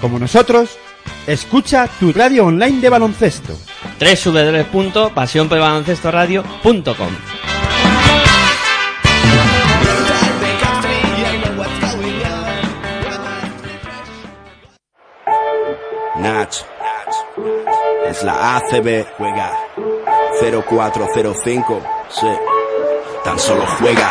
Como nosotros, escucha tu radio online de baloncesto. www.pasionpelbaloncestoradio.com Nach. Es la ACB. Juega 0405. Sí. Tan solo juega.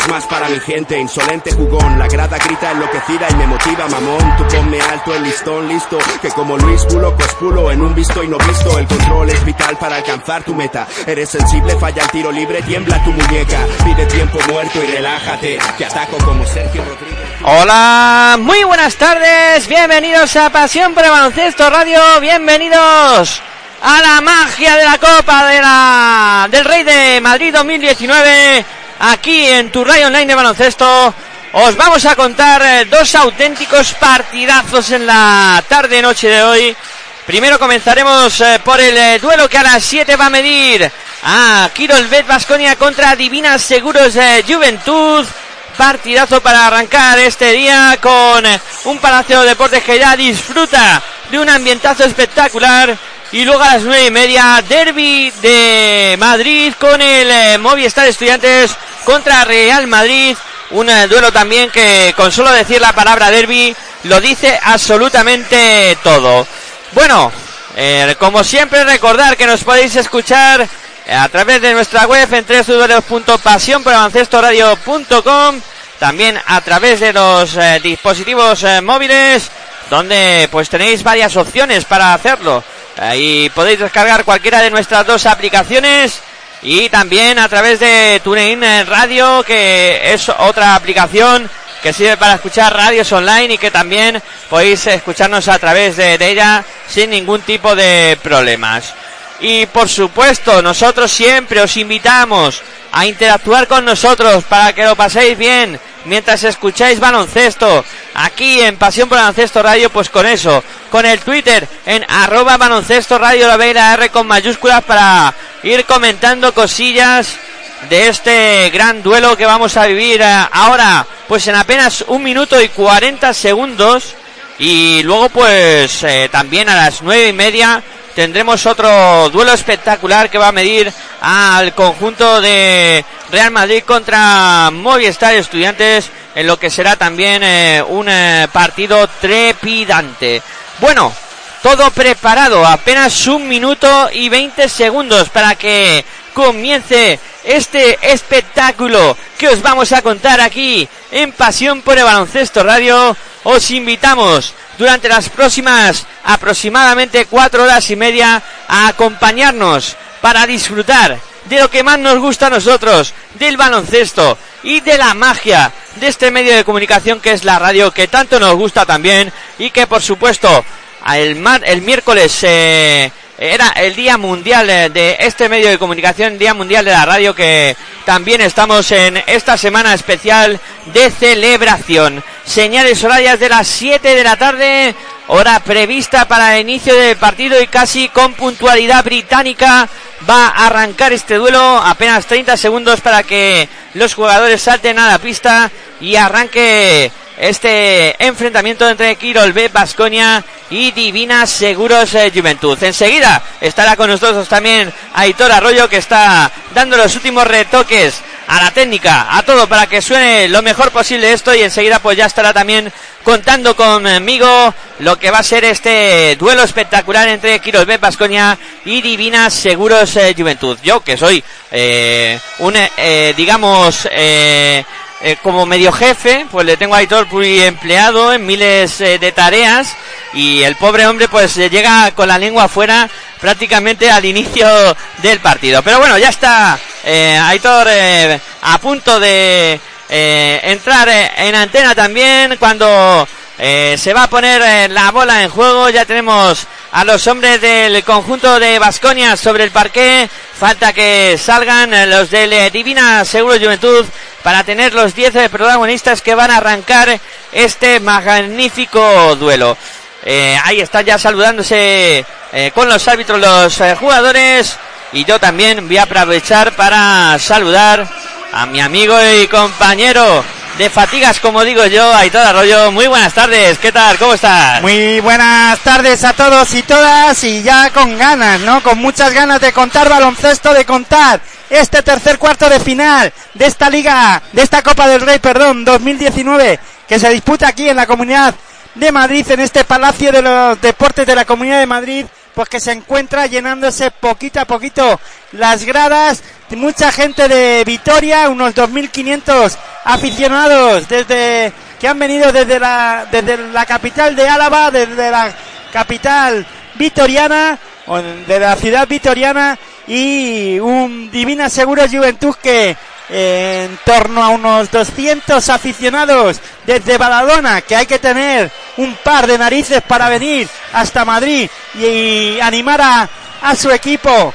tres más para mi gente, insolente jugón. La grada grita enloquecida y me motiva, mamón. Tú ponme alto el listón, listo. Que como Luis Pulo, cospulo en un visto y no visto. El control es vital para alcanzar tu meta. Eres sensible, falla el tiro libre, tiembla tu muñeca. Pide tiempo muerto y relájate. Te ataco como Sergio Rodríguez. Hola, muy buenas tardes, bienvenidos a Pasión por Baloncesto Radio, bienvenidos a la magia de la Copa de la, del Rey de Madrid 2019, aquí en tu Online de Baloncesto. Os vamos a contar eh, dos auténticos partidazos en la tarde-noche de hoy. Primero comenzaremos eh, por el eh, duelo que a las 7 va a medir a Kirol Bet Vasconia contra Divinas Seguros Juventud. Partidazo para arrancar este día con un Palacio de Deportes que ya disfruta de un ambientazo espectacular. Y luego a las nueve y media, Derby de Madrid con el eh, Movistar Estudiantes contra Real Madrid. Un eh, duelo también que con solo decir la palabra Derby lo dice absolutamente todo. Bueno, eh, como siempre recordar que nos podéis escuchar eh, a través de nuestra web en www.pasionporbaloncestoradio.com también a través de los dispositivos móviles donde pues tenéis varias opciones para hacerlo Y podéis descargar cualquiera de nuestras dos aplicaciones y también a través de TuneIn Radio que es otra aplicación que sirve para escuchar radios online y que también podéis escucharnos a través de, de ella sin ningún tipo de problemas. Y por supuesto, nosotros siempre os invitamos a interactuar con nosotros para que lo paséis bien mientras escucháis baloncesto. Aquí en Pasión por Baloncesto Radio, pues con eso, con el Twitter en arroba baloncesto radio la la R con mayúsculas para ir comentando cosillas de este gran duelo que vamos a vivir eh, ahora, pues en apenas un minuto y 40 segundos. Y luego, pues eh, también a las nueve y media tendremos otro duelo espectacular que va a medir al conjunto de Real Madrid contra Movistar Estudiantes en lo que será también eh, un eh, partido trepidante. Bueno, todo preparado, apenas un minuto y 20 segundos para que comience este espectáculo que os vamos a contar aquí en Pasión por el Baloncesto Radio. Os invitamos durante las próximas aproximadamente cuatro horas y media a acompañarnos para disfrutar de lo que más nos gusta a nosotros, del baloncesto y de la magia de este medio de comunicación que es la radio, que tanto nos gusta también y que por supuesto el, el miércoles eh, era el Día Mundial eh, de este medio de comunicación, Día Mundial de la Radio, que también estamos en esta semana especial de celebración. Señales horarias de las 7 de la tarde, hora prevista para el inicio del partido y casi con puntualidad británica va a arrancar este duelo. Apenas 30 segundos para que los jugadores salten a la pista y arranque este enfrentamiento entre Kirol B, y Divina Seguros eh, Juventud. Enseguida estará con nosotros también Aitor Arroyo que está dando los últimos retoques a la técnica, a todo para que suene lo mejor posible esto y enseguida pues ya estará también contando conmigo lo que va a ser este duelo espectacular entre Kirol B, y Divina Seguros eh, Juventud. Yo que soy eh, un, eh, digamos, eh, como medio jefe, pues le tengo a Aitor muy empleado en miles eh, de tareas y el pobre hombre pues eh, llega con la lengua afuera prácticamente al inicio del partido. Pero bueno, ya está eh, Aitor a punto de eh, entrar eh, en antena también cuando Eh, se va a poner la bola en juego. Ya tenemos a los hombres del conjunto de Basconia sobre el parque. Falta que salgan los del Divina Seguro Juventud para tener los 10 protagonistas que van a arrancar este magnífico duelo. ahí están ya saludándose con los árbitros los jugadores. Y yo también voy a aprovechar para saludar a mi amigo y compañero de fatigas, como digo yo, Aitor Arroyo. Muy buenas tardes, ¿qué tal? ¿Cómo estás? Muy buenas tardes a todos y todas y ya con ganas, ¿no? Con muchas ganas de contar baloncesto, de contar este tercer cuarto de final de esta liga, de esta Copa del Rey, perdón, 2019, que se disputa aquí en la Comunidad de Madrid, en este Palacio de los Deportes de la Comunidad de Madrid pues que se encuentra llenándose poquito a poquito las gradas. Mucha gente de Vitoria, unos 2.500 aficionados desde que han venido desde la, desde la capital de Álava, desde la capital vitoriana, de la ciudad vitoriana, y un Divina Seguro Juventud que en torno a unos 200 aficionados desde Badalona, que hay que tener un par de narices para venir hasta Madrid y, animar a, a su equipo,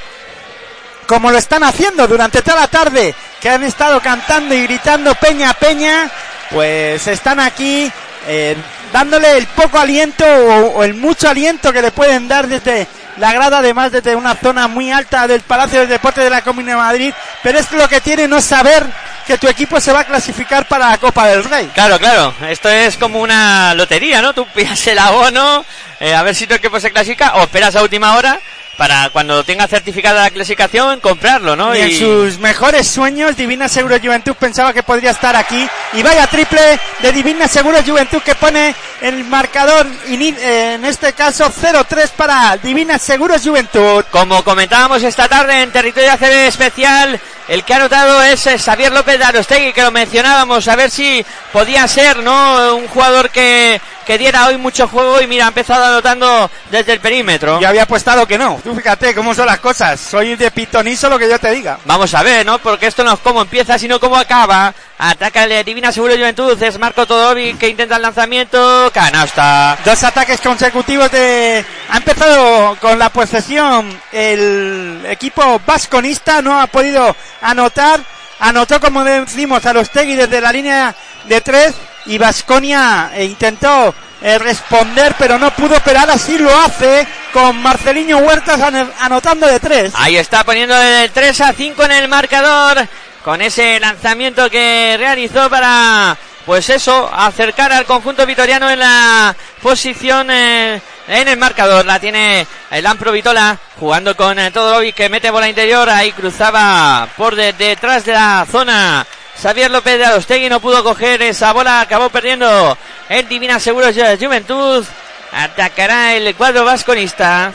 como lo están haciendo durante toda la tarde, que han estado cantando y gritando Peña Peña, pues están aquí eh, dándole el poco aliento o, el mucho aliento que le pueden dar desde la grada, además desde una zona muy alta del Palacio del Deporte de la Comunidad de Madrid. Pero es lo que tiene no saber que tu equipo se va a clasificar para la Copa del Rey. Claro, claro. Esto es como una lotería, ¿no? Tú pillas el abono, eh, a ver si tu equipo se clasifica, o esperas a última hora para cuando tenga certificada la clasificación comprarlo, ¿no? Y, en sus mejores sueños Divina Seguro Juventud pensaba que podría estar aquí y vaya triple de Divina Seguro Juventud que pone el marcador en este caso 0-3 para Divina Seguro Juventud. Como comentábamos esta tarde en territorio ACB especial, el que ha anotado es eh, Xavier López de Arostegui, que lo mencionábamos, a ver si podía ser, ¿no? Un jugador que, que diera hoy mucho juego y mira, ha empezado anotando desde el perímetro. Yo había apostado que no. Tú fíjate cómo son las cosas. Soy de pitonizo lo que yo te diga. Vamos a ver, ¿no? Porque esto no es cómo empieza, sino cómo acaba. Ataca el Divina Seguro Juventud, es Marco Todovic que intenta el lanzamiento, canasta. Dos ataques consecutivos de... Ha empezado con la posesión el equipo vasconista, no ha podido anotar. Anotó, como decimos, a los Tegui desde la línea de tres y Vasconia intentó eh, responder, pero no pudo, pero ahora sí lo hace con Marceliño Huertas anotando de tres. Ahí está poniendo el 3 a 5 en el marcador con ese lanzamiento que realizó para, pues eso, acercar al conjunto vitoriano en la posición eh, en el marcador. La tiene el Ampro Vitola jugando con eh, Todorovic que mete bola interior. Ahí cruzaba por detrás de la zona. Xavier López de Adostegui no pudo coger esa bola, acabó perdiendo el Divina Seguros Juventud. Atacará el cuadro vasconista.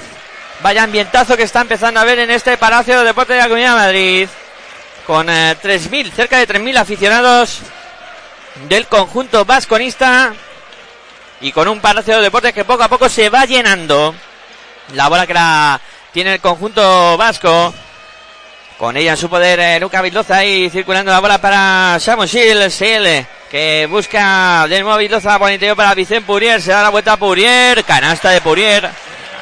Vaya ambientazo que está empezando a ver en este Palacio de Deportes de la Comunidad de Madrid con 3.000, eh, cerca de 3.000 aficionados del conjunto vasconista y con un palacio de deportes que poco a poco se va llenando. La bola que la tiene el conjunto vasco. Con ella en su poder eh, Luca Vildoza ahí circulando la bola para Samuel Sil, que busca del nuevo Vildoza por el para Vicente Purier. Se da la vuelta a Purier, canasta de Purier.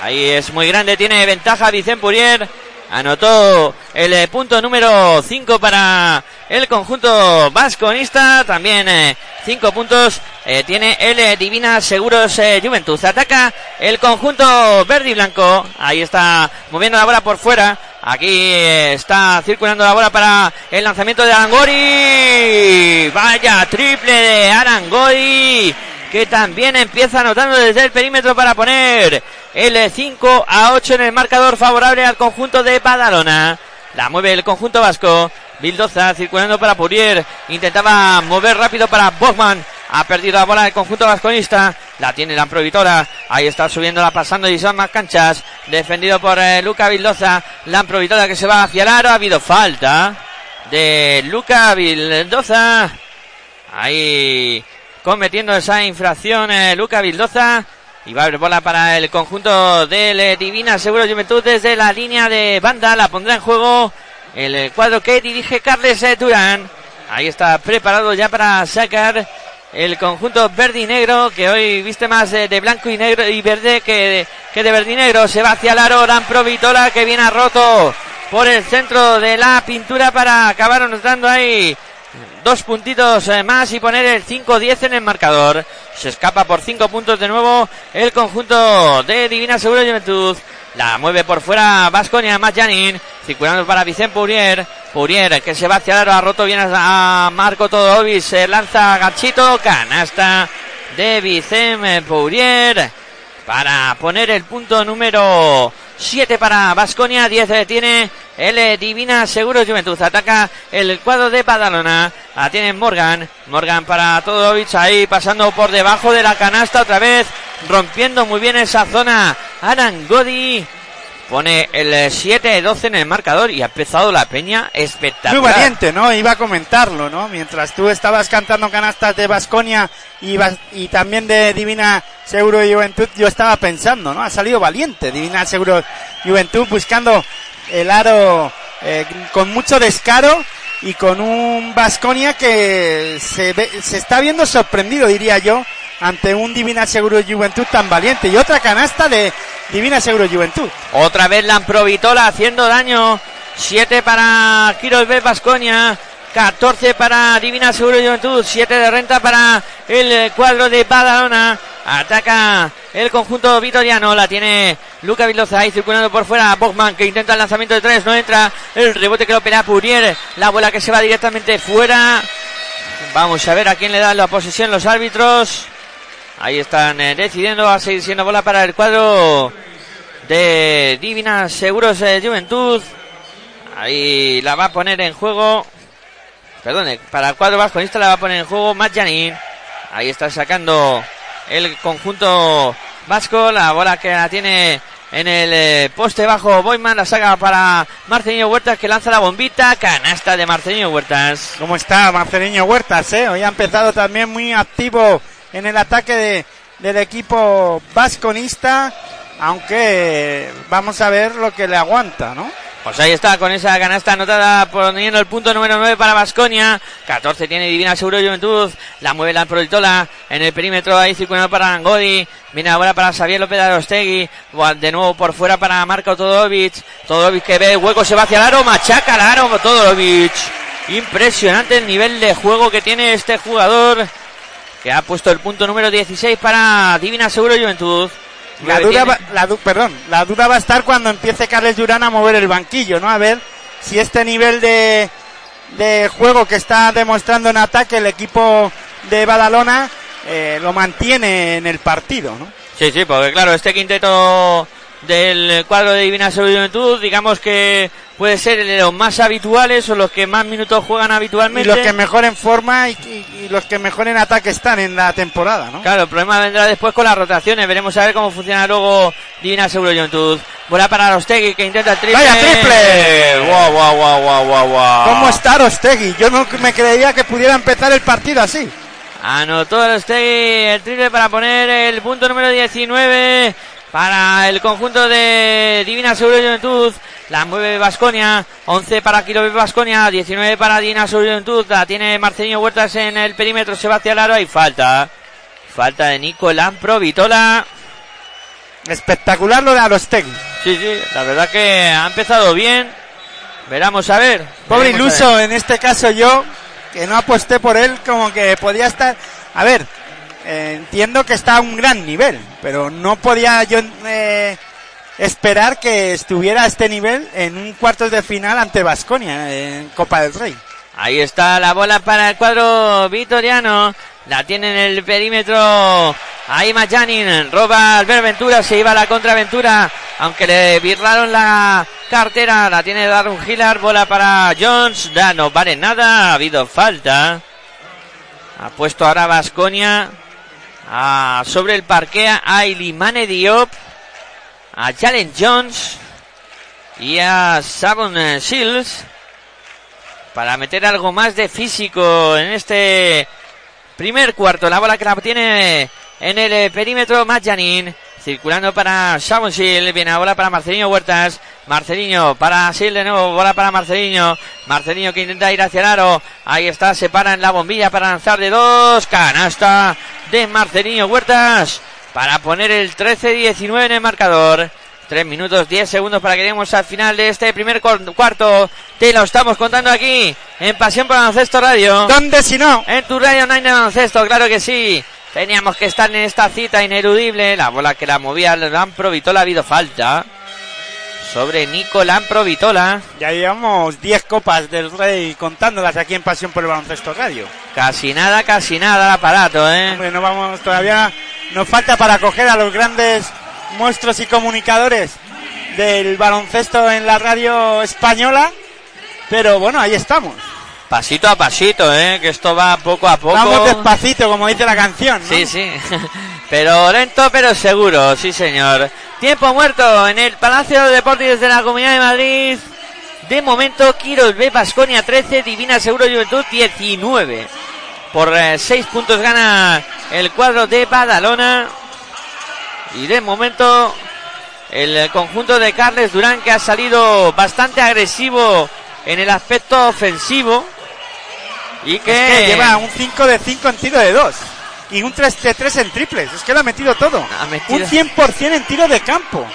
Ahí es muy grande, tiene ventaja Vicente Purier. Anotó el eh, punto número 5 para el conjunto vasconista. También 5 eh, puntos eh, tiene el Divina Seguros Juventud. Ataca el conjunto verde y blanco. Ahí está moviendo la bola por fuera. Aquí está circulando la bola para el lanzamiento de Arangori. Vaya triple de Arangori que también empieza anotando desde el perímetro para poner el 5 a 8 en el marcador favorable al conjunto de Badalona. La mueve el conjunto vasco. Bildoza circulando para Purier. Intentaba mover rápido para Bogman. Ha perdido la bola del conjunto vasconista. La tiene la Provitora. Ahí está subiendo pasando y son más canchas. Defendido por eh, Luca Bildoza. La Provitora que se va hacia el aro. Ha habido falta de Luca Bildoza. Ahí cometiendo esa infracción eh, Luca Bildoza. Y va a haber bola para el conjunto del eh, Divina Seguro Juventud desde la línea de banda. La pondrá en juego el cuadro que dirige Carles eh, Durán. Ahí está preparado ya para sacar el conjunto verde y negro, que hoy viste más de, de blanco y negro y verde que que de verde. Se va hacia el aro, Dan Provitola, que viene a roto por el centro de la pintura para acabar anotando ahí dos puntitos eh, más y poner el 5-10 en el marcador. Se escapa por cinco puntos de nuevo el conjunto de Divina Seguro Juventud. La mueve por fuera Vasconia, más Janin, circulando para Vicente Pourier. Pourier que se va hacia el aro, roto bien a Marco Todovis, se lanza Gachito, canasta de Vicente Pourier para poner el punto número 7 para Vasconia, 10 tiene el Divina Seguro Juventud. Ataca el cuadro de Badalona. La tiene Morgan. Morgan para Todovich ahí pasando por debajo de la canasta otra vez. Rompiendo muy bien esa zona. Arangodi. Pone el 7-12 en el marcador y ha empezado la peña espectacular. Muy valiente, ¿no? Iba a comentarlo, ¿no? Mientras tú estabas cantando canastas de Vasconia y, y también de Divina Seguro Juventud, yo estaba pensando, ¿no? Ha salido valiente Divina Seguro Juventud buscando el aro eh, con mucho descaro y con un Vasconia que se, ve- se está viendo sorprendido, diría yo, ante un Divina Seguro Juventud tan valiente. Y otra canasta de Divina Seguro Juventud. Otra vez Lamprovitola haciendo daño. 7 para Quiros B Vasconia. 14 para Divina Seguro Juventud. 7 de renta para el eh, cuadro de Badalona. Ataca el conjunto vitoriano. La tiene Luca Vildoza ahí circulando por fuera. Bogman que intenta el lanzamiento de 3. No entra. El rebote que lo pelea Purier. La bola que se va directamente fuera. Vamos a ver a quién le dan la posesión los árbitros. Ahí están eh, decidiendo. Va a seguir siendo bola para el cuadro de Divina Seguros eh, Juventud. Ahí la va a poner en juego. Perdone, para el cuadro vasconista la va a poner en juego Matt Janin. Ahí está sacando el conjunto vasco. La bola que la tiene en el eh, poste bajo Boyman. La saca para Marcelino Huertas que lanza la bombita. Canasta de Marcelino Huertas. ¿Cómo está Marcelino Huertas? Eh? Hoy ha empezado también muy activo en el ataque de, del equipo vasconista, aunque vamos a ver lo que le aguanta, ¿no? Pues ahí está, con esa canasta anotada poniendo el punto número 9 para Basconia. 14 tiene Divina Seguro Juventud. La mueve la Proitola en el perímetro ahí circulando para Angodi. Viene ahora para Xavier López de Arostegui. De nuevo por fuera para Marco Todovic. Todovic que ve el hueco, se va hacia el aro. Machaca el aro Todovic. Impresionante el nivel de juego que tiene este jugador. Que ha puesto el punto número 16 para Divina Seguro Juventud. La duda, va, la du- perdón, la duda va a estar cuando empiece Carles Durán a mover el banquillo, ¿no? A ver si este nivel de, de juego que está demostrando en ataque el equipo de Badalona eh, lo mantiene en el partido, ¿no? Sí, sí, porque claro, este quinteto del cuadro de Divina Salud y Juventud, digamos que puede ser de los más habituales o los que más minutos juegan Y habitualmente. los que mejor en forma y, y- y los que mejor en ataque están en la temporada, ¿no? Claro, el problema vendrá después con las rotaciones. Veremos a ver cómo funciona luego Divina Seguro Juventud. Bola para Rostegui que intenta el triple. ¡Vaya triple! ¡Guau, guau, guau, guau, guau, guau! ¿Cómo está Rostegui? Yo no me creía que pudiera empezar el partido así. Anotó Rostegui el triple para poner el punto número 19 para el conjunto de Divina Seguro Juventud. La mueve Vasconia. 11 para Kilo Vasconia. 19 para Divina Seguro Juventud. La tiene Marcelino Huertas en el perímetro. Se va hacia el aro. Hay falta. Falta de Nico Lampro. Vitola. Espectacular lo de Arostegui. Sí, sí. La verdad que ha empezado bien. Veramos a ver. Pobre iluso, en este caso yo, que no aposté por él, como que podía estar... A ver, entiendo que está a un gran nivel, pero no podía yo eh, esperar que estuviera a este nivel en un cuartos de final ante Vasconia en Copa del Rey. Ahí está la bola para el cuadro vitoriano. La tiene en el perímetro. Ahí Majanin. Roba Albert Ventura. Se iba a la contraventura. Aunque le birlaron la cartera. La tiene Darun Hillar. Bola para Jones. Ya no vale nada. Ha habido falta. Ha puesto ahora Vasconia. Sobre el parquea a Ilimane Diop. A Jalen Jones. Y a Savon eh, Shields para meter algo más de físico en este primer cuarto. La bola que la tiene en el eh, perímetro Matt Janin. Circulando para Shavonsil. Viene la bola para Marcelino Huertas. Marceliño para Sil de nuevo, bola para Marceliño. Marceliño que intenta ir hacia el aro. Ahí está, se para en la bombilla para lanzar de dos. Canasta de Marceliño Huertas para poner el 13-19 en el marcador. 3 minutos 10 segundos para que lleguemos al final de este primer cu- cuarto. Te lo estamos contando aquí en Pasión por Baloncesto Radio. ¿Dónde si no? En tu radio online de baloncesto, claro que sí. Teníamos que estar en esta cita ineludible. La bola que la movía Lampro Vitola ha habido falta. Sobre Nico Lampro Vitola. Ya llevamos 10 copas del Rey contándolas aquí en Pasión por el Baloncesto Radio. Casi nada, casi nada el aparato, ¿eh? Hombre, no vamos todavía. Nos falta para coger a los grandes monstruos y comunicadores del baloncesto en la radio española. Pero bueno, ahí estamos. Pasito a pasito, ¿eh? Que esto va poco a poco. Vamos despacito, como dice la canción. ¿no? Sí, sí. Pero lento, pero seguro, sí, señor. Tiempo muerto en el Palacio de Deportes de la Comunidad de Madrid. De momento, Quiros B, Basconia 13, Divina Seguro Juventud 19. Por 6 puntos gana el cuadro de Badalona. Y de momento, el conjunto de Carles Durán que ha salido bastante agresivo en el aspecto ofensivo. Y que, Es que lleva un 5 de 5 en tiro de 2. Y un 3 de 3 en triples. Es que lo ha metido todo. Ha metido- Un 100% en tiro de campo.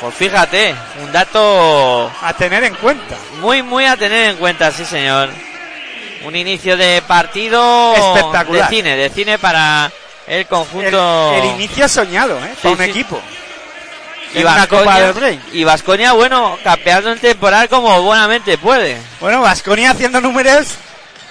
Pues fíjate, un dato A tener en cuenta. muy, muy a tener en cuenta, sí señor. Un inicio de partido Espectacular. de cine, de cine para el El, conjunto. el inicio soñado, ¿eh? Sí, para un sí. equipo. Vasconia, y Vasconia, bueno, campeando en temporal como buenamente puede. Bueno, Vasconia haciendo números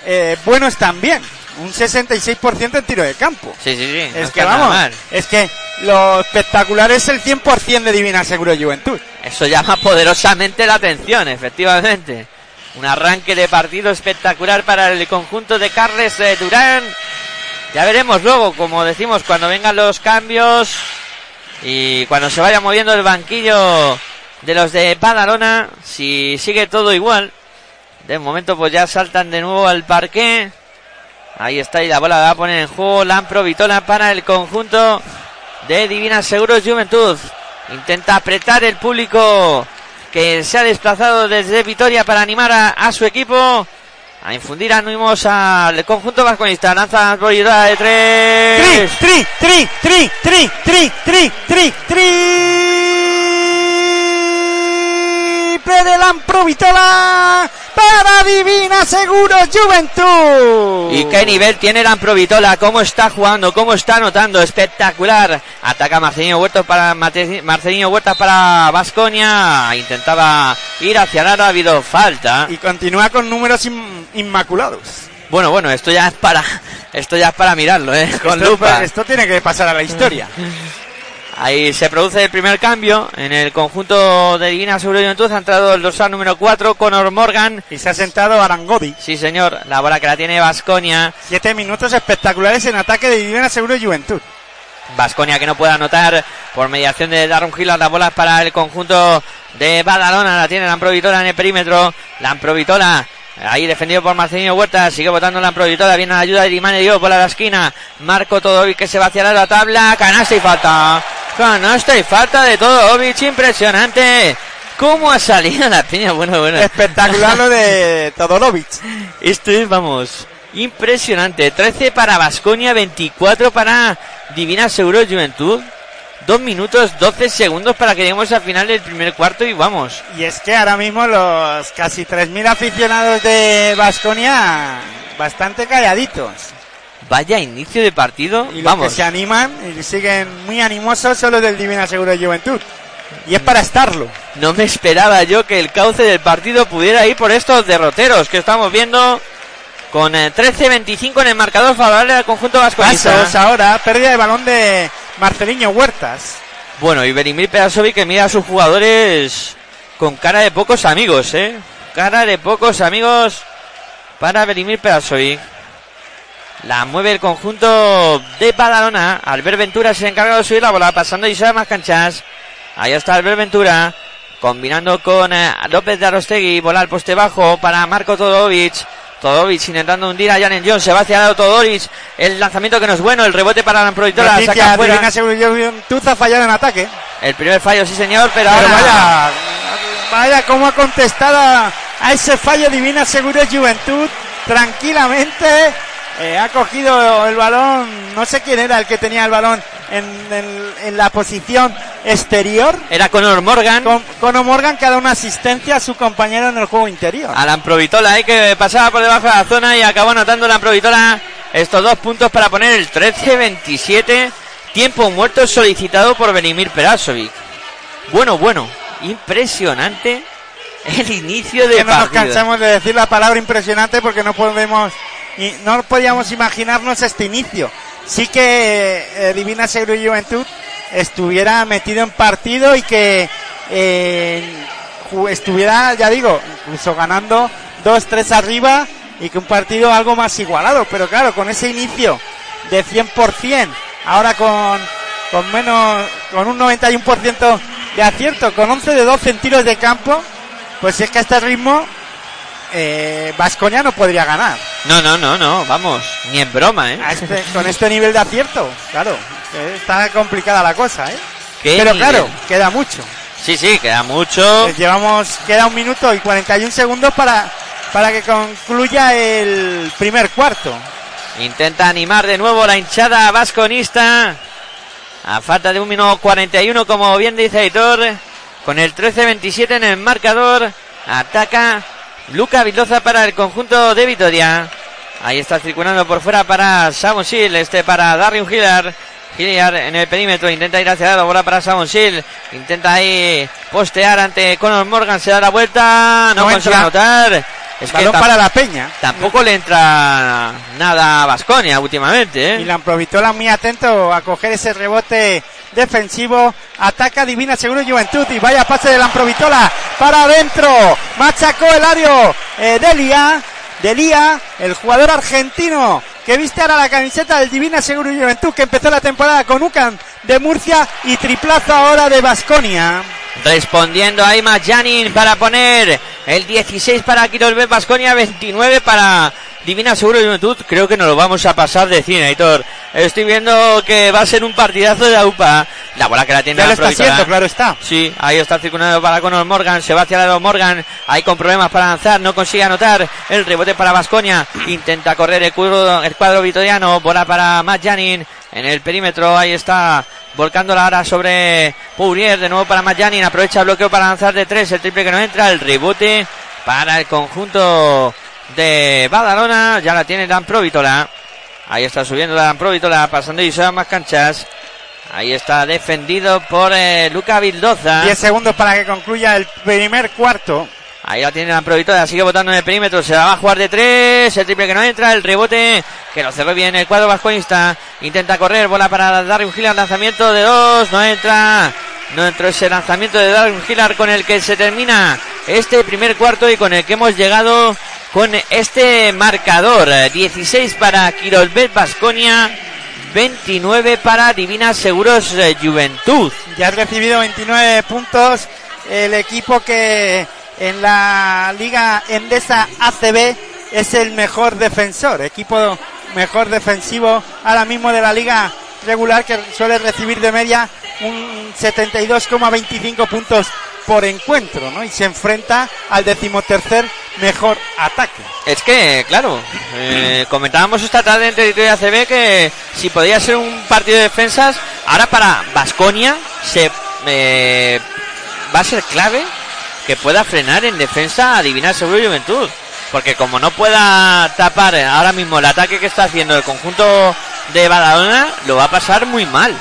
eh, buenos también. Un 66% en tiro de campo. Sí, sí, sí. no es que vamos, mal. es que lo espectacular es el 100% de Divina Seguro Juventud. Eso llama poderosamente la atención, efectivamente. Un arranque de partido espectacular para el conjunto de Carles eh, Durán. Ya veremos luego, como decimos, cuando vengan los cambios y cuando se vaya moviendo el banquillo de los de Badalona, si sigue todo igual. De momento pues ya saltan de nuevo al parque. Ahí está y la bola la va a poner en juego Lampro Vitola para el conjunto de Divina Seguros Juventud. Intenta apretar el público que se ha desplazado desde Vitoria para animar a, su equipo. A infundir ánimos al conjunto vasconista. Lanza Vitola de Tri, tres. tri, tri, tri, tri, tri, tri, tri, triple de Lampro Vitola para Divina Seguro Juventud. ¿Y qué nivel tiene Lampro Vitola? ¿Cómo está jugando? ¿Cómo está anotando? Espectacular. Ataca Marcelino Huertas para Marcelino Huertas para Vasconia. Intentaba ir hacia aro, ha habido falta. Y continúa con números in- inmaculados. Bueno, bueno, esto ya es para esto ya es para mirarlo, eh, con esto, lupa. esto tiene que pasar a la historia. Ahí se produce el primer cambio en el conjunto de Divina Seguro Juventud. Ha entrado el dorsal número 4, Conor Morgan. Y se ha sentado Arangodi. Sí, señor, la bola que la tiene Vasconia. Siete minutos espectaculares en ataque de Divina Seguro Juventud. Vasconia que no puede anotar por mediación de Darun Gil las bolas para el conjunto de Badalona. La tiene Lamprovitola en el perímetro. Lamprovitola. Ahí defendido por Marcelino Huerta, sigue votando Lamprovitola, viene a la ayuda de Dimane Dio por la esquina, Marco Todovic que se va hacia la tabla, canasta y falta, canasta y falta de Todovic, impresionante, cómo ha salido la piña, bueno, bueno, Espectacular lo de Todorovic. esto es, vamos, impresionante. 13 para Vasconia, 24 para Divina Seguro Juventud. 2 minutos 12 segundos para que lleguemos al final del primer cuarto y vamos. Y es que ahora mismo los casi 3.000 aficionados de Vasconia bastante calladitos. Vaya inicio de partido. Y los vamos. que se animan y siguen muy animosos son los del Divina Seguro Juventud. Y es para estarlo. No me esperaba yo que el cauce del partido pudiera ir por estos derroteros que estamos viendo con eh, 13-25 en el marcador favorable al conjunto vasconista. Pasos ahora, pérdida de balón de Marceliño Huertas. Bueno, y Berimir Perasovic que mira a sus jugadores con cara de pocos amigos, ¿eh? Cara de pocos amigos para Berimir Perasovic. La mueve el conjunto de Badalona. Albert Ventura se encarga de subir la bola, pasando y se más canchas. Ahí está Albert Ventura, combinando con eh, López de Arostegui. Bola al poste bajo para Marco Todovic. Todovic intentando hundir a Janen Jones. Se va hacia el lado Todovic. El lanzamiento que no es bueno. El rebote para la proyectora. Saca fuera. Ha fallado en ataque. El primer fallo, sí señor, pero, Pero ahora vaya, vaya cómo ha contestado a, a ese fallo Divina Seguro Juventud tranquilamente. Eh, ha cogido el balón, no sé quién era el que tenía el balón en, en- en la posición exterior. Era Conor Morgan. Con, Conor Morgan que ha dado una asistencia a su compañero en el juego interior. Alan Provitola, eh, que pasaba por debajo de la zona y acabó anotando Alan Provitola estos dos puntos para poner el 13-27. Tiempo muerto solicitado por Benimir Perasovic. Bueno, bueno, impresionante el inicio de que no nos partido. cansamos de decir la palabra impresionante porque no podemos y no podíamos imaginarnos este inicio. Sí que eh, Divina Seguro y Juventud estuviera metido en partido y que eh, estuviera, ya digo, incluso ganando 2-3 arriba y que un partido algo más igualado. Pero claro, con ese inicio de 100%, ahora con, con menos, con un 91% de acierto, con 11 de 12 en tiros de campo, pues es que a este ritmo eh, Vasconia no podría ganar. No, no, no, no, vamos, ni en broma, ¿eh? A este- con este nivel de acierto, claro. Está complicada la cosa, ¿eh? Pero nivel. claro, queda mucho. Sí, sí, queda mucho. Eh, Llevamos, queda un minuto y 41 segundos para, para que concluya el primer cuarto. Intenta animar de nuevo la hinchada vasconista. A falta de un minuto 41, como bien dice Aitor. Con el 13-27 en el marcador. Ataca Luca Vildoza para el conjunto de Vitoria. Ahí está circulando por fuera para Samon Sil. Este para Darius Hillar. Hilliard en el perímetro. Intenta ir hacia la bola para Samon Sil. Intenta ahí postear ante Conor Morgan. Se da la vuelta. No, No consigue anotar. Es que Balón para la Peña. Tampoco le entra nada a Vasconia últimamente, Y ¿eh? la Provitola muy atento a coger ese rebote defensivo. Ataca Divina Seguro Juventud y vaya pase de la Provitola para adentro. Machacó el ario eh, Delia. Delia, el jugador argentino que viste ahora la camiseta del Divina Seguro Juventud que empezó la temporada con UCAN de Murcia y triplazo ahora de Vasconia. Respondiendo ahí Janin para poner el 16 para Quirolbet Vasconia, 29 para Divina Seguro de Juventud. Creo que nos lo vamos a pasar de cine, Aitor. Estoy viendo que va a ser un partidazo de AUPA. La bola que la tiene Ya la lo está haciendo, claro está. Sí, ahí está circulando para Conor Morgan, se va hacia lado Morgan, ahí con problemas para lanzar, no consigue anotar, el rebote para Vasconia, intenta correr el cuadro, el cuadro vitoriano, bola para Matt Janin, en el perímetro, ahí está, volcándola ahora sobre Pourier, de nuevo para Matt Janin, aprovecha el bloqueo para lanzar de tres, el triple que no entra, el rebote para el conjunto de Badalona, ya la tiene Dan Provitola, ahí está subiendo Dan Provitola, pasando y van más canchas, Ahí está defendido por eh, Luca Vildoza. 10 segundos para que concluya el primer cuarto. Ahí la tiene la Provitola, sigue votando en el perímetro, se la va a jugar de tres, el triple que no entra, el rebote que lo cerró bien el cuadro vasconista, intenta correr, bola para Darwin Hillar, lanzamiento de dos, no entra, no entró ese lanzamiento de Darwin Hillar con el que se termina este primer cuarto y con el que hemos llegado con este marcador, eh, 16 para Quirolbet Vasconia, 29 para Divina Seguros eh, Juventud. Ya ha recibido 29 puntos el equipo que en la Liga Endesa ACB es el mejor defensor, equipo mejor defensivo ahora mismo de la liga regular que suele recibir de media un 72,25 puntos por encuentro, ¿no? Y se enfrenta al decimotercer mejor ataque. Es que, claro, eh, comentábamos esta tarde en territorio ACB que si podía ser un partido de defensas, ahora para Vasconia se eh, va a ser clave que pueda frenar en defensa a Divina Seguro y Juventud. Porque como no pueda tapar ahora mismo el ataque que está haciendo el conjunto de Badalona, lo va a pasar muy mal.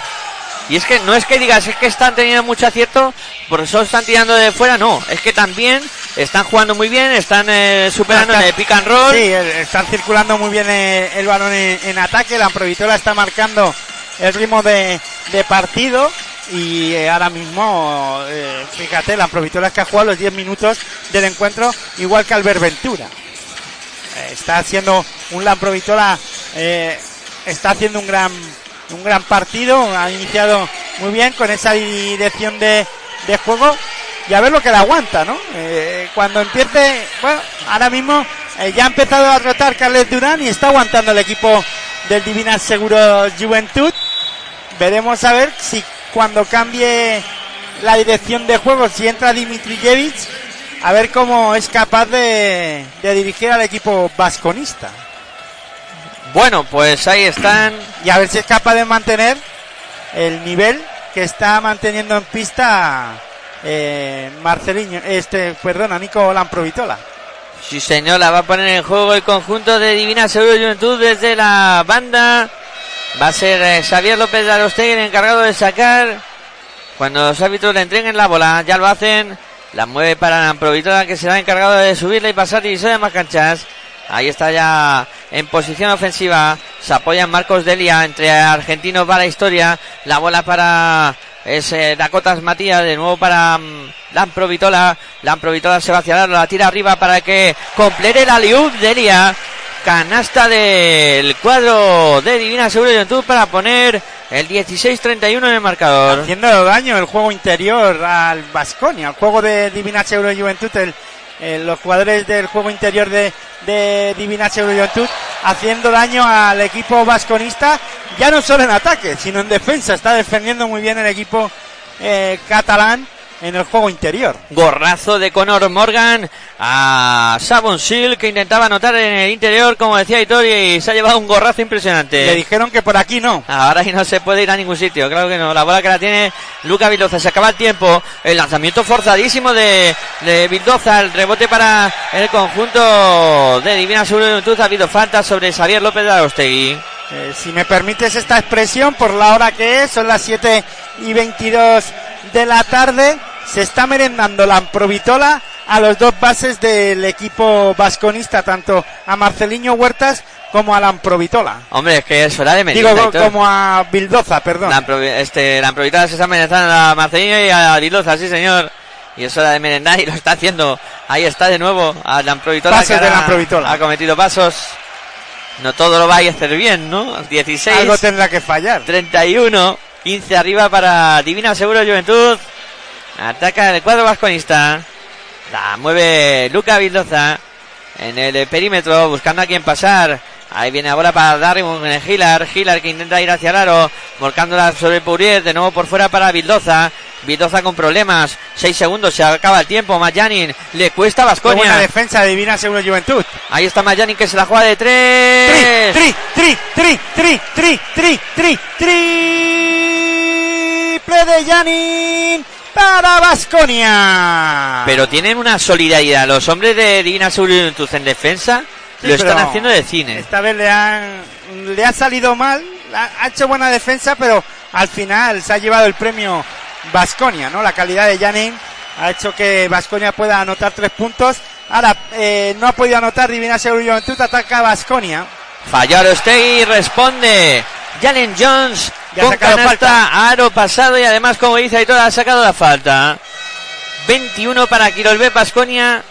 Y es que no es que digas, es que están teniendo mucho acierto, por eso están tirando de fuera, no. Es que también están jugando muy bien, están eh, superando el pick and roll. Sí, están circulando muy bien eh, el, balón en, en ataque. La Provitola está marcando el ritmo de, de partido. Y eh, ahora mismo, eh, fíjate, la Provitola es que ha jugado los 10 minutos del encuentro, igual que Albert Ventura. Eh, está haciendo un Lamprovitola, eh, está haciendo un gran, un gran partido. Ha iniciado muy bien con esa dirección de, de juego. Y a ver lo que le aguanta, ¿no? Eh, cuando empiece, bueno, ahora mismo eh, ya ha empezado a rotar Carles Durán y está aguantando el equipo del Divina Seguro Juventud. Veremos a ver si cuando cambie la dirección de juego si entra Dimitrijevic, a ver cómo es capaz de, de dirigir al equipo vasconista. Bueno, pues ahí están. Y a ver si es capaz de mantener el nivel que está manteniendo en pista eh, Marceliño, este, perdona, Nico Lamprovitola. Sí, señor, la va a poner en juego el conjunto de Divina Seguro Juventud desde la banda. Va a ser eh, Xavier López de Arostegui el encargado de sacar. Cuando los árbitros le entreguen la bola, ya lo hacen. La mueve para Lamprovitola que será encargado de subirla y pasar y de más canchas. Ahí está ya en posición ofensiva. Se apoya Marcos Delia entre argentinos va la historia. La bola para es eh, Dakotas Matías. De nuevo para um, Lamprovitola. Lamprovitola se va hacia la, la tira arriba para que complete la liub Delia. Canasta del cuadro de Divina Juventud para poner el 16-31 en el marcador. Haciendo daño el juego interior al Vasconia, el juego de Divina Seguro de Juventud, el, el, los jugadores del juego interior de, de Divina Seguro de Juventud haciendo daño al equipo vasconista, ya no solo en ataque, sino en defensa. Está defendiendo muy bien el equipo eh, catalán en el juego interior. Gorrazo de Conor Morgan a Sabon Sil que intentaba anotar en el interior, como decía Hitori, y se ha llevado un gorrazo impresionante. Le dijeron que por aquí no. Ahora no se puede ir a ningún sitio, claro que no. La bola que la tiene Luca Vildoza, se acaba el tiempo. El lanzamiento forzadísimo de, de Vildoza, el rebote para el conjunto de Divina Juventud. Ha habido falta sobre Xavier López de Arostegui. Eh, si me permites esta expresión, por la hora que es, son las 7 y 22 de la tarde, se está merendando la Amprovitola a los dos bases del equipo vasconista, tanto a Marceliño Huertas como a la Amprovitola. Hombre, es que es hora de merienda. Digo, como a Bildoza, perdón. La, Ampro- este, la Amprovitola se está amenazando a Marcelino y a Vildoza, sí señor. Y es hora de merendar y lo está haciendo. Ahí está de nuevo a la Amprovitola. Pasos de ahora la Amprovitola. Ha cometido pasos. No todo lo va a hacer bien, ¿no? 16. Algo tendrá que fallar. 31, 15 arriba para Divina Seguro Juventud. Ataca el cuadro vasconista. La mueve Luca Vildoza en el perímetro, buscando a quien pasar. Ahí viene ahora para Darwin Gilar. Gilar que intenta ir hacia el aro, volcándola sobre Pourier. De nuevo por fuera para Vildoza. Vildoza con problemas. 6 segundos, se acaba el tiempo. Mayanin le cuesta a Qué buena Vasconia. defensa de Divina Seguro Juventud. Ahí está Mayanin que se la juega de 3. Tri, tri, tri, tri, tri, tri, tri, triple de Janin para Vasconia. Pero tienen una solidaridad. Los hombres de Divina Seguro Juventud en defensa Sí, lo están haciendo de cine. Esta vez le han le ha salido mal, ha hecho buena defensa, pero al final se ha llevado el premio Vasconia, ¿no? La calidad de Janin ha hecho que Vasconia pueda anotar tres puntos. Ahora eh, no ha podido anotar Divina Juventud, ataca Vasconia. Falló Arostegui, responde Jalen Jones Ya con canasta, aro pasado y además como dice Aitor ha sacado la falta. 21 para Quirolbe Pasconia,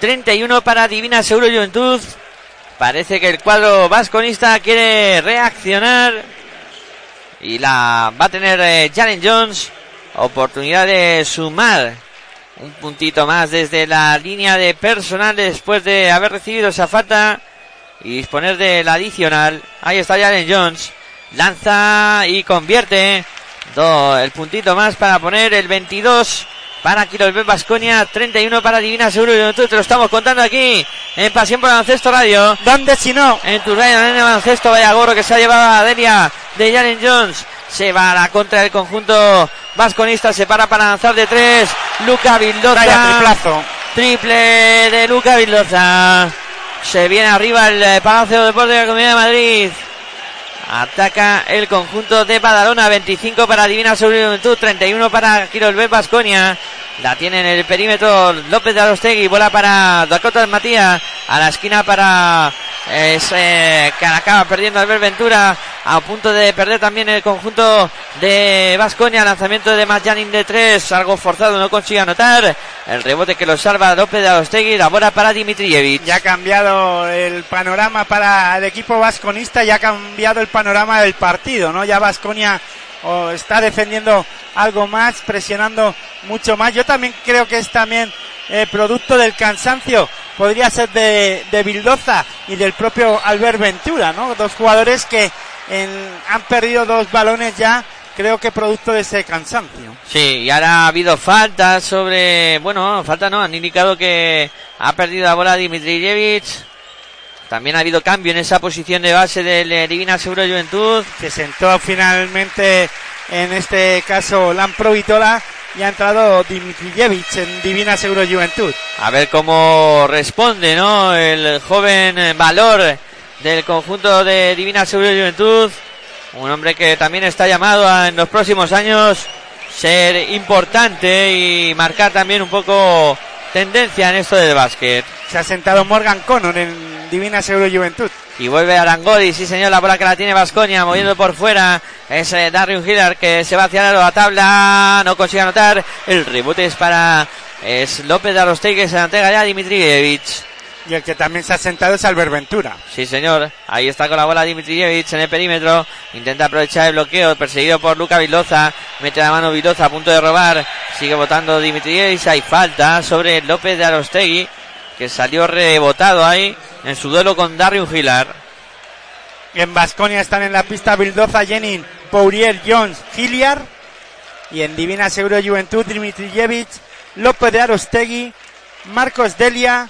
31 para Divina Seguro Juventud. Parece que el cuadro vasconista quiere reaccionar y la va a tener eh, Jalen Jones. Oportunidad de sumar un puntito más desde la línea de personal después de haber recibido esa falta y disponer del adicional. Ahí está Jalen Jones. Lanza y convierte. Do- el puntito más para poner el 22 para Quirolbet Basconia, 31 para Divina Seguro y Juventud. Te lo estamos contando aquí en Pasión por Baloncesto Radio. ¿Dónde si no? En tu radio en el baloncesto, vaya gorro que se ha llevado a Delia de Jalen Jones. Se va a la contra del conjunto vasconista, se para para lanzar de tres. Luca Vildoza. Vaya triplazo. Triple de Luca Vildoza. Se viene arriba el eh, Palacio de Deportes de la Comunidad de Madrid. Ataca el conjunto de Badalona. 25 para Divina Juventud. 31 para Quirolbet Basconia. La tiene en el perímetro López de Arostegui. Bola para Dakota Matías. A la esquina para es, eh, que acaba perdiendo Albert Ventura. A punto de perder también el conjunto de Basconia. Lanzamiento de Majanin de 3. Algo forzado. No consigue anotar. El rebote que lo salva López de Arostegui. La bola para Dimitrijevic. Ya ha cambiado el panorama para el equipo vasconista, ya ha cambiado el panorama del partido, ¿no? Ya Vasconia oh, está defendiendo algo más, presionando mucho más. Yo también creo que es también eh, producto del cansancio, podría ser de, de Bildoza y del propio Albert Ventura, ¿no? Dos jugadores que en- han perdido dos balones ya creo que producto de ese cansancio. Sí, y ahora ha habido falta sobre, bueno, falta no, han indicado que ha perdido la bola Dimitrijevic. También ha habido cambio en esa posición de base del Divina Seguro Juventud. Se sentó finalmente, en este caso, Lampro Vitola y ha entrado Dimitrijevic en Divina Seguro Juventud. A ver cómo responde, ¿no? El joven valor del conjunto de Divina Seguro Juventud. Un hombre que también está llamado a, en los próximos años ser importante y marcar también un poco tendencia en esto del básquet. Se ha sentado Morgan Connor en Divina Seguro Juventud. Y vuelve Arangodi, sí señor, la bola que la tiene Vasconia, moviendo por fuera. Es eh, Darius Hiller que se va hacia la tabla, no consigue anotar. El rebote es para es López de Arostegui que se la entrega ya a Dimitrijevic. Y el que también se ha sentado es Albert Ventura. Sí, señor. Ahí está con la bola Dimitrijevic en el perímetro. Intenta aprovechar el bloqueo. Perseguido por Luca Viloza. Mete la mano Viloza a punto de robar. Sigue votando Dimitrijevic. Hay falta sobre López de Arostegui. Que salió rebotado ahí en su duelo con Darius Hilar. En Vasconia están en la pista Vildoza, Jenin, Pourier, Jones, Giliar. Y en Divina Seguro Juventud, Dimitrijevic, López de Arostegui, Marcos Delia,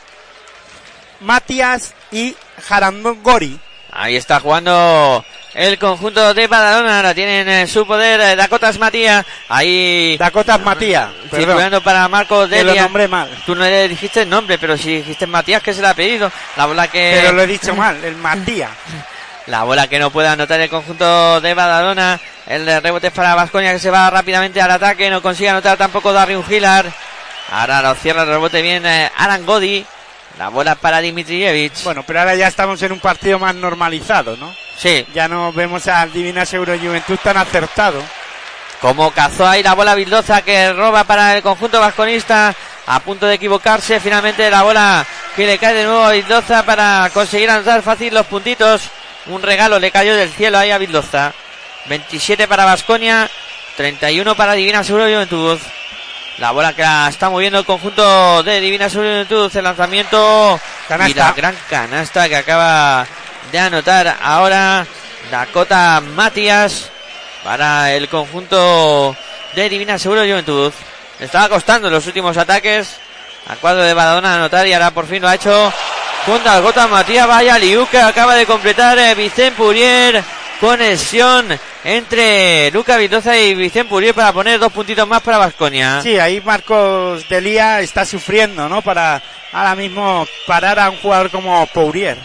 Matías y Jarangori. Ahí está jugando el conjunto de Badalona. Ahora tienen en su poder eh, Dakotas Matías. Ahí Dakotas Matías. circulando para Marcos Que lo Delia. nombré mal. Tú no le dijiste el nombre, pero si dijiste Matías, que se le ha pedido. La bola que. Pero lo he dicho mal, el Matías. La bola que no puede anotar el conjunto de Badalona. El rebote es para Vasconia que se va rápidamente al ataque. No consigue anotar tampoco Darius Hilar. Ahora lo cierra el rebote bien eh, Aran Godi. La bola para Dimitrijevic. Bueno, pero ahora ya estamos en un partido más normalizado, ¿no? Sí, Ya no vemos al Divina Seguro Juventud tan acertado. como cazó ahí la bola Bildoza que roba para el conjunto vasconista. A punto de equivocarse. Finalmente la bola que le cae de nuevo a Bildoza para conseguir anotar fácil los puntitos. Un regalo le cayó del cielo ahí a Bildoza. 27 para Vasconia. 31 para Divina Seguro Juventud. La bola que la está moviendo el conjunto de Divina Seguro Juventud. El lanzamiento. Canasta. Y la gran canasta que acaba de anotar ahora Dakota Matías para el conjunto de Divina Seguro Juventud. Le estaba costando los últimos ataques al cuadro de Badalona anotar y ahora por fin lo ha hecho al Gota Matías. Vaya Liu que acaba de completar eh, Vicente Purier. Conexión entre Luca Vildoza y Vicente Purier para poner dos puntitos más para Vasconia. Sí, ahí Marcos Delía está sufriendo, ¿no? Para ahora mismo parar a un jugador como Pourier.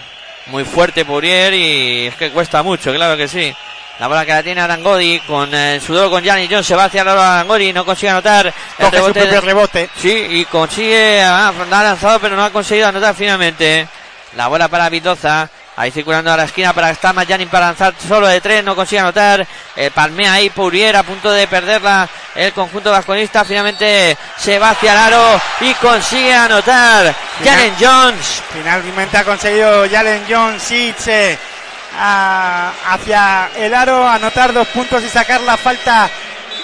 Muy fuerte Pourier y es que cuesta mucho, claro que sí. La bola que la tiene Arangodi con eh, su duelo con Gianni John se va hacia la Arangodi, no consigue anotar el Coge su rebote. propio rebote. Sí, y consigue, ah, ha lanzado pero no ha conseguido anotar finalmente. La bola para Vitoza. Ahí circulando a la esquina para estar Janin para lanzar solo de tres, no consigue anotar. Eh, palmea ahí Pourier a punto de perderla el conjunto vasconista. Finalmente se va hacia el aro y consigue anotar. Jalen Jones. Finalmente ha conseguido Jalen Jones Sitze hacia el aro, anotar dos puntos y sacar la falta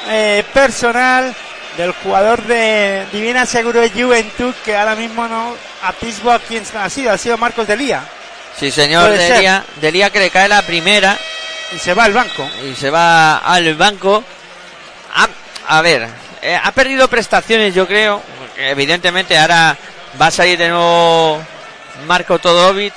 eh, personal del jugador de Divina Seguro de Juventud, que ahora mismo no atisbo a quién ha sido, ha sido Marcos Delía. Sí, señor. Delia que le cae la primera Y se va al banco. y se va al banco. A, a ver, eh, ha perdido prestaciones, yo creo. evidentemente ahora va a salir de nuevo Marco Todovic.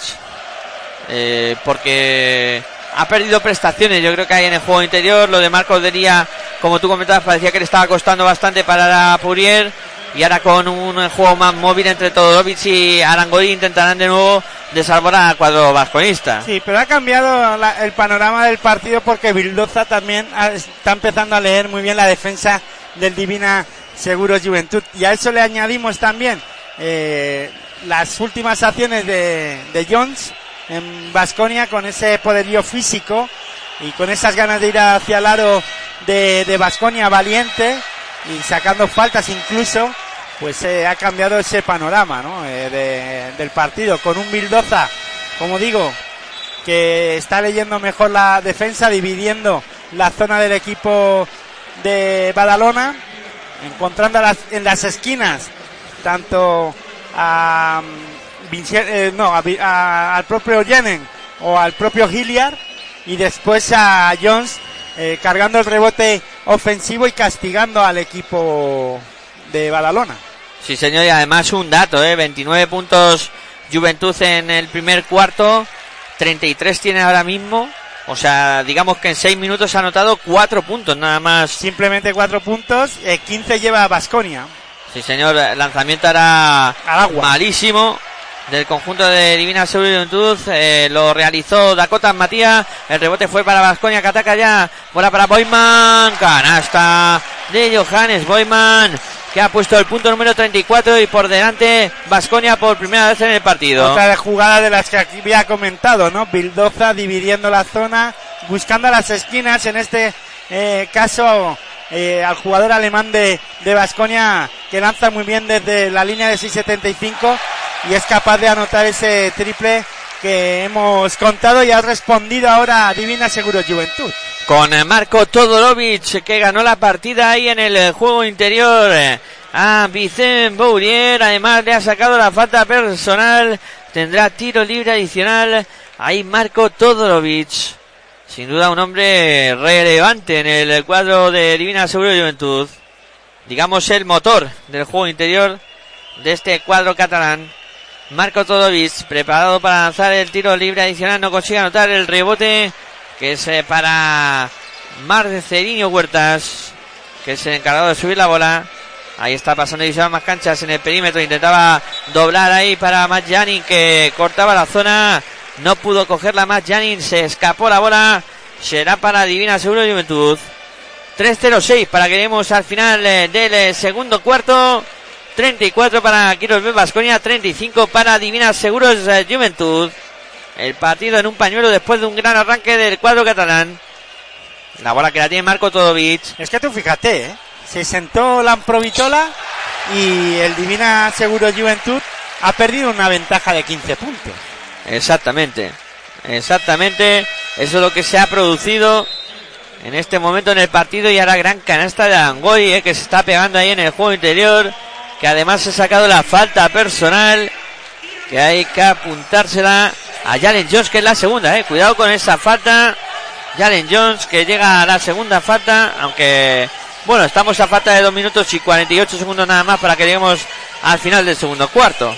eh, porque ha perdido prestaciones, yo creo que hay en el juego interior. Lo de Marcos Delia, como tú comentabas, parecía que le estaba costando bastante para Purier. Y ahora con un juego más móvil entre Todorovic y Arangodi intentarán de nuevo desarmar al cuadro vasconista. Sí, pero ha cambiado la- el panorama del partido porque Bildoza también ha- está empezando a leer muy bien la defensa del Divina Seguros Juventud. Y a eso le añadimos también eh, las últimas acciones de, de Jones en Vasconia con ese poderío físico y con esas ganas de ir hacia el aro de Vasconia valiente y sacando faltas incluso, pues eh, ha cambiado ese panorama ¿no? Eh, de- del partido con un Bildoza, como digo, que está leyendo mejor la defensa, dividiendo la zona del equipo de Badalona, encontrando en las esquinas tanto a, mm, eh, no, a- al propio Jenen o al propio Hilliard y después a Jones eh, cargando el rebote ofensivo y castigando al equipo de Badalona. Sí, señor, y además un dato, ¿eh? 29 puntos Juventud en el primer cuarto, 33 tiene ahora mismo. O sea, digamos que en 6 minutos ha anotado 4 puntos nada más. Simplemente 4 puntos, eh, 15 lleva Basconia. Sí, señor, el lanzamiento era Al agua. malísimo del conjunto de Divina Juventud. eh, lo realizó Dakota Matías. El rebote fue para Vasconia que ataca ya. Bola para Boyman. Canasta de Johannes Boyman. Que ha puesto el punto número 34 y por delante Vasconia por primera vez en el partido. Otra jugada de las que aquí había comentado, ¿no? Bildoza dividiendo la zona, buscando las esquinas, en este eh, caso eh, al jugador alemán de de Basconia que lanza muy bien desde la línea de 6.75 y es capaz de anotar ese triple que hemos contado y ha respondido ahora Divina Seguro Juventud. con eh, Marco Todorovic que ganó la partida ahí en el eh, juego interior eh, a Vicente Bourier. Además le ha sacado la falta personal. Tendrá tiro libre adicional. Ahí Marco Todorovic. Sin duda un hombre relevante en el cuadro de Divina Seguro Juventud. Digamos el motor del juego interior de este cuadro catalán. Marco Todorovic preparado para lanzar el tiro libre adicional. No consigue anotar el rebote que es eh, para Marcelino Huertas, que es el encargado de subir la bola. Ahí está pasando y más canchas en el perímetro. Intentaba doblar ahí para Matt Janin, que cortaba la zona. No pudo cogerla Matt Janin, se escapó la bola. Será para Divina Seguro Juventud. 3-0-6 para que al final eh, del eh, segundo cuarto. 34 para Quiros Vasconia, 35 para Divina Seguros eh, Juventud. El partido en un pañuelo después de un gran arranque del cuadro catalán. La bola que la tiene Marco Todovic. Es que tú fíjate, ¿eh? se sentó Lamprovitola y el Divina Seguro Juventud ha perdido una ventaja de 15 puntos. Exactamente. Exactamente. Eso es lo que se ha producido en este momento en el partido y ahora gran canasta de Angoy eh, que se está pegando ahí en el juego interior. Que además ha sacado la falta personal. Que hay que apuntársela a Jalen Jones que es la segunda. Eh. Cuidado con esa falta. Jalen Jones que llega a la segunda falta. Aunque bueno, estamos a falta de 2 minutos y 48 segundos nada más para que lleguemos al final del segundo cuarto.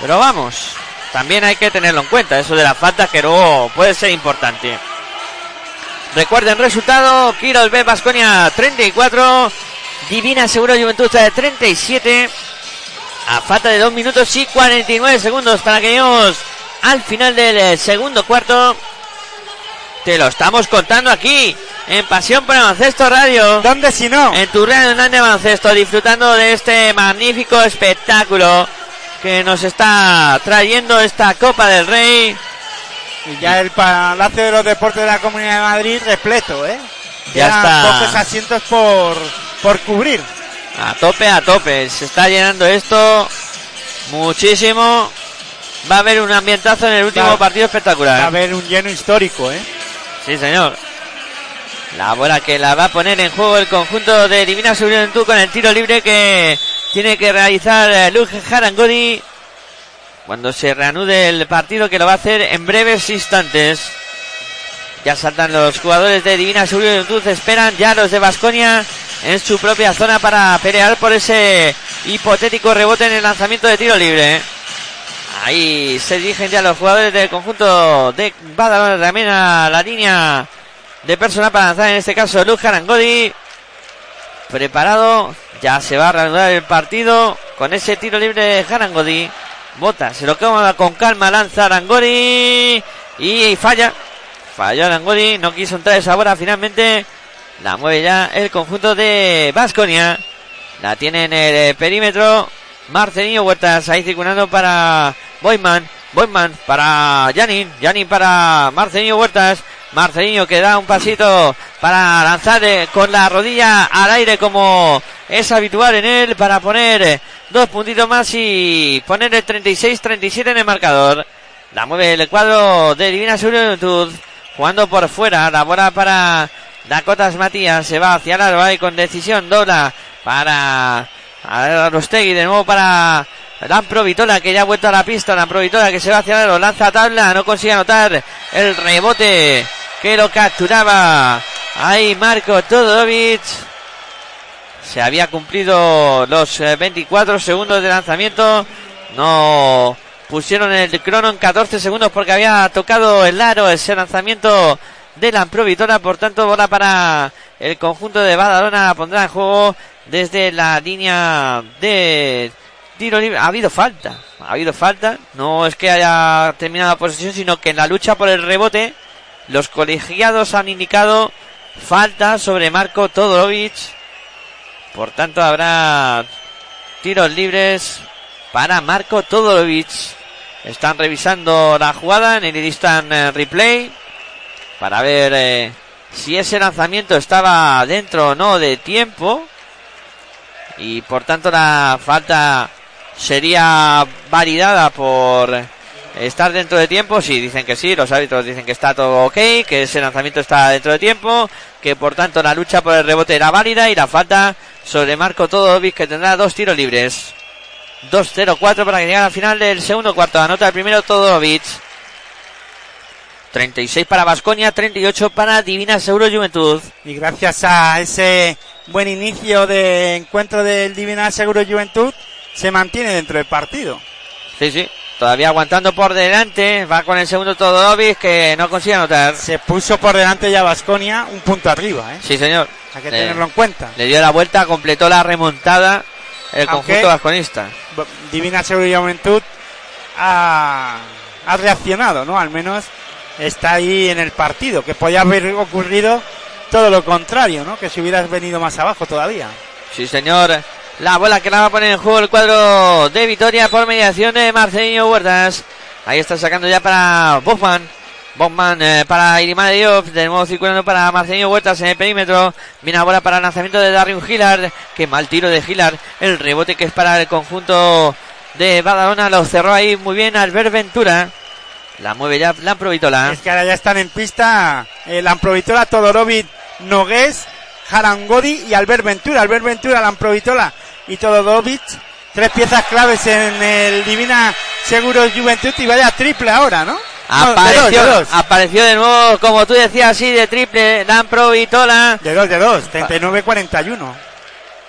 Pero vamos, también hay que tenerlo en cuenta, eso de las faltas que luego puede ser importante. Recuerden resultado, Kiros B Basconia 34, Divina Seguro Juventud de 37, a falta de 2 minutos y 49 segundos para que lleguemos al final del eh, segundo cuarto. Te lo estamos contando aquí, en Pasión por el Baloncesto Radio. ¿Dónde si no? En tu radio de baloncesto, disfrutando de este magnífico espectáculo que nos está trayendo esta Copa del Rey. Y ya el Palacio de los Deportes de la Comunidad de Madrid repleto, ¿eh? Ya está. pocos asientos por, por cubrir. A tope, a tope. Se está llenando esto muchísimo. Va a haber un ambientazo en el último Va- partido Va a espectacular. haber un lleno histórico, ¿eh? Sí, señor. La bola que la va a poner en juego el conjunto de Divina Juventud con el tiro libre que tiene que realizar eh, Luke Harangodi cuando se reanude el partido que lo va a hacer en breves instantes. Ya saltan los jugadores de Divina Juventud, esperan ya los de Basconia en su propia zona para pelear por ese hipotético rebote en el lanzamiento de tiro libre. Ahí se dirigen ya los jugadores del conjunto de Badalona también a la línea de personal para lanzar, en este caso Luz Harangodi. Preparado, ya se va a reanudar el partido con ese tiro libre de Harangodi. Bota, se lo quema con calma, lanza Arangodi y falla. Falló Arangodi, no quiso entrar esa bola finalmente. La mueve ya el conjunto de Vasconia. La tiene en el eh, perímetro. Marcelino Huertas ahí circulando para Boyman. Boyman para Janin. Janin para Marcelino Huertas. Marcelino que da un pasito para lanzar con la rodilla al aire como es habitual en él para poner dos puntitos más y poner el 36-37 en el marcador. La mueve el cuadro de Divina Juventud. Jugando por fuera. La bola para Dakotas Matías. Se va hacia el aro ahí con decisión. Dobla para Arostegui. De nuevo para Lampro Vitola que ya ha vuelto a la pista. Lampro Vitola que se va hacia el aro. Lanza tabla. No consigue anotar el rebote que lo capturaba Ahí Marco Todorovic. Se había cumplido los 24 segundos de lanzamiento. No pusieron el crono en 14 segundos porque había tocado el aro ese lanzamiento de la Provitora. Por tanto, bola para el conjunto de Badalona. Pondrá en juego desde la línea de tiro libre. Ha habido falta. Ha habido falta. No es que haya terminado la posesión, sino que en la lucha por el rebote, los colegiados han indicado falta sobre Marco Todorovic. Por tanto, habrá tiros libres para Marco Todorovic. Están revisando la jugada en el instant eh, replay para ver eh, si ese lanzamiento estaba dentro o no de tiempo. Y por tanto la falta sería validada por estar dentro de tiempo. Si dicen que sí, los árbitros dicen que está todo ok, que ese lanzamiento está dentro de tiempo, que por tanto la lucha por el rebote era válida y la falta sobre Marco Todovic que tendrá dos tiros libres. 2-0-4 para que llegue al final del segundo cuarto. Anota el primero Todovic. 36 para Vasconia, 38 para Divina Seguro Juventud. Y gracias a ese buen inicio de encuentro del Divina Seguro Juventud, se mantiene dentro del partido. Sí, sí. Todavía aguantando por delante. Va con el segundo Todovic que no consigue anotar. Se puso por delante ya Vasconia un punto arriba, ¿eh? Sí, señor. Hay que Le- tenerlo en cuenta. Le dio la vuelta, completó la remontada el Aunque- conjunto vasconista. Divina Seguridad Juventud ha, ha reaccionado, ¿no? Al menos está ahí en el partido, que podía haber ocurrido todo lo contrario, ¿no? Que si hubieras venido más abajo todavía. Sí, señor. La bola que la va a poner en juego el cuadro de Vitoria por mediación de Marcelino Huertas. Ahí está sacando ya para Bosman. Bosman eh, para Irimar de. De nuevo circulando para Marcelino Huertas en el perímetro. Viene la bola para lanzamiento de Darius Gillard. Qué mal tiro de Gillard. El rebote que es para el conjunto de Badalona. Lo cerró ahí muy bien Albert Ventura. La mueve ya la Provitola. Es que ahora ya están en pista eh, Lamprovitola, Todorovic, Nogués, Jarangodi y Albert Ventura. Albert Ventura, Lamprovitola y Todorovic. Tres piezas claves en el Divina Seguros Juventud y vaya triple ahora, ¿no? No, de dos, Apareció, de dos. apareció de nuevo, como tú decías, así de triple, Dan Provitola. De dos, de dos. 39-41.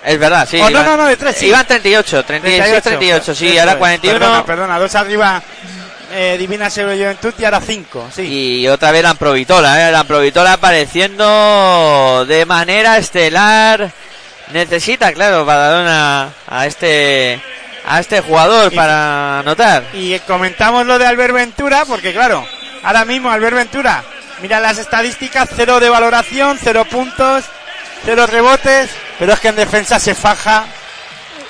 Es verdad, sí. Oh, no, iban- no, no, de tres, sí. Iban 38, 36, 38, sí, Eso ahora es. 41. Perdona, perdona, dos arriba eh, Divina Seguros Juventud y ahora cinco, sí. Y otra vez la Provitola, ¿eh? La Provitola apareciendo de manera estelar. Necesita, claro, Badalona a este a este jugador Y- para anotar. Y comentamos lo de Albert Ventura, porque claro, ahora mismo Albert Ventura, mira las estadísticas, cero de valoración, cero puntos, cero rebotes, pero es que en defensa se faja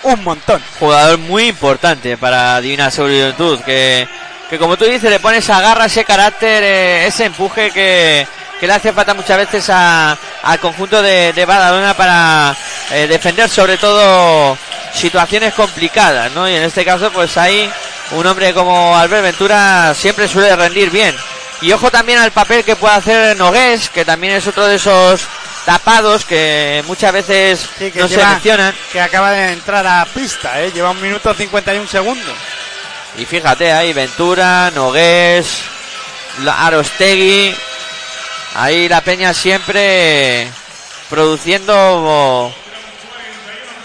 un montón. Jugador muy importante para Divina Juventud, que, que como tú dices, le pone esa garra, ese carácter, eh, ese empuje que, que le hace falta muchas veces a- al conjunto de, de Badalona para eh, defender sobre todo situaciones complicadas, ¿no? Y en este caso, pues hay un hombre como Albert Ventura siempre suele rendir bien. Y ojo también al papel que puede hacer Nogués, que también es otro de esos tapados que muchas veces Sí, que no se lleva- mencionan. Que acaba de entrar a pista, ¿eh? lleva un minuto 51 segundos. Y fíjate ahí, Ventura, Nogués, la- Arostegui. Ahí la Peña siempre produciendo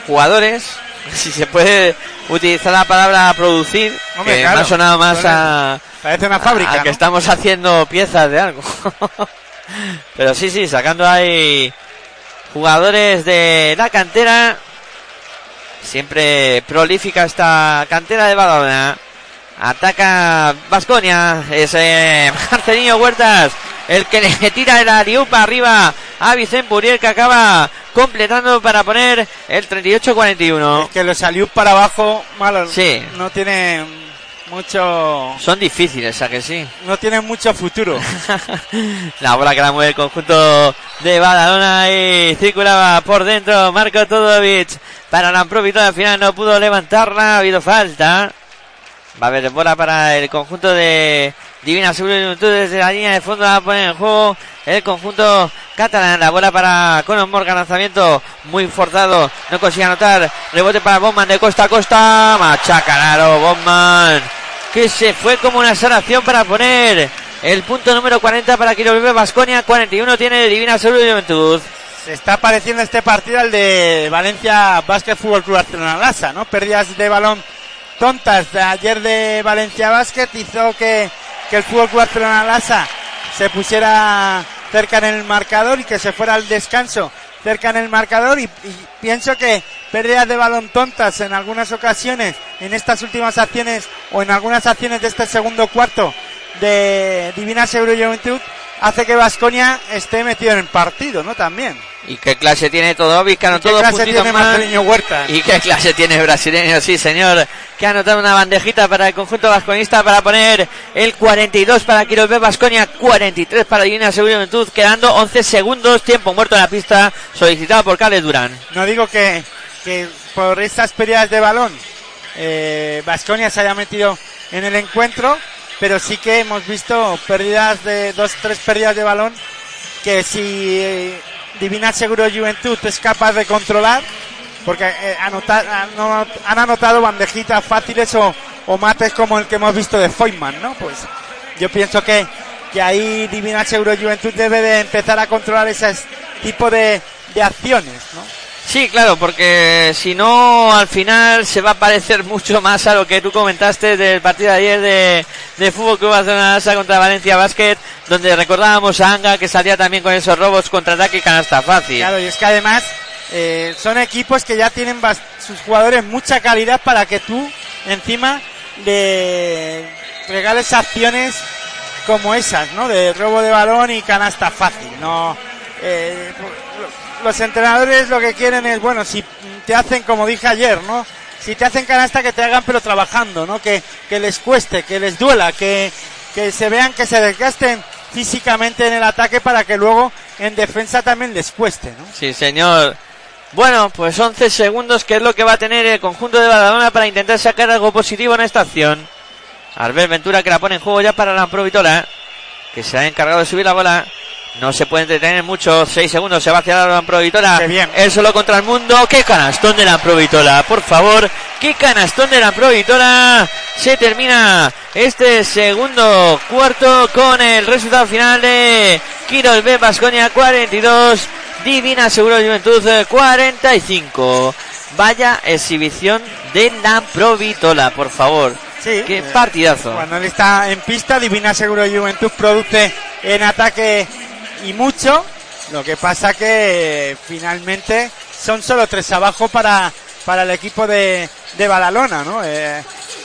jugadores. Si se puede utilizar la palabra producir, Hombre, que claro, me ha sonado más a, Parece una a fábrica. que estamos haciendo piezas de algo. Pero sí, sí, sacando ahí jugadores de la cantera. Siempre prolífica esta cantera de Badalona. Ataca Vasconia. Es eh, Marcelino Huertas. El que le tira el ariupa arriba a Vicente Puriel que acaba completando para poner el 38-41. Es que los salió para abajo, malo, Sí. no tiene mucho, Son difíciles, ¿a que sí? no tiene mucho futuro. la bola que la mueve el conjunto de Badalona y circulaba por dentro Marco Todovic para la al final no pudo levantarla, ha habido falta. Va a haber bola para el conjunto de Divina Seguro desde la línea de fondo va a poner en juego el conjunto catalán. La bola para Conor Morgan, lanzamiento muy forzado, no consigue anotar. Rebote para Bowman de costa a costa, machaca claro Bowman que se fue como una sanación para poner el punto número 40 para Quirolbe Basconia, 41 tiene Divina Salud y Juventud. Se está pareciendo este partido al de Valencia Basket Fútbol Club Barcelona Lasa, ¿no? Pérdidas de balón tontas de ayer de Valencia Basket hizo que, que el Fútbol Club Barcelona Lasa se pusiera cerca en el marcador y que se fuera al descanso cerca en el marcador y, y pienso que pérdidas de balón tontas en algunas ocasiones en estas últimas acciones o en algunas acciones de este segundo cuarto de Divina Seguro Juventud hace que Vasconia esté metido en el partido, ¿no? También. ¿Y qué clase tiene todo ¿Qué dos clase tiene más? Huerta? ¿Y qué clase tiene brasileño? Sí, señor. Que ha anotado una bandejita para el conjunto vasconista para poner el 42 para Quirolbe Vasconia, 43 para Divina Seguro Juventud, quedando 11 segundos, tiempo muerto en la pista, solicitado por Carles Durán. No digo que, que por estas pérdidas de balón Vasconia se haya metido en el encuentro, pero sí que hemos visto pérdidas de dos, tres pérdidas de balón que si eh, Divina Seguro Juventud es capaz de controlar, porque eh, anota- han, anotado bandejitas fáciles o, o mates como el que hemos visto de Feynman, ¿no? Pues yo pienso que, que ahí Divina Seguro Juventud debe de empezar a controlar ese tipo de, de acciones, ¿no? Sí, claro, porque si no, al final se va a parecer mucho más a lo que tú comentaste del partido de ayer de, de Fútbol Club Barcelona contra Valencia Basket, donde recordábamos a Anga que salía también con esos robos contraataque y canasta fácil. Claro, y es que además eh, son equipos que ya tienen sus jugadores mucha calidad para que tú encima le regales acciones como esas, ¿no? De robo de balón y canasta fácil, no. eh, los entrenadores lo que quieren es, bueno, si te hacen como dije ayer, ¿no? Si te hacen canasta que te hagan pero trabajando, ¿no? Que, que les cueste, que les duela, que, que se vean que se desgasten físicamente en el ataque para que luego en defensa también les cueste, ¿no? Sí, señor. Bueno, pues 11 segundos, que es lo que va a tener el conjunto de Badalona para intentar sacar algo positivo en esta acción. Albert Ventura que la pone en juego ya para la Provitola, que se ha encargado de subir la bola. No se puede detener mucho, 6 segundos, se va hacia la Provitola. Bien. Él solo contra el mundo. ¡Qué canastón de la Provitola! Por favor, ¡qué canastón de la Provitola! Se termina este segundo cuarto con el resultado final de Quirol B Basconia 42, Divina Seguro Juventud eh, 45. Vaya exhibición de la Provitola, por favor. Sí. ¡Qué eh, partidazo! Cuando él está en pista, Divina Seguro Juventud produce en ataque y mucho. Lo que pasa que finalmente son solo tres abajo para, para el equipo de, de Badalona, ¿no? Eh,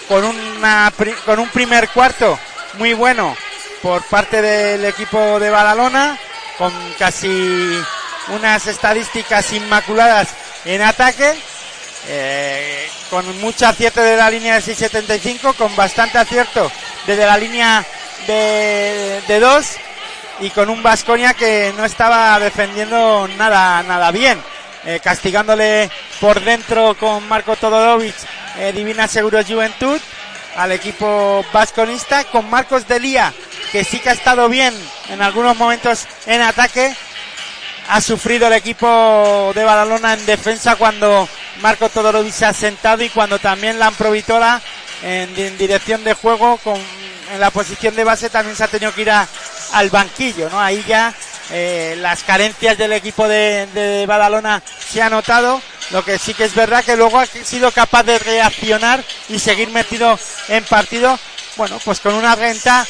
con, una, con un primer cuarto muy bueno por parte del equipo de Badalona, con casi unas estadísticas inmaculadas en ataque, eh, con mucho acierto de la línea de 6.75, con bastante acierto desde la línea de, de 2 y con un Vasconia que no estaba defendiendo nada, nada bien. Eh, castigándole por dentro con Marco Todorovic, eh, Divina Seguros Juventud, al equipo vasconista, con Marcos Delía, que sí que ha estado bien en algunos momentos en ataque, ha sufrido el equipo de Badalona en defensa cuando Marco Todorovic se ha sentado y cuando también la Provitola en, en dirección de juego con, en la posición de base también se ha tenido que ir a- al banquillo, ¿no? Ahí ya eh, las carencias del equipo de, de Badalona se ha notado, lo que sí que es verdad que luego ha sido capaz de reaccionar y seguir metido en partido, bueno, pues con una renta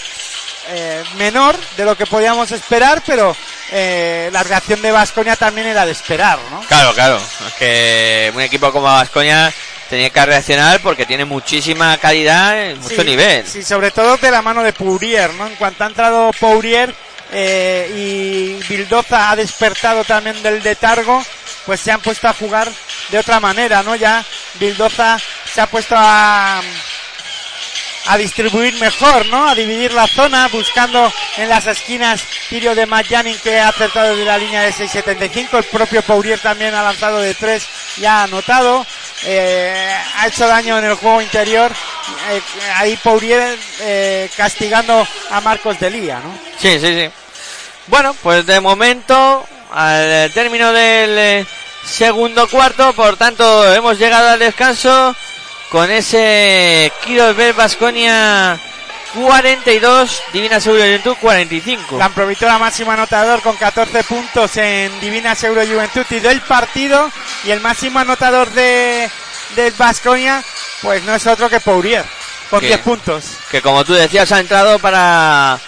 eh, menor de lo que podíamos esperar, pero eh, la reacción de Vasconia también era de esperar, ¿no? Claro, claro. Que un equipo como Vascoña tenía que reaccionar porque tiene muchísima calidad, eh, mucho Sí, nivel. Sí, sobre todo de la mano de Pourier, ¿no? En cuanto ha entrado Pourier eh, y Bildoza ha despertado también del letargo, pues se han puesto a jugar de otra manera, ¿no? Ya Bildoza se ha puesto a a distribuir mejor, ¿no? A dividir la zona, buscando en las esquinas tiro de Matt Janning que ha acertado desde la línea de 6.75. El propio Pourier también ha lanzado de 3 y ha anotado. Eh, ha hecho daño en el juego interior. Eh, ahí Pourier eh, castigando a Marcos Delía, ¿no? Sí, sí, sí. Bueno, pues de momento, al término del segundo cuarto, por tanto, hemos llegado al descanso con ese Kiros Basconia 42, Divina Seguro Juventud 45. La Provitora máximo anotador con 14 puntos en Divina Seguro Juventud y del partido. Y el máximo anotador de del Vasconia, pues no es otro que Pourier, con ¿Qué? 10 puntos. Que como tú decías, ha entrado para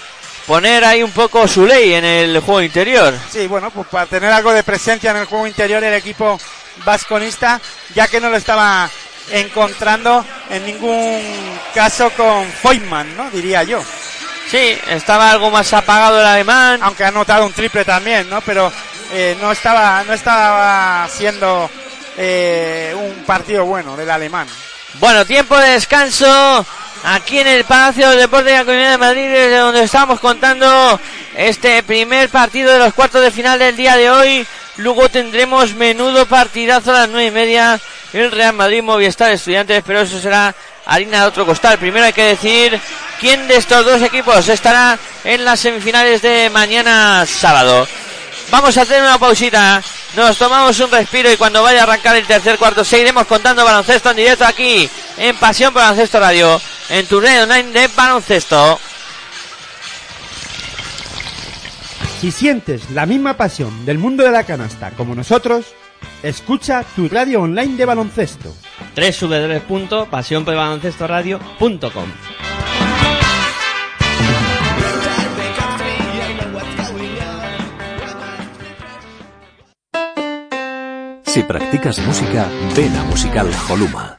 poner ahí un poco su ley en el juego interior. Sí, bueno, pues para tener algo de presencia en el juego interior el equipo vasconista, ya que no lo estaba encontrando en ningún caso con Feynman, ¿no? Diría yo. Sí, estaba algo más apagado el alemán. Aunque ha anotado un triple también, ¿no? Pero eh, no estaba no estaba siendo eh, un partido bueno del alemán. Bueno, tiempo de descanso aquí en el Palacio de Deportes de la Comunidad de Madrid, desde donde estamos contando este primer partido de los cuartos de final del día de hoy. Luego tendremos menudo partidazo a las nueve y media. El Real Madrid Movistar Estudiantes, pero eso será harina de otro costal. Primero hay que decir quién de estos dos equipos estará en las semifinales de mañana sábado. Vamos a hacer una pausita, nos tomamos un respiro y cuando vaya a arrancar el tercer cuarto seguiremos contando baloncesto en directo aquí en Pasión Baloncesto Radio, en tu red online de baloncesto. Si sientes la misma pasión del mundo de la canasta como nosotros, escucha tu radio online de baloncesto. www.pasionporbaloncestoradio.com Si practicas música, ven a Musical Holuma.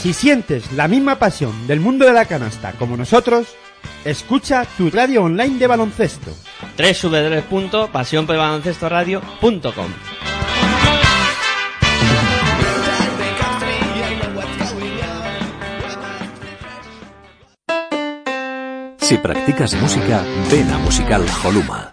Si sientes la misma pasión del mundo de la canasta como nosotros, escucha tu radio online de baloncesto. www.pasionpelbaloncestoradio.com Si practicas música, ven a Musical Holuma.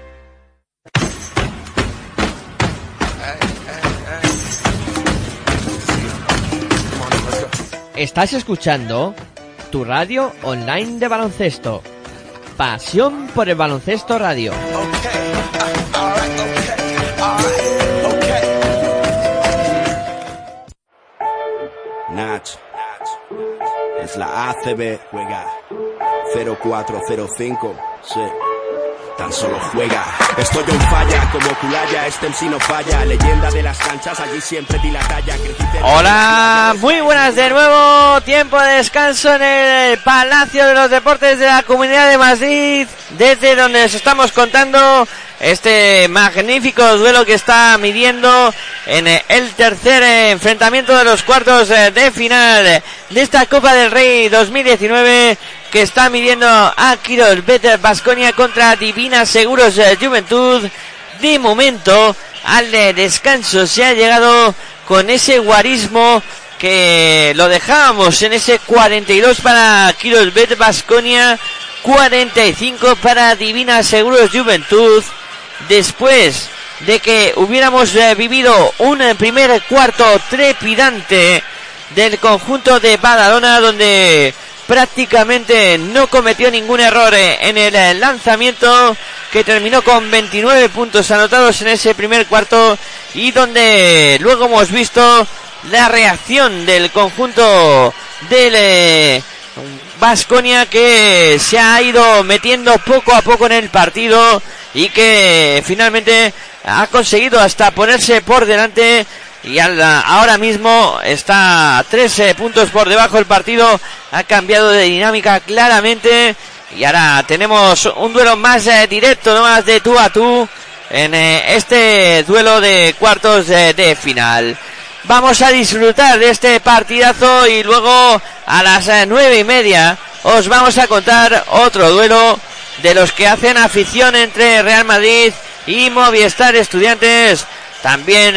Estás escuchando tu radio online de baloncesto. Pasión por el baloncesto radio. Nach. Es la ACB, juega 0405, sí. Tan solo juega. Estoy en falla, como Culaya, este no falla. Leyenda de las canchas, allí siempre di la talla. Hola, muy buenas de nuevo. Tiempo de descanso en el Palacio de los Deportes de la Comunidad de Madrid, desde donde os estamos contando este magnífico duelo que está midiendo en el tercer enfrentamiento de los cuartos eh, de final de esta Copa del Rey 2019 que está midiendo a Kiros Better Basconia contra Divina Seguros eh, Juventud. De momento, al descanso se ha llegado con ese guarismo que lo dejábamos en ese 42 para Kiros Bet Basconia, 45 para Divina Seguros Juventud. Después de que hubiéramos eh, vivido un eh, primer cuarto trepidante del conjunto de Badalona donde prácticamente no cometió ningún error eh, en el eh, lanzamiento que terminó con 29 puntos anotados en ese primer cuarto y donde luego hemos visto la reacción del conjunto del Vasconia que se ha ido metiendo poco a poco en el partido y que finalmente ha conseguido hasta ponerse por delante y ahora mismo está 13 puntos por debajo el partido. Ha cambiado de dinámica claramente. Y ahora tenemos un duelo más eh, directo, no más de tú a tú, en eh, este duelo de cuartos de final. Vamos a disfrutar de este partidazo y luego a las eh, nueve y media os vamos a contar otro duelo de los que hacen afición entre Real Madrid y Movistar Estudiantes. También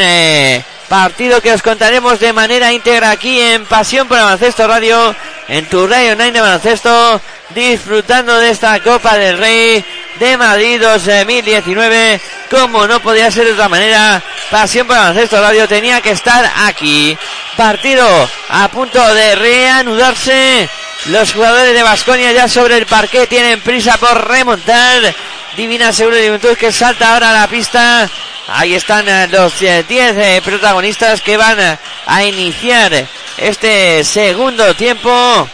partido que os contaremos de manera íntegra aquí en Pasión por el Baloncesto Radio, en tu radio online de baloncesto, disfrutando de esta Copa del Rey de Madrid 2019. Como no podía ser de otra manera, Pasión por el Baloncesto Radio tenía que estar aquí. Partido a punto de reanudarse. Los jugadores de Basconia ya sobre el parque tienen prisa por remontar. Divina Seguro de Juventud que salta ahora a la pista. Ahí están eh, los 10 protagonistas que van eh, a iniciar este segundo tiempo.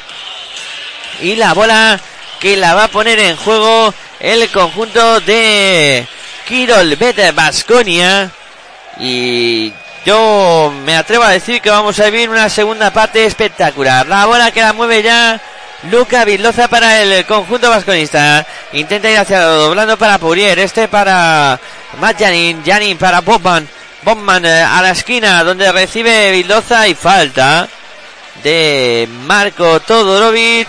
Y la bola que la va a poner en juego el conjunto de Kirol Bet Basconia. Y yo me atrevo a decir que vamos a vivir una segunda parte espectacular. La bola que la mueve ya Luca Vildoza para el conjunto vasconista. Intenta ir hacia doblando para Purier. Este para Matt Janin. Janin para Bobman. Bobman eh, a la esquina donde recibe Vildoza y falta de Marco Todorovic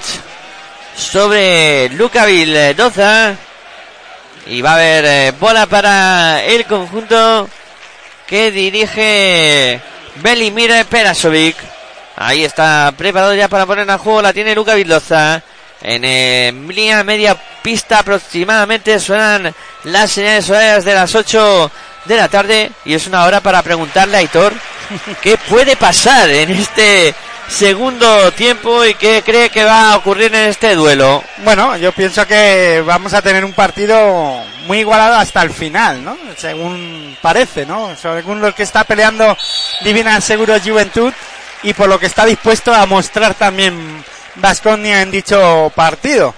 sobre Luca Vildoza. Y va a haber eh, bola para el conjunto que dirige Belimir Perasovic. Ahí está preparado ya para poner a juego. La tiene Luca Vildoza. En eh, línea media pista aproximadamente suenan las señales horarias de las 8 de la tarde. Y es una hora para preguntarle a Aitor qué puede pasar en este segundo tiempo y qué cree que va a ocurrir en este duelo. Bueno, yo pienso que vamos a tener un partido muy igualado hasta el final, ¿no? Según parece, ¿no? Según lo que está peleando Divina Seguro Juventud y por lo que está dispuesto a mostrar también Vasconia en dicho partido.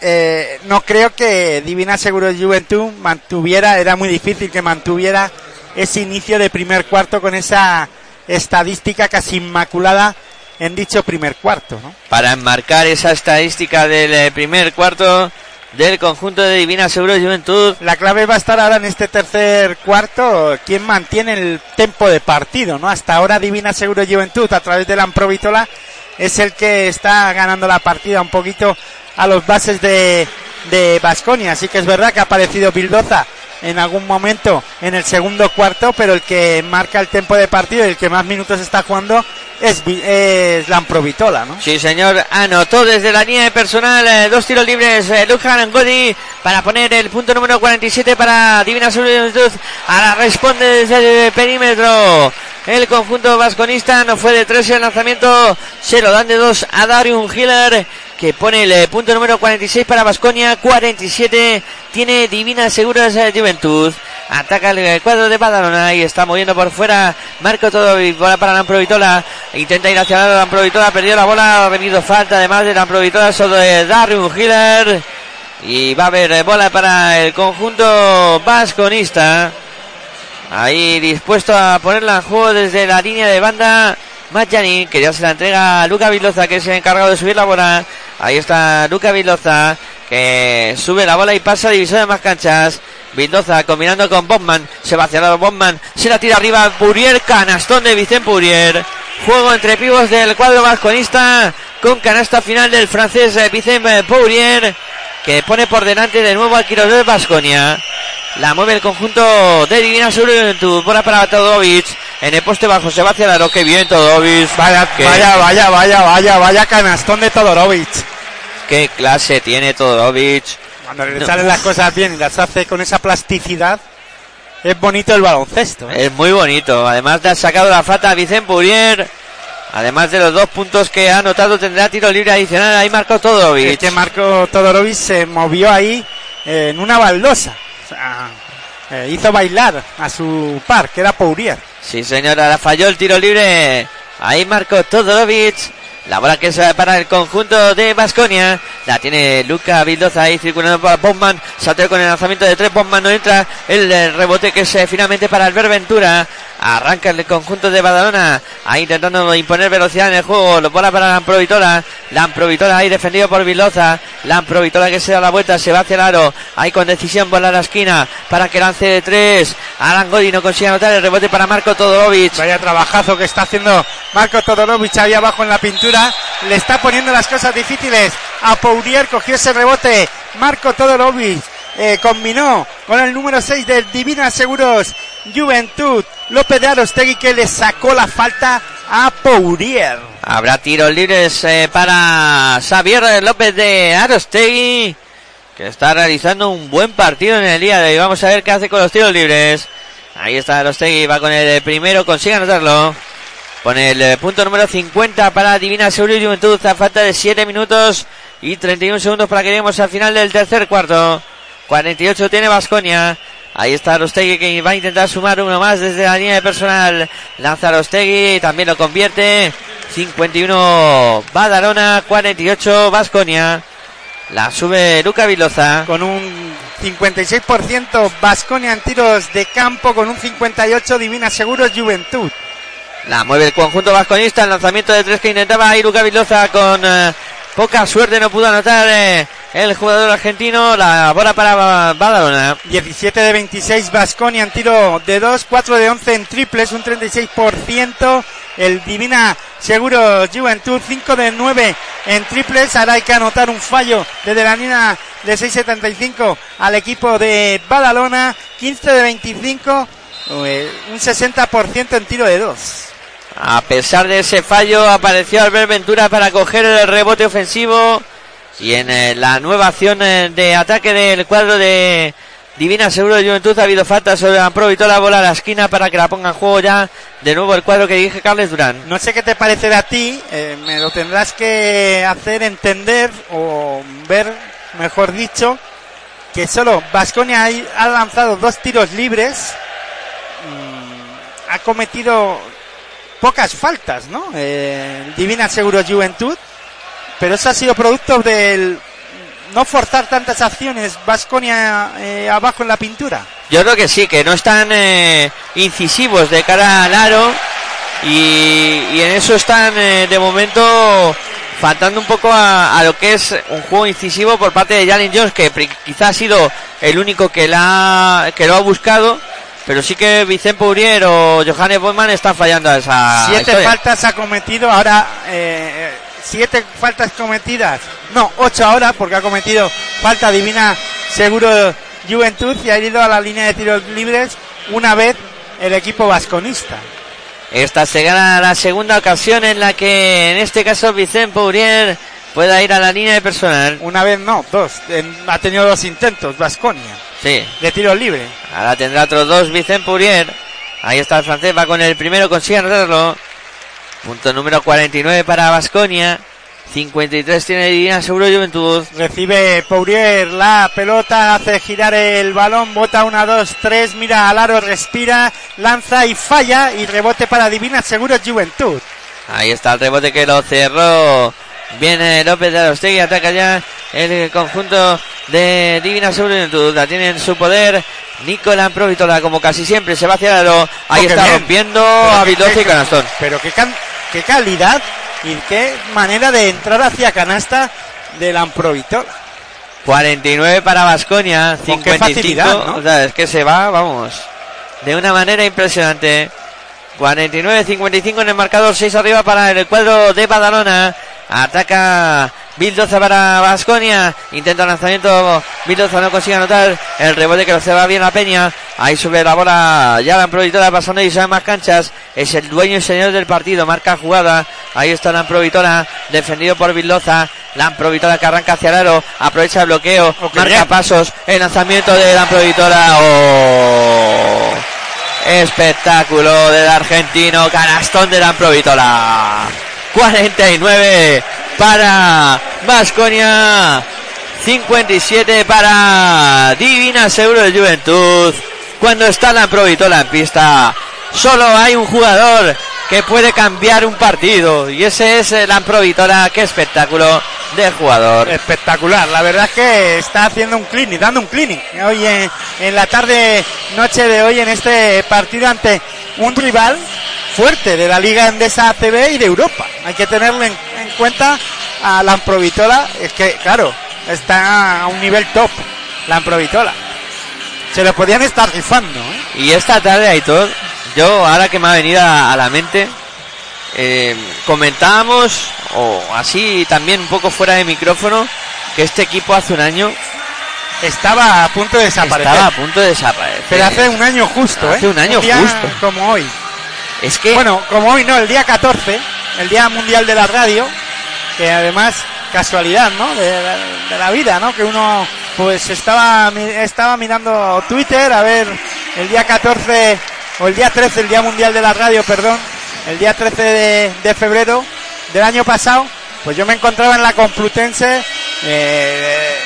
Eh, no creo que Divina Seguro Juventud mantuviera, era muy difícil que mantuviera ese inicio de primer cuarto con esa estadística casi inmaculada en dicho primer cuarto, ¿no? Para enmarcar esa estadística del eh, primer cuarto del conjunto de Divina Seguro Juventud. La clave va a estar ahora en este tercer cuarto, quién mantiene el tempo de partido, ¿no? Hasta ahora Divina Seguro Juventud a través de la Amprovitola es el que está ganando la partida un poquito a los bases de de Basconia, así que es verdad que ha aparecido Bildoza en algún momento en el segundo cuarto, pero el que marca el tempo de partido y el que más minutos está jugando es, es la Amprovitola, ¿no? Sí, señor, anotó desde la línea de personal eh, dos tiros libres eh, Lujan Angodi para poner el punto número 47 para Divina Juventud. Ahora responde desde el perímetro. El conjunto vasconista no fue de tres el lanzamiento, se lo dan de dos a Darius Hiller que pone el eh, punto número 46 para Vasconia, 47 tiene Divina Seguras eh, Juventud. Ataca el cuadro de Badalona y está moviendo por fuera Marco todo bola para Lamprovitola. Intenta ir hacia la Lamprovitola, perdió la bola, ha venido falta además de Lamprovitola sobre Darius Hiller. Y va a haber bola para el conjunto vasconista. Ahí dispuesto a ponerla en juego desde la línea de banda. Maggiani, que ya se la entrega a Luca Villoza, que es el encargado de subir la bola. Ahí está Luca Villoza, que sube la bola y pasa a división de más canchas. Vildoza combinando con Bobman, se va lado Bobman, se la tira arriba Purier, canastón de Vicente Purier. Juego entre pibos del cuadro vasconista con canasta final del francés eh, Vicente Purier, que pone por delante de nuevo al Quirós de Vasconia. La mueve el conjunto de Divina Juventud. Bola para Todovic. En el poste bajo se va hacia el aro. Que bien Todovic. Vaya, Qué- vaya, vaya, vaya, vaya, vaya canastón de Todorovic. Qué clase tiene Todovic. Cuando le salen las cosas bien y las hace con esa plasticidad, es bonito el baloncesto. ¿eh? Es muy bonito. Además le ha sacado la falta a Vicente Purier. Además de los dos puntos que ha anotado, tendrá tiro libre adicional. Ahí marcó Todovic. Este Marco Todorovic se movió ahí eh, en una baldosa. O sea, eh, hizo bailar a su par, que era Pourier. Sí, señora, la falló el tiro libre. Ahí marcó Todorovic. La bola que va para el conjunto de Basconia. La tiene Luca Vildoza ahí circulando para Bowman. Salteo con el lanzamiento de tres. Bowman no entra. El eh, rebote que es finalmente para Albert Ventura. Arranca el conjunto de Badalona. Ahí intentando imponer velocidad en el juego. Lo bola para Lamprovitola. Lamprovitola ahí defendido por Viloza. Lamprovitola que se da la vuelta. Se va hacia el aro. Ahí con decisión bola a la esquina. Para que lance de tres. Alan Godi no consigue anotar el rebote para Marco Todorovic. Vaya trabajazo que está haciendo Marco Todorovic ahí abajo en la pintura. Le está poniendo las cosas difíciles a Pourier. Cogió ese rebote. Marco Todorovic eh, combinó con el número 6 del Divina Seguros Juventud. López de Arostegui que le sacó la falta a Pourier. Habrá tiros libres eh, para Xavier López de Arostegui, que está realizando un buen partido en el día de hoy. Vamos a ver qué hace con los tiros libres. Ahí está Arostegui, va con el primero, consigue anotarlo. Pone el eh, punto número 50 para Divina Seguros Juventud a falta de 7 minutos y 31 segundos para que lleguemos al final del tercer cuarto. 48 tiene Vasconia. Ahí está Arostegui que va a intentar sumar uno más desde la línea de personal. Lanza Arostegui, también lo convierte. 51 Badalona, 48 Vasconia. La sube Luca Viloza. Con un 56% Vasconia en tiros de campo, con un 58 Divina Seguros Juventud. La mueve el conjunto vasconista. El lanzamiento de tres que intentaba ahí Luca Viloza con eh, poca suerte. No pudo anotar eh, el jugador argentino. La bola para Ba- Badalona. 17 de 26 Vasconia en tiro de 2, 4 de 11 en triples, un 36%. El Divina Seguro Juventud, 5 de 9 en triples. Ahora hay que anotar un fallo desde la línea de 6.75 al equipo de Badalona. 15 de 25, eh, un 60% en tiro de 2. A pesar de ese fallo, apareció Albert Ventura para coger el rebote ofensivo. Y en eh, la nueva acción eh, de ataque del cuadro de Divina Seguro de Juventud ha habido falta sobre Amprovitó la bola a la esquina para que la ponga en juego ya de nuevo el cuadro que dirige Carles Durán. No sé qué te parecerá a ti, eh, me lo tendrás que hacer entender o ver, mejor dicho, que solo Vasconia ha lanzado dos tiros libres, mm, ha cometido pocas faltas, ¿no? Eh, Divina Seguro Juventud, pero eso ha sido producto del no forzar tantas acciones Vasconia abajo en la pintura. Yo creo que sí, que no están eh, incisivos de cara al aro y, y en eso están eh, de momento faltando un poco a, a lo que es un juego incisivo por parte de Jalen Jones, que quizá ha sido el único que, la, que lo ha buscado, pero sí que Vicente Pourier o Johannes Boyman están fallando a esa Siete historia. faltas ha cometido ahora, eh, eh, siete faltas cometidas, no, ocho ahora, porque ha cometido falta divina seguro Juventud y ha ido a la línea de tiros libres una vez el equipo vasconista. Esta será la segunda ocasión en la que en este caso Vicente Pourier pueda ir a la línea de personal. Una vez no, dos. En- ha tenido dos intentos, Vasconia, Sí. de tiros libres. Ahora tendrá otros dos Vicente Pourier. Ahí está el francés, va con el primero, consigue anotarlo. Punto número 49 para Vasconia. 53 tiene Divina Seguro Juventud. Recibe Pourier la pelota, hace girar el balón, bota una, dos, tres, mira al aro, respira, lanza y falla y rebote para Divina Seguro Juventud. Ahí está el rebote que lo cerró. Viene López de Arostegui, ataca ya el conjunto de Divina Juventud. La tiene en su poder. Nicolás Provitola, como casi siempre, se va hacia el aro. Ahí Oh, está bien. rompiendo a Viloza y Canastón. Pero qué, can- qué calidad y qué manera de entrar hacia canasta de la Amprovitola. 49 para Vasconia, Con qué 55. facilidad, ¿no? O sea, es que se va, vamos, de una manera impresionante. 49-55 en el marcador, 6 arriba para el cuadro de Badalona. Ataca Bildoza para Vasconia. Intenta lanzamiento. Bildoza no consigue anotar. El rebote que lo se va bien a Peña. Ahí sube la bola. Ya la Provitora pasando y sabe más canchas. Es el dueño y señor del partido. Marca jugada. Ahí está la Provitora. Defendido por Bildoza. La Provitora que arranca hacia el aro. Aprovecha el bloqueo. Marca bien. pasos. El lanzamiento de la Provitora. Oh. Espectáculo del argentino. Canastón de la Provitora. 49 para Vasconia. 57 para Divina Seguro de Juventud. Cuando está la Provitola en pista, solo hay un jugador que puede cambiar un partido. Y ese es la Provitola. Qué espectáculo de jugador. Espectacular, la verdad es que está haciendo un clinic, dando un clinic hoy en, en la tarde, noche de hoy en este partido ante un rival fuerte de la Liga Endesa ACB y de Europa. Hay que tenerlo en, en cuenta a la Amprovitola, es que, claro, está a un nivel top, la Amprovitola. Se lo podían estar rifando, ¿eh? Y esta tarde, Aitor, yo ahora que me ha venido a, a la mente, eh, comentábamos, o así también un poco fuera de micrófono, que este equipo hace un año Estaba a punto de desaparecer. estaba a punto de desaparecer. Pero hace un año justo, ¿eh? Hace un año día justo. Como hoy. Es que Bueno, como hoy no, el día 14, el Día Mundial de la Radio, que además, casualidad, ¿no? De, la- de la vida, ¿no? Que uno, pues estaba, estaba mirando Twitter a ver el día 14, o el día 13, el Día Mundial de la Radio, perdón, el día 13 de, febrero del año pasado, pues yo me encontraba en la Complutense eh,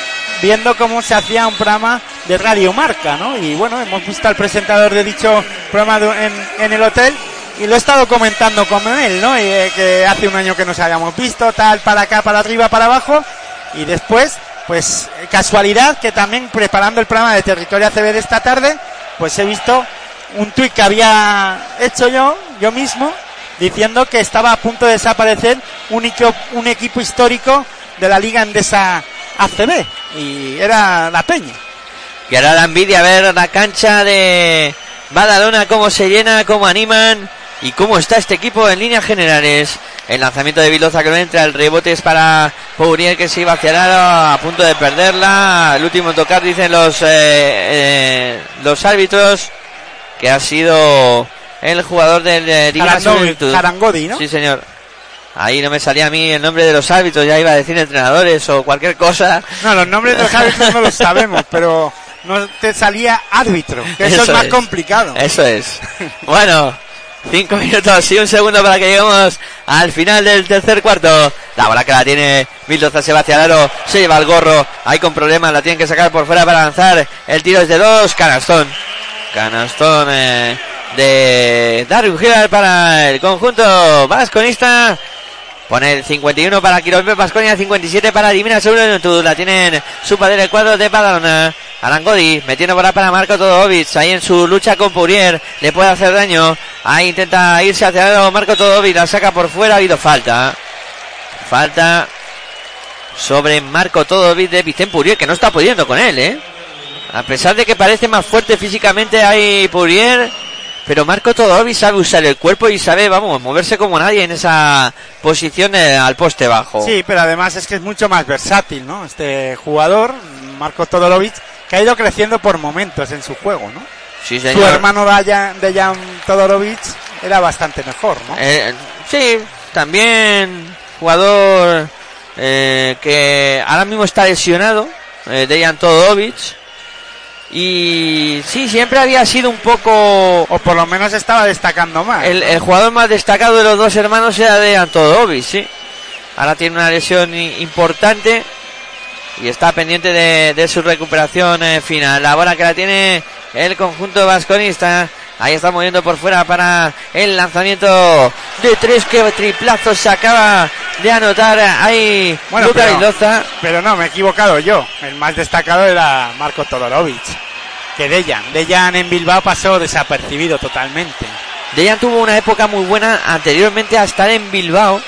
viendo cómo se hacía un programa de Radio Marca, ¿no? Y bueno, hemos visto al presentador de dicho programa en, el hotel y lo he estado comentando con él, ¿no? Y, eh, que hace un año que nos habíamos visto, tal, para acá, para arriba, para abajo. Y después, pues, casualidad que también preparando el programa de Territorio ACB de esta tarde, pues he visto un tuit que había hecho yo, yo mismo, diciendo que estaba a punto de desaparecer un, equipo- un equipo histórico de la Liga Endesa ACB. Y era la Peña. Y ahora da envidia ver la cancha de Badalona, cómo se llena, cómo animan y cómo está este equipo en líneas generales. El lanzamiento de Viloza que no entra, el rebote es para Pourier que se iba hacia aro, a punto de perderla. El último tocar dicen los, eh, eh, los árbitros que ha sido el jugador del eh, ¿no? Sí, señor. Ahí no me salía a mí el nombre de los árbitros, ya iba a decir entrenadores o cualquier cosa. No, los nombres de los árbitros no los sabemos, pero no te salía árbitro, que eso, es más complicado. Eso es. Bueno, cinco minutos y un segundo para que lleguemos al final del tercer cuarto. La bola que la tiene Mendoza se va hacia el aro, se lleva el gorro, ahí con problemas, la tienen que sacar por fuera para lanzar. El tiro es de dos, canastón. Canastón eh, de Darwin Hilal para el conjunto vasconista. Pone el 51 para Quirolbe Pasconia, 57 para Divina Juventud. La tienen su padre el cuadro de Badalona. Arangodi metiendo bola para Marco Todovic. Ahí en su lucha con Pourier. Le puede hacer daño. Ahí intenta irse hacia lado Marco Todovic. La saca por fuera. Ha habido falta. Falta sobre Marco Todovic de Vicente Pourier. Que no está pudiendo con él, ¿eh? A pesar de que parece más fuerte físicamente ahí Pourier. Pero Marco Todovic sabe usar el cuerpo y sabe, vamos, moverse como nadie en esa posición eh, al poste bajo. Sí, pero además es que es mucho más versátil, ¿no? Este jugador, Marco Todorovic, que ha ido creciendo por momentos en su juego, ¿no? Sí, Su señor. hermano Dayan- Dejan Todorovic era bastante mejor, ¿no? Eh, sí, también jugador eh, que ahora mismo está lesionado, eh, Dejan Todovic. Y sí, siempre había sido un poco O por lo menos estaba destacando más. el, el jugador más destacado de los dos hermanos era Dejan Todovic, sí. Ahora tiene una lesión importante y está pendiente de, de su recuperación eh, final. La bola que la tiene el conjunto vasconista. Ahí está moviendo por fuera para el lanzamiento de tres que triplazo se acaba de anotar ahí Bueno, pero-. Pero no, me he equivocado yo. El más destacado era Marco Todorovic. Que Dejan. Dejan en Bilbao pasó desapercibido totalmente. Dejan tuvo una época muy buena anteriormente a estar en Bilbao.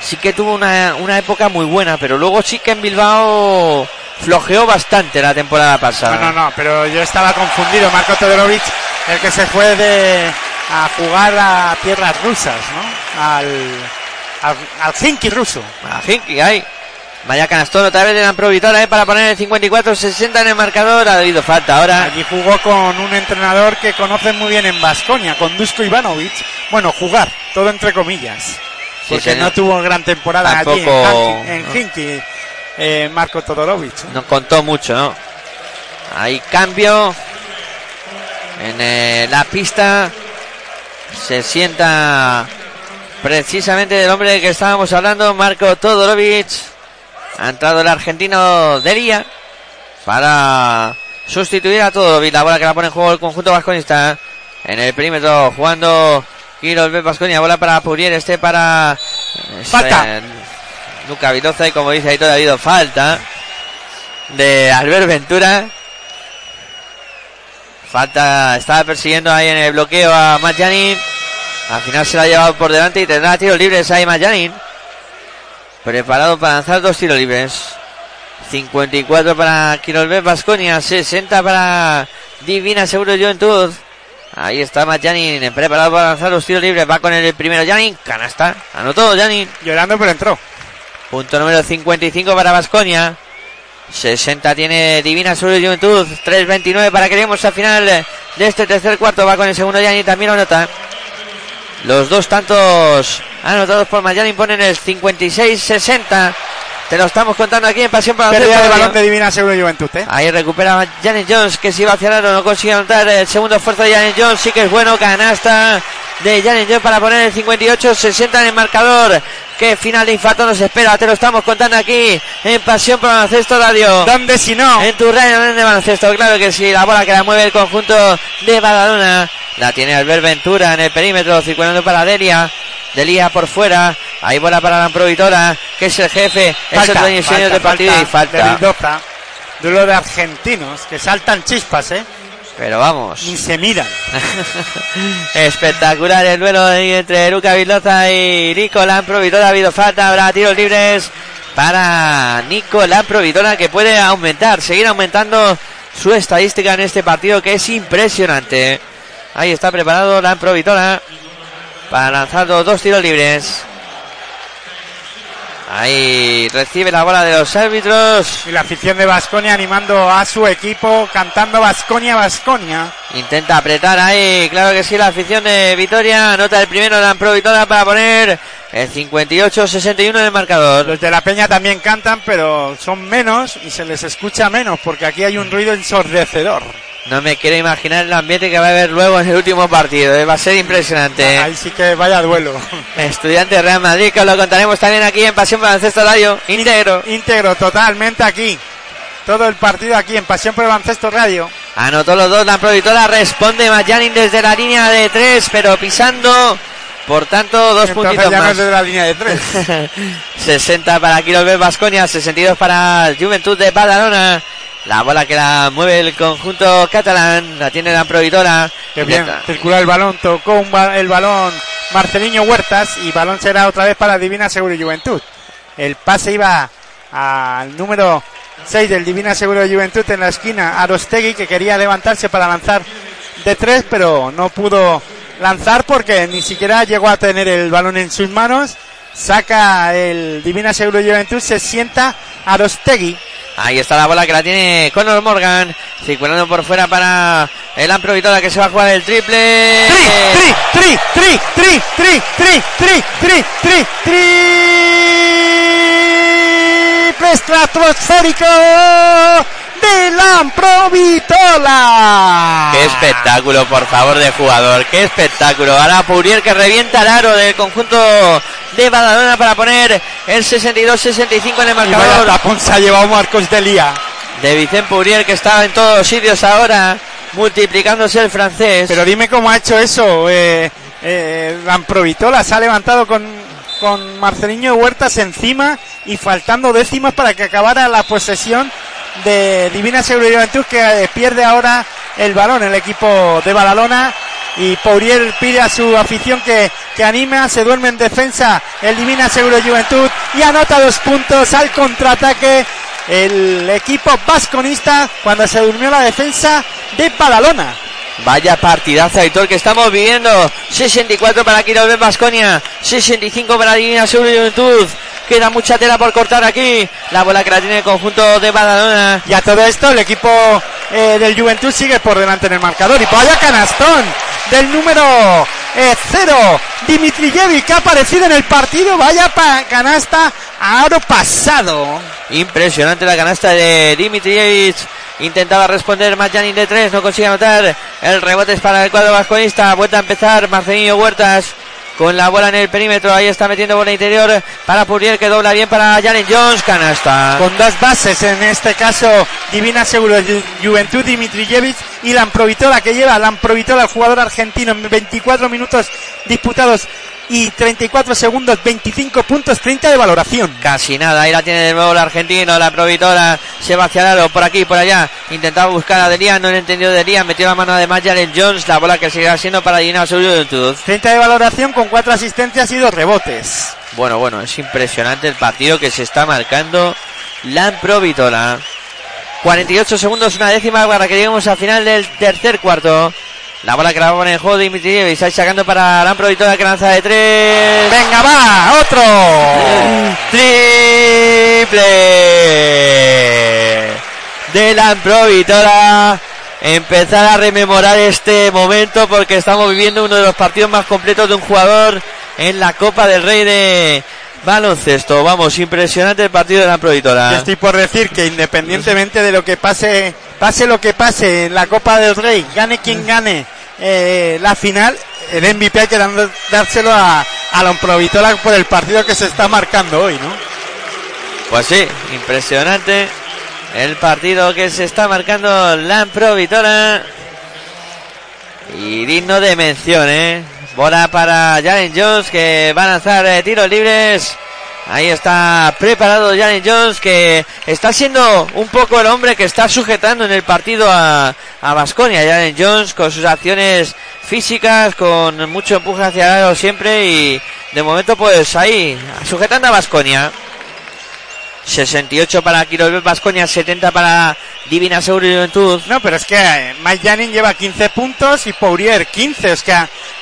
Sí que tuvo una, una época muy buena, pero luego sí que en Bilbao flojeó bastante la temporada pasada. No, no, no, pero yo estaba confundido. Marco Todorovic, el que se fue de a jugar a tierras rusas, ¿no? Al, al, al Hinky ruso. A Hinky, ahí. Vaya canastón otra vez de la Provitora, eh, para poner el 54-60 en el marcador. Ha habido falta ahora. Allí jugó con un entrenador que conoce muy bien en Vasconia, con Dusko Ivanovic. Bueno, jugar, todo entre comillas. Porque no tuvo gran temporada allí en, Tampoco- Hanki- en Hinky, eh, Marco Todorovic. Nos contó mucho, ¿no? Hay cambio en eh, la pista. Se sienta precisamente del hombre del que estábamos hablando, Marco Todorovic. Ha entrado el argentino Delia para sustituir a Todorovic. La bola que la pone en juego el conjunto vasconista. En el perímetro jugando Quiroz B. Vasconia. Bola para Purier, este para... Falta. eh, Luca Viloza y como dice ahí todavía ha habido falta de Albert Ventura. Falta, estaba persiguiendo ahí en el bloqueo a Matt Janin. Al final se la ha llevado por delante y tendrá tiros libres ahí Matt Janin. Preparado para lanzar dos tiros libres. 54 para Quirolbet Vasconia, 60 para Divina Seguro Juventud. Ahí está Matt Janin, preparado para lanzar los tiros libres. Va con el primero Janin, canasta. Anotó Janin. Llorando, pero entró. Punto número 55 para Vasconia. 60 tiene Divina Seguro Juventud. 3.29 para que lleguemos al final de este tercer cuarto. Va con el segundo Janin, también lo anota. Los dos tantos anotados por Mayanin ponen el 56-60. Te lo estamos contando aquí en Pasión para de Radio. balón de Divina Seguro Juventud, ¿eh? Ahí recupera Janet Jones que se iba hacia el aro, no consigue anotar el segundo esfuerzo de Janet Jones, sí que es bueno, canasta de Janet Jones para poner el 58-60 en el marcador. Que final de infarto nos espera, te lo estamos contando aquí en Pasión por Baloncesto Radio. ¿Dónde si no? En tu radio de baloncesto, claro que sí, la bola que la mueve el conjunto de Badalona. La tiene Albert Ventura en el perímetro, circulando para Delia. Delia por fuera. Ahí bola para la provitora, que es el jefe, es el dueño señor del partido y de falta. Mendoza. Duelo de argentinos que saltan chispas, ¿eh? Pero vamos. Ni se miran. Espectacular el duelo ahí entre Luca Vildoza y Nicolás Provitora. Ha habido falta, habrá tiros libres para Nicolás Provitora que puede aumentar, seguir aumentando su estadística en este partido que es impresionante. Ahí está preparado la para lanzar los dos tiros libres. Ahí recibe la bola de los árbitros. Y la afición de Vasconia animando a su equipo, cantando Vasconia, Vasconia. Intenta apretar ahí, claro que sí, la afición de Vitoria. Anota el primero de la Provitora para poner el 58-61 en el marcador. Los de la Peña también cantan, pero son menos y se les escucha menos porque aquí hay un ruido ensordecedor. No me quiero imaginar el ambiente que va a haber luego en el último partido. eh, Va a ser impresionante. Ahí sí que vaya duelo. Estudiante Real Madrid, que os lo contaremos también aquí en Pasión por el Baloncesto Radio. Íntegro. Íntegro, totalmente aquí. Todo el partido aquí en Pasión por el Baloncesto Radio. Anotó los dos, la provitora responde Mayanin desde la línea de tres, pero pisando. Por tanto, dos Entonces puntitos ya no más. es de la línea de tres. 60 para Quirolbet Vasconia, 62 para Juventud de Badalona. La bola que la mueve el conjunto catalán, la tiene la provitora. Qué bien, circula el balón, tocó un ba- el balón Marceliño Huertas y balón será otra vez para Divina Seguro y Juventud. El pase iba al número 6 del Divina Seguro y Juventud en la esquina, Arostegui, que quería levantarse para lanzar de tres, pero no pudo lanzar porque ni siquiera llegó a tener el balón en sus manos. Saca el Divina Seguro y Juventud, se sienta Arostegui. Ahí está la bola que la tiene Conor Morgan. Circulando por fuera para el Ampro Vitola que se va a jugar el triple. tri, tri, tri, tri, tri, tri, tri, tri, tri, triple estratosférico de la Vitola. Qué espectáculo, por favor, de jugador. Qué espectáculo. Ahora Pourier que revienta el aro del conjunto de Badalona para poner el 62-65 en el marcador. tapón se ha llevado Marcos Delía. De Vicente Pourier que está en todos los sitios ahora, multiplicándose el francés. Pero dime cómo ha hecho eso. Eh, eh, Lamprovitola se ha levantado con, con Huertas encima y faltando décimas para que acabara la posesión de Divina Seguridad Juventud que eh, pierde ahora el balón el equipo de Badalona y Pourier pide a su afición que, que anima, se duerme en defensa el Divina Seguro Juventud y anota dos puntos al contraataque el equipo vasconista cuando se durmió la defensa de Badalona. Vaya partidazo, Aitor, que estamos viviendo. 64 para Quirol Vasconia, 65 para Divina y Juventud. Queda mucha tela por cortar aquí. La bola que la tiene el conjunto de Badalona. Y a todo esto el equipo eh, del Juventud sigue por delante en el marcador. Y vaya canastón del número eh, cero, que ha aparecido en el partido. Vaya pa- canasta a oro pasado. Impresionante la canasta de Dimitrijevic. Intentaba responder Majanin de tres, no consigue anotar. El rebote es para el cuadro vasconista. Vuelta a empezar Marcelino Huertas con la bola en el perímetro. Ahí está metiendo bola interior para Puriel que dobla bien para Janet Jones. Canasta. Con dos bases, en este caso Divina Seguro, Ju- Juventud Dimitrijevic y Lamprovitola, que lleva Lamprovitola, el jugador argentino, en 24 minutos disputados y 34 segundos, 25 puntos, 30 de valoración. Casi nada, ahí la tiene de nuevo el argentino, la provitora Sebastián Aro, por aquí, por allá. Intentaba buscar a Delian, no le entendió Delian, metió la mano además Jalen Jones, la bola que seguirá siendo para Gina Juventud. 30 de valoración con 4 asistencias y 2 rebotes. Bueno, bueno, es impresionante el partido que se está marcando la Provitola. 48 segundos, una décima para que lleguemos al final del tercer cuarto. La bola que la va a poner juego Dimitrievich, ahí sacando para la Provitola que lanza de tres. Venga, va, otro. Triple de la Provitola. Empezar a rememorar este momento porque estamos viviendo uno de los partidos más completos de un jugador en la Copa del Rey de baloncesto. Vamos, impresionante el partido de la Provitola. Yo estoy por decir que independientemente de lo que pase, pase lo que pase en la Copa del Rey, gane quien gane eh, la final, el MVP hay que dárselo a, a la Provitola por el partido que se está marcando hoy, ¿no? Pues sí, impresionante el partido que se está marcando la Provitola. Y digno de mención, ¿eh? Bola para Jalen Jones que va a lanzar eh, tiros libres. Ahí está preparado Jalen Jones que está siendo un poco el hombre que está sujetando en el partido a, Basconia. Jalen Jones con sus acciones físicas, con mucho empuje hacia el aro siempre y de momento pues ahí, sujetando a Basconia. 68 para Quirobel Basconia, 70 para Divina Seguro y Juventud. No, pero es que eh, Mike Janin lleva 15 puntos y Pourier 15. Es que,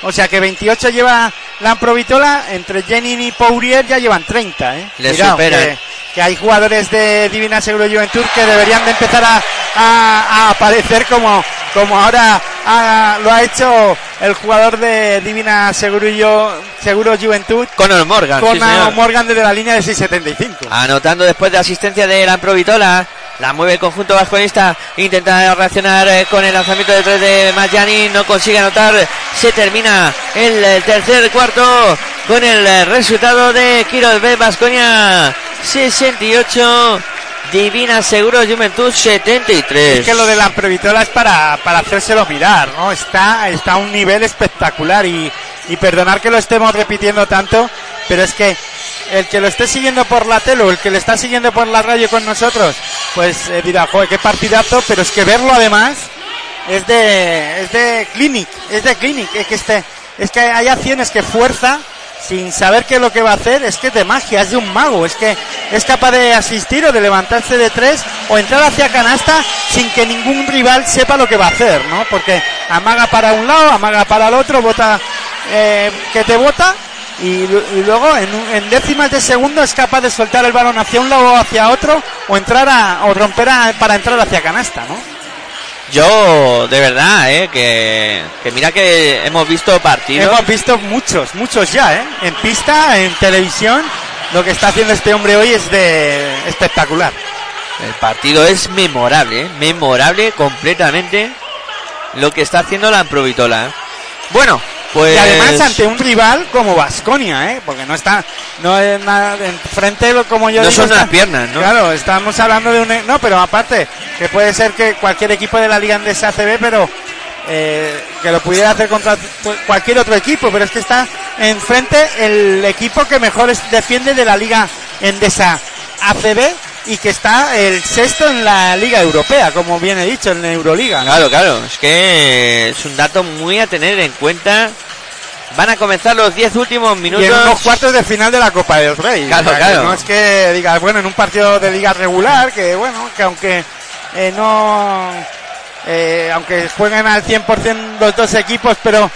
o sea que 28 lleva la Provitola, entre Janin y Pourier ya llevan 30. ¿eh? Le Cuidado, superan. Que, que hay jugadores de Divina Seguro y Juventud que deberían de empezar a, a- a aparecer como, como ahora ha- lo ha hecho el jugador de Divina Seguro, Seguro Juventud Conor Morgan. con sí. Morgan desde la línea de 675. Anotando después de asistencia de la Provitola. La mueve el conjunto vasconista. Intenta reaccionar eh, con el lanzamiento de tres de Magyani. No consigue anotar. Se termina el eh, tercer cuarto con el eh, resultado de Quiros B Vasconia 68. Divina Seguro Juventud 73. Es que lo de la previtola es para, para hacérselo mirar, ¿no? Está, está a un nivel espectacular y, y perdonar que lo estemos repitiendo tanto, pero es que el que lo esté siguiendo por la tele o el que le está siguiendo por la radio con nosotros, pues eh, dirá, joder, qué partidazo, pero es que verlo además es de, es de clinic, es de clinic, es que este, es que hay acciones que fuerza sin saber qué es lo que va a hacer, es que es de magia, es de un mago, es que es capaz de asistir o de levantarse de tres o entrar hacia canasta sin que ningún rival sepa lo que va a hacer, ¿no? Porque amaga para un lado, amaga para el otro, bota eh, que te bota y, lu- y luego en, en décimas de segundo es capaz de soltar el balón hacia un lado o hacia otro o entrar a, o romper a- para entrar hacia canasta, ¿no? Yo, de verdad, eh, que, que mira que hemos visto partidos. Hemos visto muchos, muchos ya, ¿eh? En pista, en televisión, lo que está haciendo este hombre hoy es de espectacular. El partido es memorable, ¿eh? memorable completamente lo que está haciendo la Provitola. Bueno, pues. Y además ante un rival como Vasconia, ¿eh? Porque no está, no es nada, enfrente como yo No digo, son las piernas, ¿no? Claro, estamos hablando de un, no, pero aparte, que puede ser que cualquier equipo de la Liga Andesa ACB, pero eh, que lo pudiera hacer contra cualquier otro equipo, pero es que está enfrente el equipo que mejor defiende de la Liga Endesa ACB y que está el sexto en la Liga Europea, como bien he dicho, en la Euroliga. ¿no? Claro, claro, es que es un dato muy a tener en cuenta. Van a comenzar los 10 últimos Y minutos. en unos cuartos de final de la Copa del Rey. Claro, O sea, que claro. No es que digas, bueno, en un partido de liga regular, que bueno, que aunque eh, no. eh, aunque jueguen al 100% los dos equipos, pero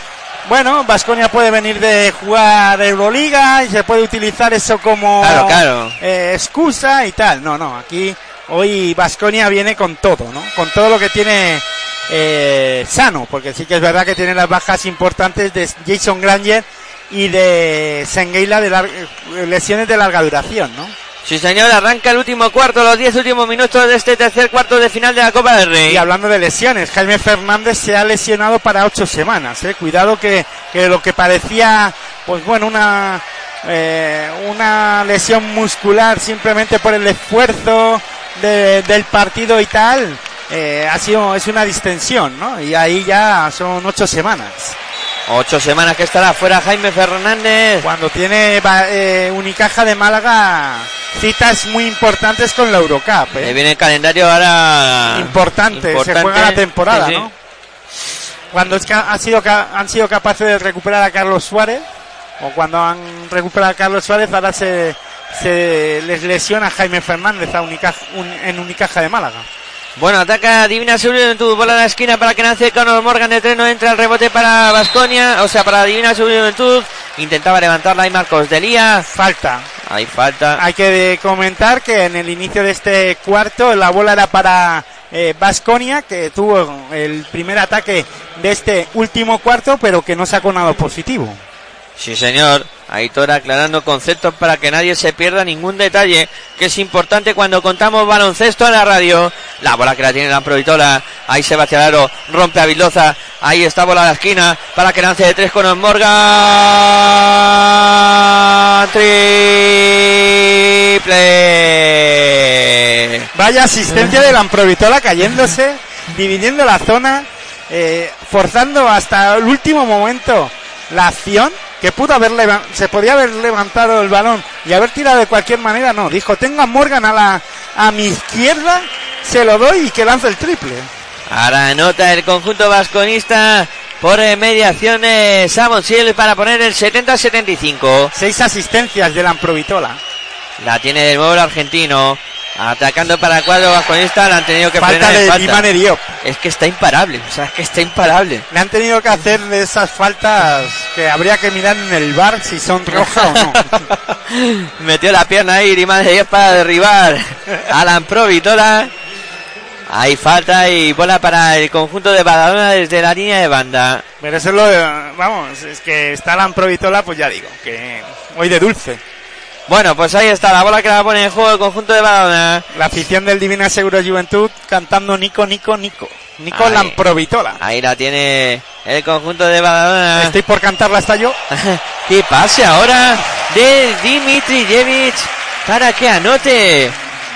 bueno, Vasconia puede venir de jugar Euroliga y se puede utilizar eso como Claro, claro. eh, excusa y tal. No, no, aquí hoy Vasconia viene con todo, ¿no? Con todo lo que tiene eh, sano, porque sí que es verdad que tiene las bajas importantes de Jason Granger y de Sengeila de lesiones de larga duración, ¿no? Sí, señor, arranca el último cuarto, los 10 últimos minutos de este tercer cuarto de final de la Copa del Rey. Y hablando de lesiones, Jaime Fernández se ha lesionado para ocho semanas. ¿eh? Cuidado que, que lo que parecía, pues bueno, una, eh, una lesión muscular simplemente por el esfuerzo de- del partido y tal, eh, ha sido, es una distensión, ¿no? Y ahí ya son ocho semanas. Ocho semanas que estará fuera Jaime Fernández. Cuando tiene eh, Unicaja de Málaga citas muy importantes con la Eurocup. ¿eh? Le viene el calendario ahora. importante, se juega la temporada, Sí, sí. ¿no? Cuando es ca- ha sido han sido capaces de recuperar a Carlos Suárez, o cuando han recuperado a Carlos Suárez, ahora se, se les lesiona a Jaime Fernández a Unicaja, un- en Unicaja de Málaga. Bueno, ataca Divina Juventud, bola a la esquina para que nace Conor Morgan de tres, no entra el rebote para Vasconia, o sea, para Divina Juventud. Intentaba levantarla ahí Marcos Delía. Falta. Hay falta. Hay que comentar que en el inicio de este cuarto la bola era para Vasconia, que tuvo el primer ataque de este último cuarto, pero que no sacó nada positivo. Sí, señor. Aitor aclarando conceptos para que nadie se pierda ningún detalle, que es importante cuando contamos baloncesto en la radio. La bola que la tiene la Provitola. Ahí Sebastián Aro rompe a Vildoza. Ahí está bola a la esquina para que lance de tres con Morgan. Triple. Vaya asistencia de Lamprovitola cayéndose, dividiendo la zona, eh, forzando hasta el último momento la acción, que pudo haber se podía haber levantado el balón y haber tirado de cualquier manera, no, dijo, tengo a Morgan a la a mi izquierda, se lo doy y que lance el triple. Ahora anota el conjunto vasconista por eh, mediación Sil para poner el 70-75. Seis asistencias de Lamprovitola. La tiene de nuevo el argentino. Atacando para el cuadro vasconista, la han tenido que Falta frenar en de falta. Diop. Es que está imparable, o sea, es que está imparable. Le han tenido que hacer de esas faltas que habría que mirar en el bar si son rojas o no. Metió la pierna ahí, Dimane de Dios para derribar a la Provitola. Hay falta y bola para el conjunto de Badalona desde la línea de banda. Pero eso es lo de- vamos, es que está la Provitola, pues ya digo, que hoy de dulce. Bueno, pues ahí está la bola que la pone en juego el conjunto de Badalona. La afición del Divina Seguro Juventud cantando Nico, Nico, Nico. Nico Ahí. Lamprovitola. Ahí la tiene el conjunto de Badalona. Estoy por cantarla hasta yo. ¿Qué pase ahora de Dimitri Jevic para que anote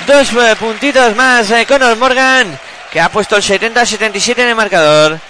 dos eh, puntitos más eh, Conor Morgan que ha puesto el 70-77 en el marcador.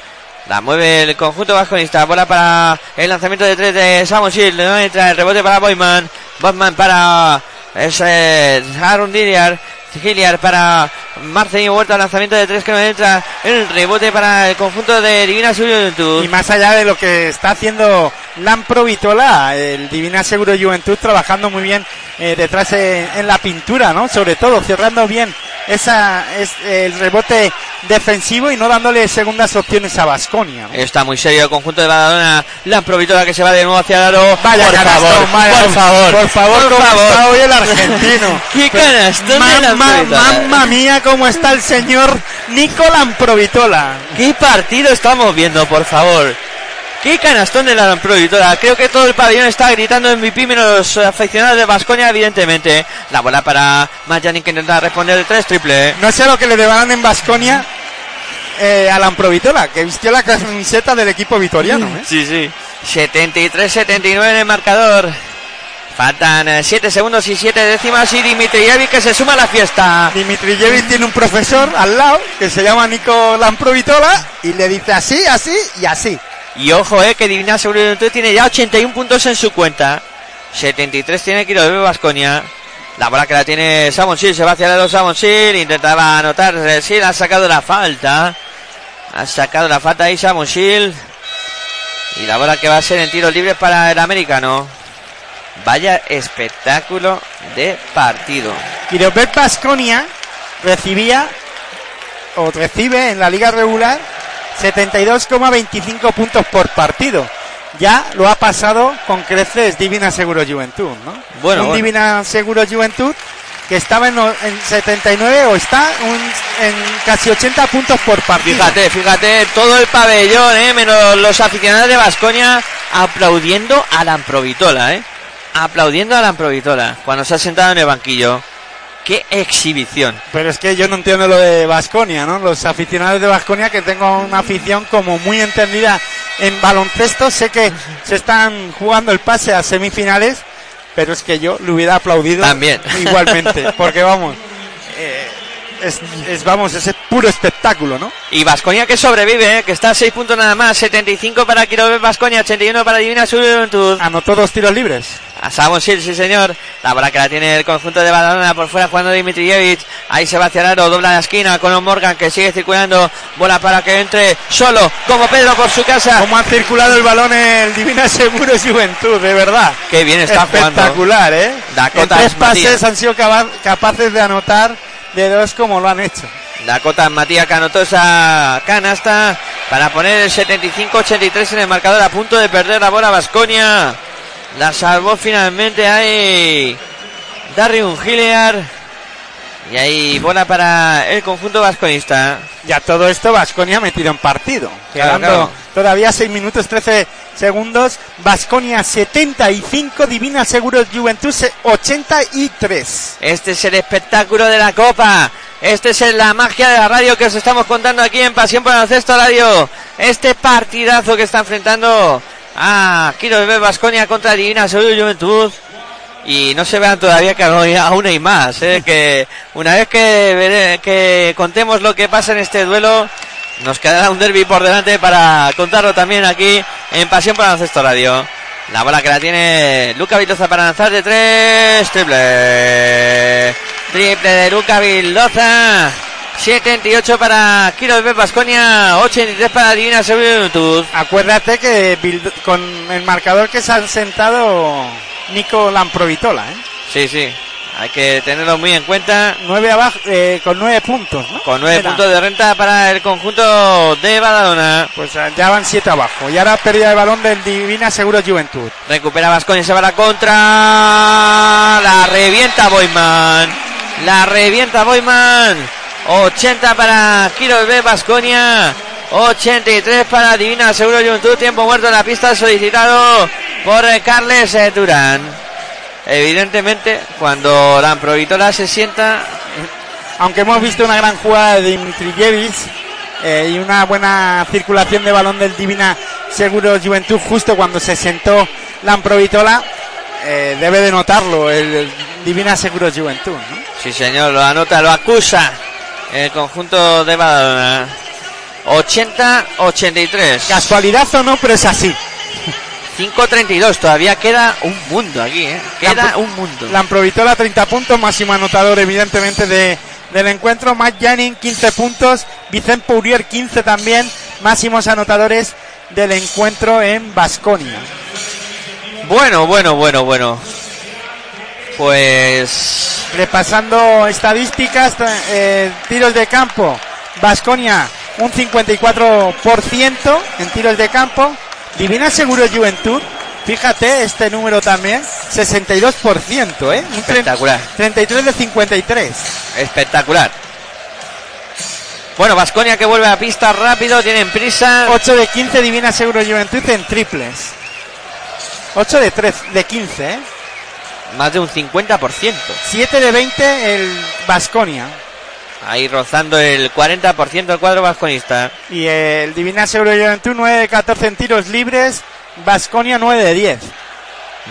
La mueve el conjunto vasconista. Bola para el lanzamiento de tres de Shield. No entra el rebote para Boyman. Boyman para es, eh, Aaron Hilliard. Hilliard para Marcelino Huerta. Lanzamiento de tres que no entra. El rebote para el conjunto de Divina Juventud. Y más allá de lo que está haciendo Lamprovitola, el Divina Seguro Juventud trabajando muy bien eh, detrás eh, en la pintura, ¿no? Sobre todo cerrando bien esa es el rebote defensivo y no dándole segundas opciones a Vasconia. Está muy serio el conjunto de Badalona. La Provitora que se va de nuevo hacia el aro. Vaya por canastón, favor, por favor, por favor, por favor. está hoy el argentino. Qué canastón de la Mamma, mamma mía, cómo está el señor Nicolán Provitola. ¿Qué partido estamos viendo, por favor? Qué canastón de la Provitora. Creo que todo el pabellón está gritando MVP menos los aficionados de Vasconia, evidentemente. La bola para Majani que intenta responder el 3 triple. No sé lo que le debarán en Vasconia eh, a Lamprovitola, que vistió la camiseta del equipo vitoriano. ¿eh? Sí, sí. 73-79 en el marcador. Faltan 7 segundos y 7 décimas y Dimitrijevic que se suma a la fiesta. Dimitrijevic tiene un profesor al lado que se llama Nico Lamprovitola y le dice así, así y así. Y ojo, eh, que Divina Seguridad tiene ya 81 puntos en su cuenta. 73 tiene Kiro de Vasconia. La bola que la tiene Samon Sil, se va hacia el lado intentaba anotar, eh, Sil ha sacado la falta. Ha sacado la falta ahí Samon Sil. Y la bola que va a ser en tiro libre para el americano. Vaya espectáculo de partido. Quiropet Vasconia recibía o recibe en la liga regular 72,25 puntos por partido. Ya lo ha pasado con creces Divina Seguro Juventud, ¿no? Bueno, un bueno. Divina Seguro Juventud que estaba en, o- en 79 o está un- en casi 80 puntos por partido. Fíjate, fíjate, todo el pabellón, eh, menos los aficionados de Vasconia aplaudiendo a la Amprovitola, eh. Aplaudiendo a la Amprovitola cuando se ha sentado en el banquillo. ¡Qué exhibición! Pero es que yo no entiendo lo de Vasconia, ¿no? Los aficionados de Vasconia que tengo una afición como muy entendida en baloncesto, sé que se están jugando el pase a semifinales, pero es que yo le hubiera aplaudido También. igualmente, porque vamos, eh, es, es, vamos, es puro espectáculo, ¿no? Y Vasconia que sobrevive, ¿eh? que está a 6 puntos nada más. 75 para Quirobe Vasconia, 81 para Divina Juventud. Anotó dos tiros libres. A Sabon sí, sí señor. La bola que la tiene el conjunto de Badalona por fuera jugando Dimitrijevic. Ahí se va hacia Aro, dobla la esquina con Morgan que sigue circulando. Bola para que entre solo como Pedro por su casa. Como ha circulado el balón el Divina Seguros Juventud, de verdad. Qué bien está Espectacular, jugando. ¿eh? en tres pases han sido capaces de anotar de dos como lo han hecho. Dakota Matías anotó esa canasta para poner el 75-83 en el marcador a punto de perder la bola Vasconia. La salvó finalmente ahí Darius Hilliard. Y ahí bola para el conjunto vasconista. Ya todo esto Vasconia metido en partido. Quedando todavía 6 minutos 13 segundos. Vasconia 75, Divina Seguros Juventud 83. Este es el espectáculo de la Copa. Este es la magia de la radio que os estamos contando aquí en Pasión por el Cesto Radio. Este partidazo que está enfrentando a Bebé Vasconia contra Divina Seguros Juventud y no se vean todavía que aún hay más. ¿eh? que una vez que, que contemos lo que pasa en este duelo, nos quedará un derby por delante para contarlo también aquí en Pasión por Baloncesto Radio. La bola que la tiene Luca Vildoza para lanzar de tres. Triple. Triple de Luca Vildoza. 78 para Kiro de Pasconia, 83 para Divina Juventud. Acuérdate que con el marcador que se han sentado Nico Lamprovitola, ¿eh? Sí, sí. Hay que tenerlo muy en cuenta. Nueve abajo, eh, con nueve puntos, ¿no? Con nueve puntos de renta para el conjunto de Badalona. Pues eh, ya van siete abajo. Y ahora pérdida de balón del Divina Seguro Juventud. Recupera Vasconia, se va a la contra. La revienta Boyman. La revienta Boyman. 80 para Kiro B Vasconia. 83 para Divina Seguro Juventud. Tiempo muerto en la pista solicitado por Carles Durán. Evidentemente, cuando la Amprovitola se sienta, aunque hemos visto una gran jugada de Dimitrijevic eh, y una buena circulación de balón del Divina Seguro Juventud justo cuando se sentó la Amprovitola, eh, debe de notarlo el, Divina Seguro Juventud. ¿no? Sí, señor, lo anota, lo acusa el conjunto de Badalona. 80-83. Casualidad o no, pero es así. 5.32, todavía queda un mundo aquí, ¿eh? Queda un mundo. La Amprovitola 30 puntos, máximo anotador evidentemente de, del encuentro. Matt Janning 15 puntos, Vicente Pourier 15 también, máximos anotadores del encuentro en Basconia. Bueno, bueno, bueno, bueno. Pues repasando estadísticas, eh, tiros de campo, Basconia un 54% en tiros de campo, Divina Seguro Juventud, fíjate este número también, 62%, ¿eh? Espectacular. 33 de 53. Espectacular. Bueno, Vasconia que vuelve a pista rápido, tienen prisa. 8 de 15 Divina Seguro Juventud en triples. 8 de 3, de 15, ¿eh? Más de un 50%. 7 de 20 el Vasconia. Ahí rozando el 40% del cuadro vasconista. Y el Divina Seguro Juventud 9 de 14 en tiros libres. Vasconia 9 de 10.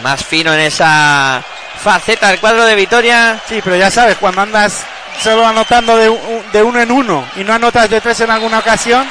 Más fino en esa faceta del cuadro de Vitoria. Sí, pero ya sabes, cuando andas solo anotando de, de uno en uno y no anotas de tres en alguna ocasión,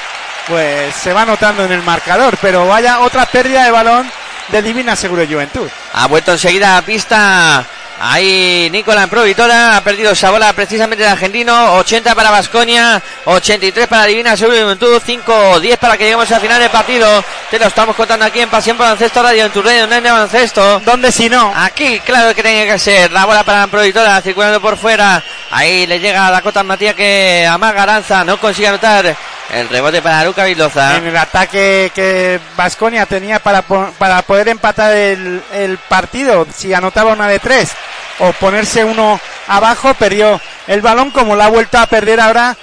pues se va anotando en el marcador. Pero vaya otra pérdida de balón de Divina Seguro Juventud. Ha vuelto enseguida a pista Ahí Nicolás Provitora ha perdido esa bola precisamente de argentino. 80 para Vasconia, 83 para Divina Seguro Juventud, 5 10 para que lleguemos al final del partido. Te lo estamos contando aquí en Pasión por Baloncesto Radio, en tu radio de baloncesto. ¿Dónde si no? Aquí, claro que tiene que ser. La bola para la Provitora circulando por fuera. Ahí le llega a Dakota Matías que amaga Aranza, no consigue anotar. El rebote para Luca Vildoza. En el ataque que Vasconia tenía para, para poder empatar el, el partido, si anotaba una de tres o ponerse uno abajo, perdió el balón como lo ha vuelto a perder ahora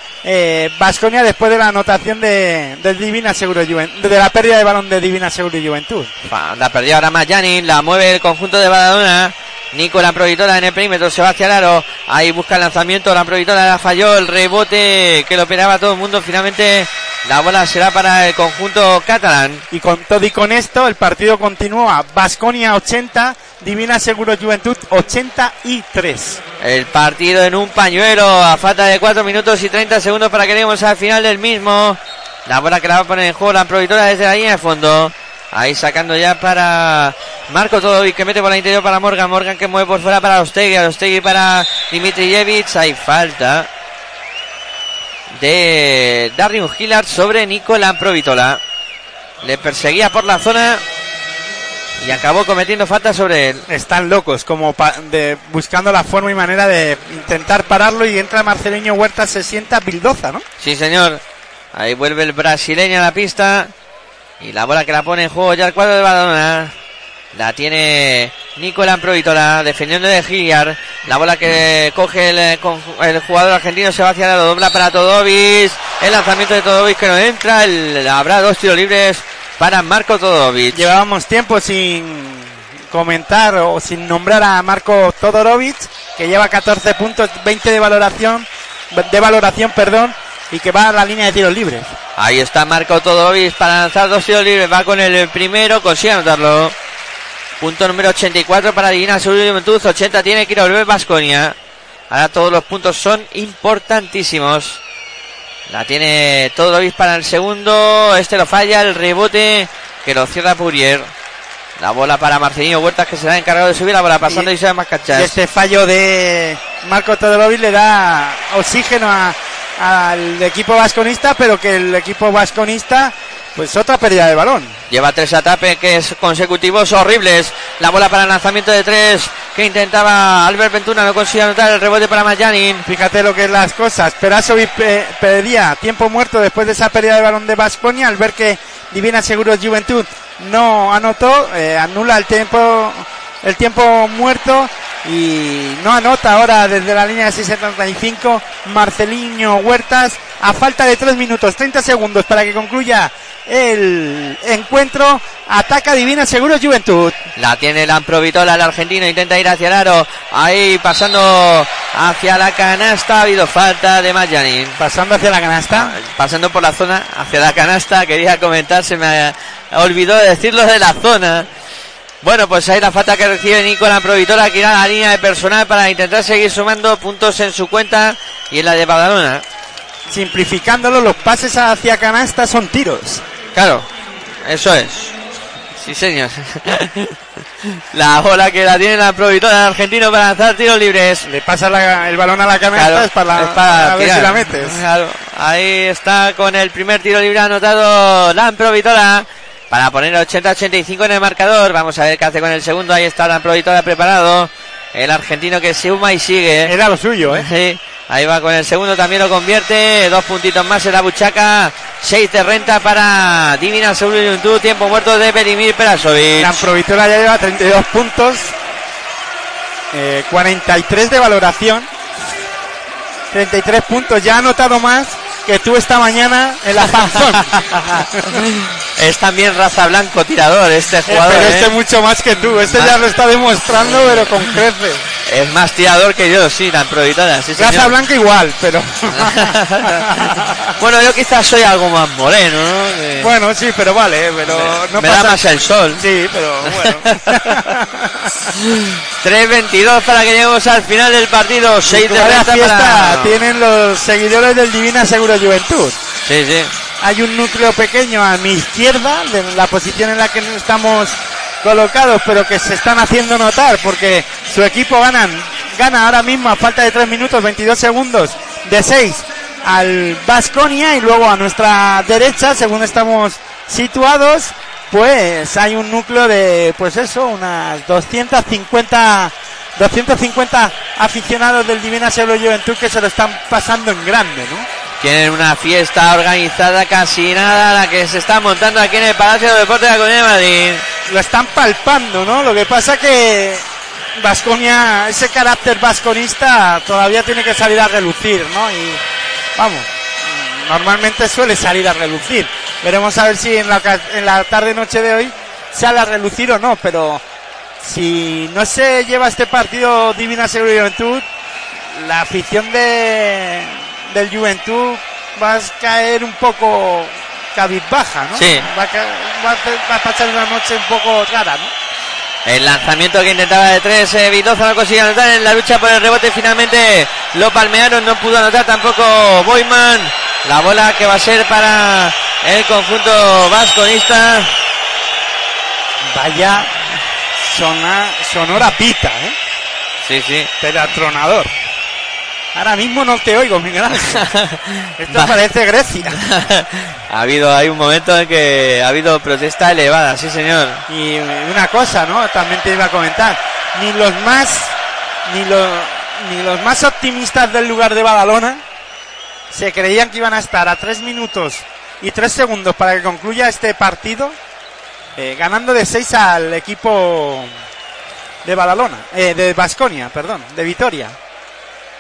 Vasconia eh, después de la anotación de, Divina Seguro Juventud, de la pérdida de balón de Divina Seguro Juventud. La perdió ahora Mayani, la mueve el conjunto de Badalona. Nico la prohibitora en el perímetro, se va hacia el aro, ahí busca el lanzamiento, la prohibitora la falló, el rebote que lo operaba todo el mundo, finalmente la bola será para el conjunto catalán. Y con todo y con esto el partido continúa, Vasconia 80, Divina Seguro Juventud 83. el partido en un pañuelo a falta de 4 minutos y 30 segundos para que lleguemos al final del mismo. La bola que la va a poner en juego la provitora desde la línea de fondo. Ahí sacando ya para Marco Todovic que mete por la interior para Morgan. Morgan que mueve por fuera para Ostegui. Ostegui para Dimitrijevic. Hay falta de Darren Hillard sobre Nicolás Provitola. Le perseguía por la zona y acabó cometiendo falta sobre él. Están locos, como pa- de, buscando la forma y manera de intentar pararlo y entra Marceleño Huerta, se sienta Bildoza, ¿no? Sí, señor. Ahí vuelve el brasileño a la pista. Y la bola que la pone en juego ya el cuadro de Badalona. La tiene Nicolás Provitola defendiendo de Gilliard. La bola que coge el, eh, el jugador argentino se va hacia la dobla para Todovic. El lanzamiento de Todovic que no entra. El- habrá dos tiros libres para Marco Todovic. Llevábamos tiempo sin comentar o sin nombrar a Marco Todorovic, que lleva 14 puntos, 20 de valoración, de valoración, perdón, y que va a la línea de tiros libres. Ahí está Marco Todovic para lanzar dos tiros libres. Va con el primero, consigue anotarlo. Punto número 84 para Divina de Juventud. 80 tiene que ir a volver Vasconia. Ahora todos los puntos son importantísimos. La tiene Todovic para el segundo. Este lo falla. El rebote que lo cierra Purier. La bola para Marcelino Huertas que será encargado de subir la bola pasando y, se va más Y cachas. este fallo de Marco Todorovic le da oxígeno a- al equipo vasconista, pero que el equipo vasconista, pues otra pérdida de balón. Lleva tres ataques consecutivos horribles. La bola para el lanzamiento de tres que intentaba Albert Ventuna. No consigue anotar el rebote para Majanin. Fíjate lo que es las cosas. Perasovic pe- pedía tiempo muerto después de esa pérdida de balón de Vasconia al ver que Divina Seguros Juventud no anotó, eh, anula el tiempo el tiempo muerto y no anota ahora desde la línea de 6.75 Marcelinho Huertas a falta de 3 minutos 30 segundos para que concluya el encuentro ataca Divina Seguros Juventud La tiene Lamprovitola, el argentino. Intenta ir hacia el aro. Ahí pasando hacia la canasta. Ha habido falta de Majanin. pasando hacia la canasta Pasando por la zona hacia la canasta. Quería comentar, se me olvidó decirlo de la zona. Bueno, pues ahí la falta que recibe Nicolás Provitola que irá a la línea de personal para intentar seguir sumando puntos en su cuenta y en la de Badalona. simplificándolo los pases hacia canasta son tiros Claro, eso es. Sí, señor. la bola que la tiene la provitora argentino para lanzar tiros libres. le pasa la- el balón a la canasta Claro, es para, la- es para a ver si la metes Claro, ahí está con el primer tiro libre anotado Lampro Vitola para poner 80-85 en el marcador. Vamos a ver qué hace con el segundo. Ahí está Lampro Vitola preparado. El argentino que se suma y sigue. era lo suyo eh Sí, ahí va con el segundo, también lo convierte. Dos puntitos más en la buchaca. Seis de renta para Divina Juventud. Tiempo muerto de Belimir Perasovic. la Provitola ya lleva 32 puntos eh, 43 de valoración 33 puntos ya ha anotado más que tú esta mañana en la fanzón es también raza blanco tirador este jugador. pero ¿eh? este mucho más que tú este ya lo está demostrando pero con creces Es más tirador que yo, sí, la. Sí, Raza blanca igual pero bueno, yo quizás soy algo más moreno, ¿no? Que bueno sí pero vale eh, pero no me pasa da más el sol. sí pero bueno 3.22 para que lleguemos al final del partido. 6 de renta fiesta para... tienen los seguidores del Divina Seguro Juventud. Sí, sí. Hay un núcleo pequeño a mi izquierda, de la posición en la que estamos colocados, pero que se están haciendo notar porque su equipo ganan, gana ahora mismo a falta de 3 minutos 22 segundos de 6 al Vasconia y luego a nuestra derecha, según estamos situados, pues hay un núcleo de, pues eso, unas 250 250 aficionados del Divina Seguro Juventud que se lo están pasando en grande, ¿no? Tienen una fiesta organizada casi nada, la que se está montando aquí en el Palacio de Deportes de la Comunidad de Madrid. lo están palpando, ¿no? Lo que pasa que Vasconia, ese carácter vasconista todavía tiene que salir a relucir, ¿no? Y vamos, normalmente suele salir a relucir. Veremos a ver si en la, en la tarde noche de hoy sale a relucir o no, pero si no se lleva este partido Divina Seguro y Juventud, la afición de del Juventud va a caer un poco cabizbaja, ¿no? Sí. Va a, ca- va a hacer- va a pasar una noche un poco rara, ¿no? El lanzamiento que intentaba de tres, eh, Vildoza no consigue anotar en la lucha por el rebote. Finalmente lo palmearon, no pudo anotar tampoco Boyman. La bola que va a ser para el conjunto vasconista. Vaya sona- sonora pita, ¿eh? Sí, sí. Pero atronador. Ahora mismo no te oigo, Miguel Ángel. Esto parece Grecia. ha habido, hay un momento en que ha habido protesta elevada, sí señor. Y una cosa, ¿no? También te iba a comentar. Ni los más, ni los, ni los más optimistas del lugar de Badalona se creían que iban a estar a tres minutos y tres segundos para que concluya este partido, eh, ganando de seis al equipo de Badalona, eh, de Basconia, perdón, de Vitoria.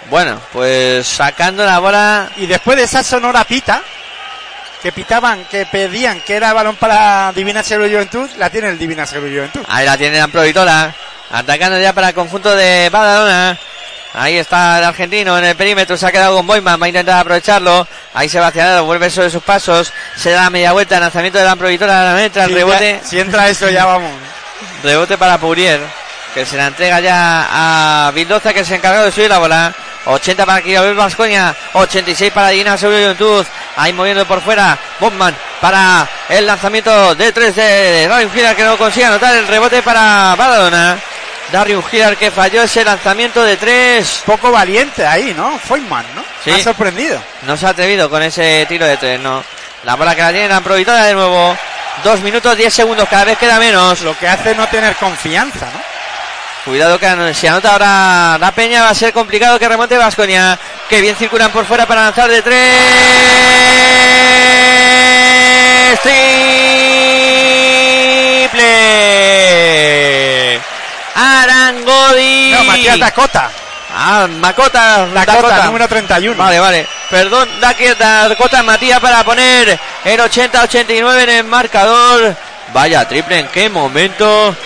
Bueno, pues sacando la bola. Y después de esa sonora pita, que pitaban, que pedían que era balón para Divina Seguro Juventud, la tiene el Divina Seguro Juventud. Ahí la tiene la Provitola. Atacando ya para el conjunto de Badalona. Ahí está el argentino en el perímetro. Se ha quedado con Boyman. Va a intentar aprovecharlo. Ahí se lado. Vuelve sobre sus pasos. Se da media vuelta. Lanzamiento de la Provitola. Entra el Si rebote. ya- si entra eso ya vamos. Rebote para Pourier. Que se la entrega ya a Vildoza. Que se encargó de subir la bola. 80 para Quirobel Vascoña. 86 para Dina Seguro Juventud. Ahí moviendo por fuera. Bobman para el lanzamiento de 3 de Hillar que no consigue anotar el rebote para Badalona. Darius Hillar que falló ese lanzamiento de 3. Poco valiente ahí, ¿no? Feynman, ¿no? Sí. Me ha sorprendido. No se ha atrevido con ese tiro de 3, no. La bola que la tiene la Provitora de nuevo. 2 minutos 10 segundos, cada vez queda menos. Lo que hace no tener confianza, ¿no? Cuidado que si anota ahora la Peña va a ser complicado que remonte Vasconia. Que bien circulan por fuera para lanzar de tres. Triple. Matías Dakota. Ah, Macota. Dakota, número 31. Vale, vale. Perdón, Dakota, Dakota Matías para poner el 80-89 en el marcador. Vaya, triple, en qué momento.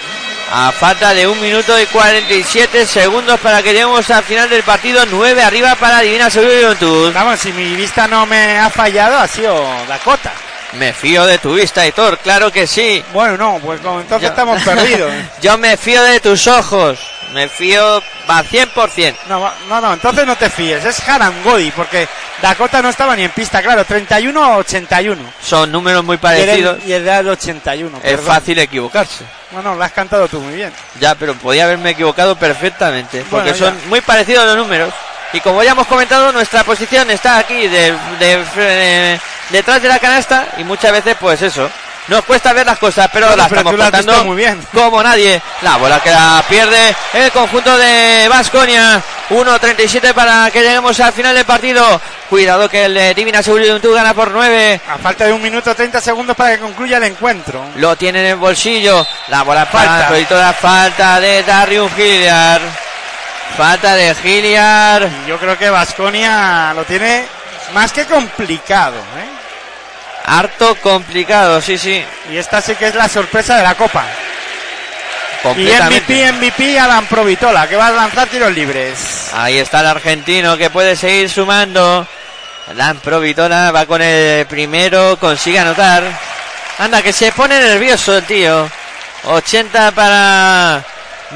A falta de un minuto y 47 segundos para que lleguemos al final del partido. 9 arriba para Divina Juventud. Vamos, si mi vista no me ha fallado, ha sido Dakota. Me fío de tu vista, Hitor, claro que sí. Bueno, no, pues como entonces estamos perdidos. Yo me fío de tus ojos. Me fío al 100%. No, no, no, entonces no te fíes. Es Harangodi, porque Dakota no estaba ni en pista, claro, 31 o 81. Son números muy parecidos. Y el 81. Es perdón. fácil equivocarse. No, no, lo has cantado tú muy bien. Ya, pero podía haberme equivocado perfectamente. Porque Bueno, son muy parecidos los números. Y como ya hemos comentado, nuestra posición está aquí de, de- de- detrás de la canasta. Y muchas veces, pues eso. Nos cuesta ver las cosas, pero Bueno, las pero estamos contando muy bien. como nadie. La bola que la pierde el conjunto de Vasconia. 1.37 para que lleguemos al final del partido. Cuidado que el de Divina Seguridad gana por 9. A falta de un minuto 30 segundos para que concluya el encuentro. Lo tiene en el bolsillo. La bola para Falta. la toda falta de Darius Hilliard. Falta de Hilliard. Yo creo que Vasconia lo tiene más que complicado. ¿eh? Harto complicado, sí, sí. Y esta sí que es la sorpresa de la Copa. Y. MVP, MVP Alan Provitola, que va a lanzar tiros libres. Ahí está el argentino que puede seguir sumando. Dan Provitola va con el primero, consigue anotar. Anda, que se pone nervioso el tío. 80 para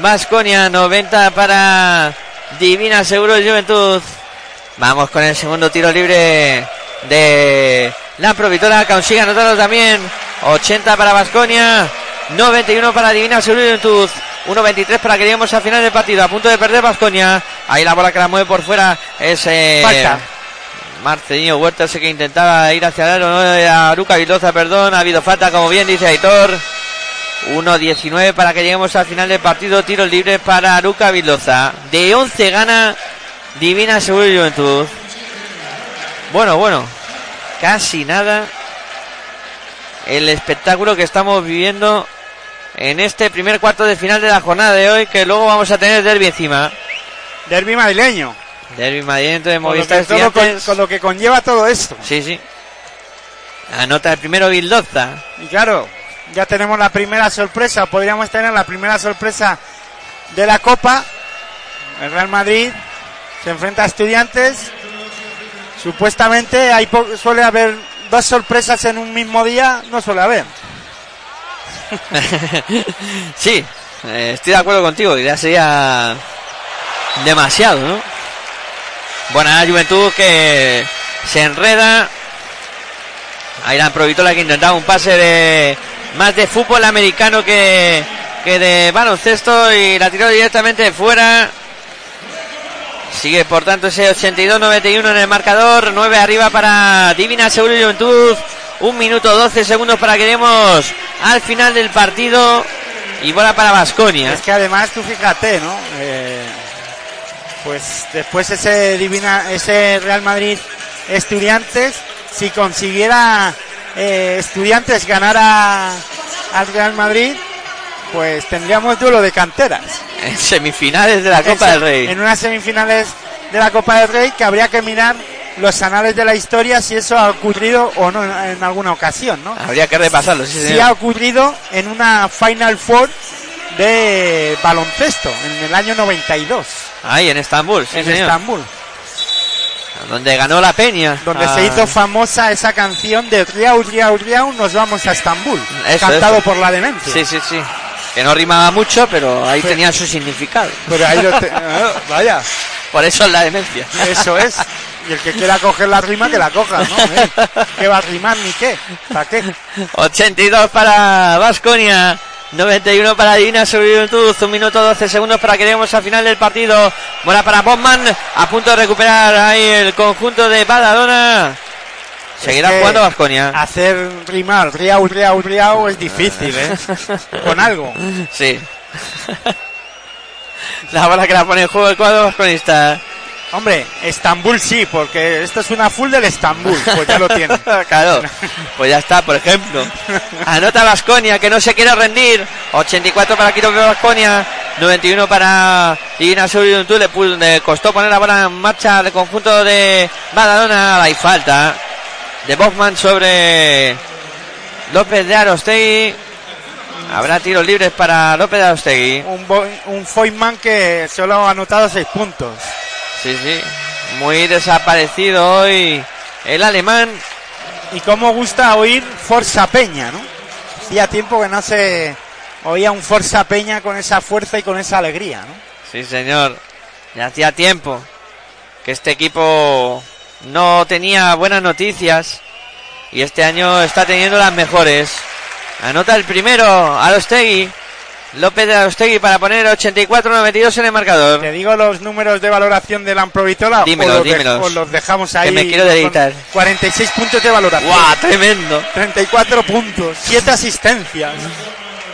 Vasconia, 90 para Divina Seguro de Juventud. Vamos con el segundo tiro libre de la Provitola, consigue anotarlo también. 80 para Vasconia, 91 para Divina Seguro de Juventud. 1.23 para que lleguemos al final del partido. A punto de perder Vasconia. Ahí la bola que la mueve por fuera es eh, Falta. Marcelino Huerta, ese que intentaba ir hacia el aro, no, a Luca Viloza, perdón, ha habido falta, como bien dice Aitor. 1.19 para que lleguemos al final del partido, tiros libres para Luca Viloza. De 11 gana Divina Seguro y Juventud. Bueno, bueno, casi nada el espectáculo que estamos viviendo en este primer cuarto de final de la jornada de hoy, que luego vamos a tener derby encima. Derby madrileño. Derby madrileño de Con lo, Movistar que, con, con lo que conlleva todo esto. Sí, sí. Anota el primero Vildoza. Y claro, ya tenemos la primera sorpresa, podríamos tener la primera sorpresa de la Copa. El Real Madrid se enfrenta a Estudiantes. Supuestamente hay suele haber dos sorpresas en un mismo día, no suele haber. sí, Eh, estoy de acuerdo contigo, ya sería demasiado, ¿no? Buena Juventud que se enreda. Ahí la Provitola que intentaba un pase de más de fútbol americano que, que de baloncesto y la tiró directamente fuera. Sigue por tanto ese 82-91 en el marcador. 9 arriba para Divina Seguro y Juventud. Un minuto 12 segundos para que demos al final del partido. Y bola para Basconia. Es que además tú fíjate, ¿no? Eh, pues después ese divina, ese Real Madrid Estudiantes, si consiguiera eh, Estudiantes ganar a- al Real Madrid, pues tendríamos duelo de canteras. En semifinales de la Copa En- del Rey. En unas semifinales de la Copa del Rey que habría que mirar los anales de la historia si eso ha ocurrido o no en, en alguna ocasión, ¿no? Habría que repasarlo, sí, Si señor. ha ocurrido en una Final Four de baloncesto en el año 92 Ahí en Estambul, sí, en señor. Estambul, Donde ganó la Peña. donde Ah, se hizo famosa esa canción de Riau, Riau, Riau, nos vamos a Estambul, Eso, cantado eso. por la demencia. Sí, sí, sí. Que no rimaba mucho, pero ahí Pues- tenía su significado. Pero ahí lo te- ah, vaya, Por eso es la demencia. eso es. Y el que quiera coger la rima, que la coja, ¿no? Eh, ¿Qué va a rimar ni qué? ¿Para qué? 82 para Vasconia. 91 para Divina sobre Juventud, un minuto 12 segundos para que lleguemos al final del partido. Bola para Bosman, a punto de recuperar ahí el conjunto de Badalona. Seguirá Es que jugando Vasconia. Hacer rimar Riau, Riau, Riau es difícil, ¿eh? Con algo. Sí. la bola que la pone en juego el cuadro vasconista. Hombre, Estambul sí, porque esto es una full del Estambul, pues ya lo tiene. claro, pues ya está, por ejemplo. Anota Vasconia que no se quiere rendir. 84 para Quito Vasconia, 91 para Divina Sur y Juventud. Le, costó poner la bola en marcha al conjunto de Badalona. Hay falta de Bosman sobre López de Arostegui. Habrá tiros libres para López de Arostegui. Un, un Foyman que solo ha anotado seis puntos. Sí, sí. Muy desaparecido hoy el alemán. Y cómo gusta oír Forza Peña, ¿no? Hacía tiempo que no se oía un Forza Peña con esa fuerza y con esa alegría, ¿no? Sí, señor. Ya hacía tiempo que este equipo no tenía buenas noticias y este año está teniendo las mejores. Anota el primero, Arostegui. López de Arostegui para poner 84-92 en el marcador. Te digo los números de valoración del Amprovitola. Dímelos, o los, de- dímelos. o los dejamos ahí. Que me quiero deleitar. 46 puntos de valoración. ¡Guau! Tremendo. 34 puntos, 7 asistencias,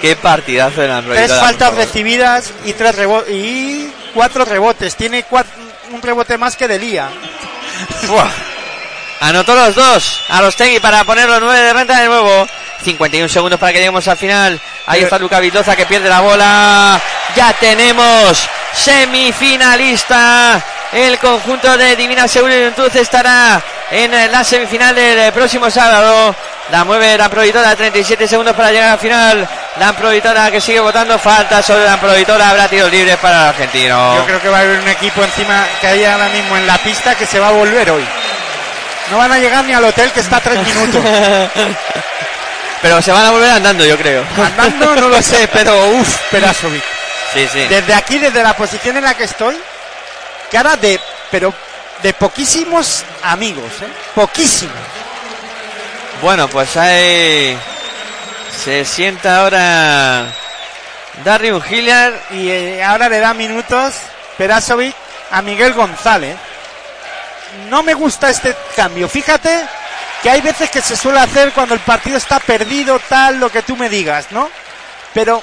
Qué partidazo de la 3 Provitora, faltas recibidas y tres rebo- y 4 rebotes. Tiene cuat- un rebote más que Delía. Buah. Anotó los dos. Arostegui para poner los 9 de renta de nuevo. 51 segundos para que lleguemos al final. Ahí está Luca Vildoza que pierde la bola. Ya tenemos semifinalista. El conjunto de Divina Seguro y Juventud estará en eh, la semifinal del eh, próximo sábado. La mueve la Provitora, 37 segundos para llegar al final. La Provitora que sigue votando falta sobre la Provitora. Habrá tiros libres para el argentino. Yo creo que va a haber un equipo encima que hay ahora mismo en la pista que se va a volver hoy. No van a llegar ni al hotel que está a 3 minutos. Pero se van a volver andando, yo creo. Andando no lo sé, pero uff, Perasovic. Sí, sí. Desde aquí, desde la posición en la que estoy, cara de, pero de poquísimos amigos, ¿eh? Poquísimos. Bueno, pues ahí se sienta ahora Darius Hilliard. Y eh, ahora le da minutos Perasovic a Miguel González. No me gusta este cambio. Fíjate que hay veces que se suele hacer cuando el partido está perdido, tal, lo que tú me digas, ¿no? Pero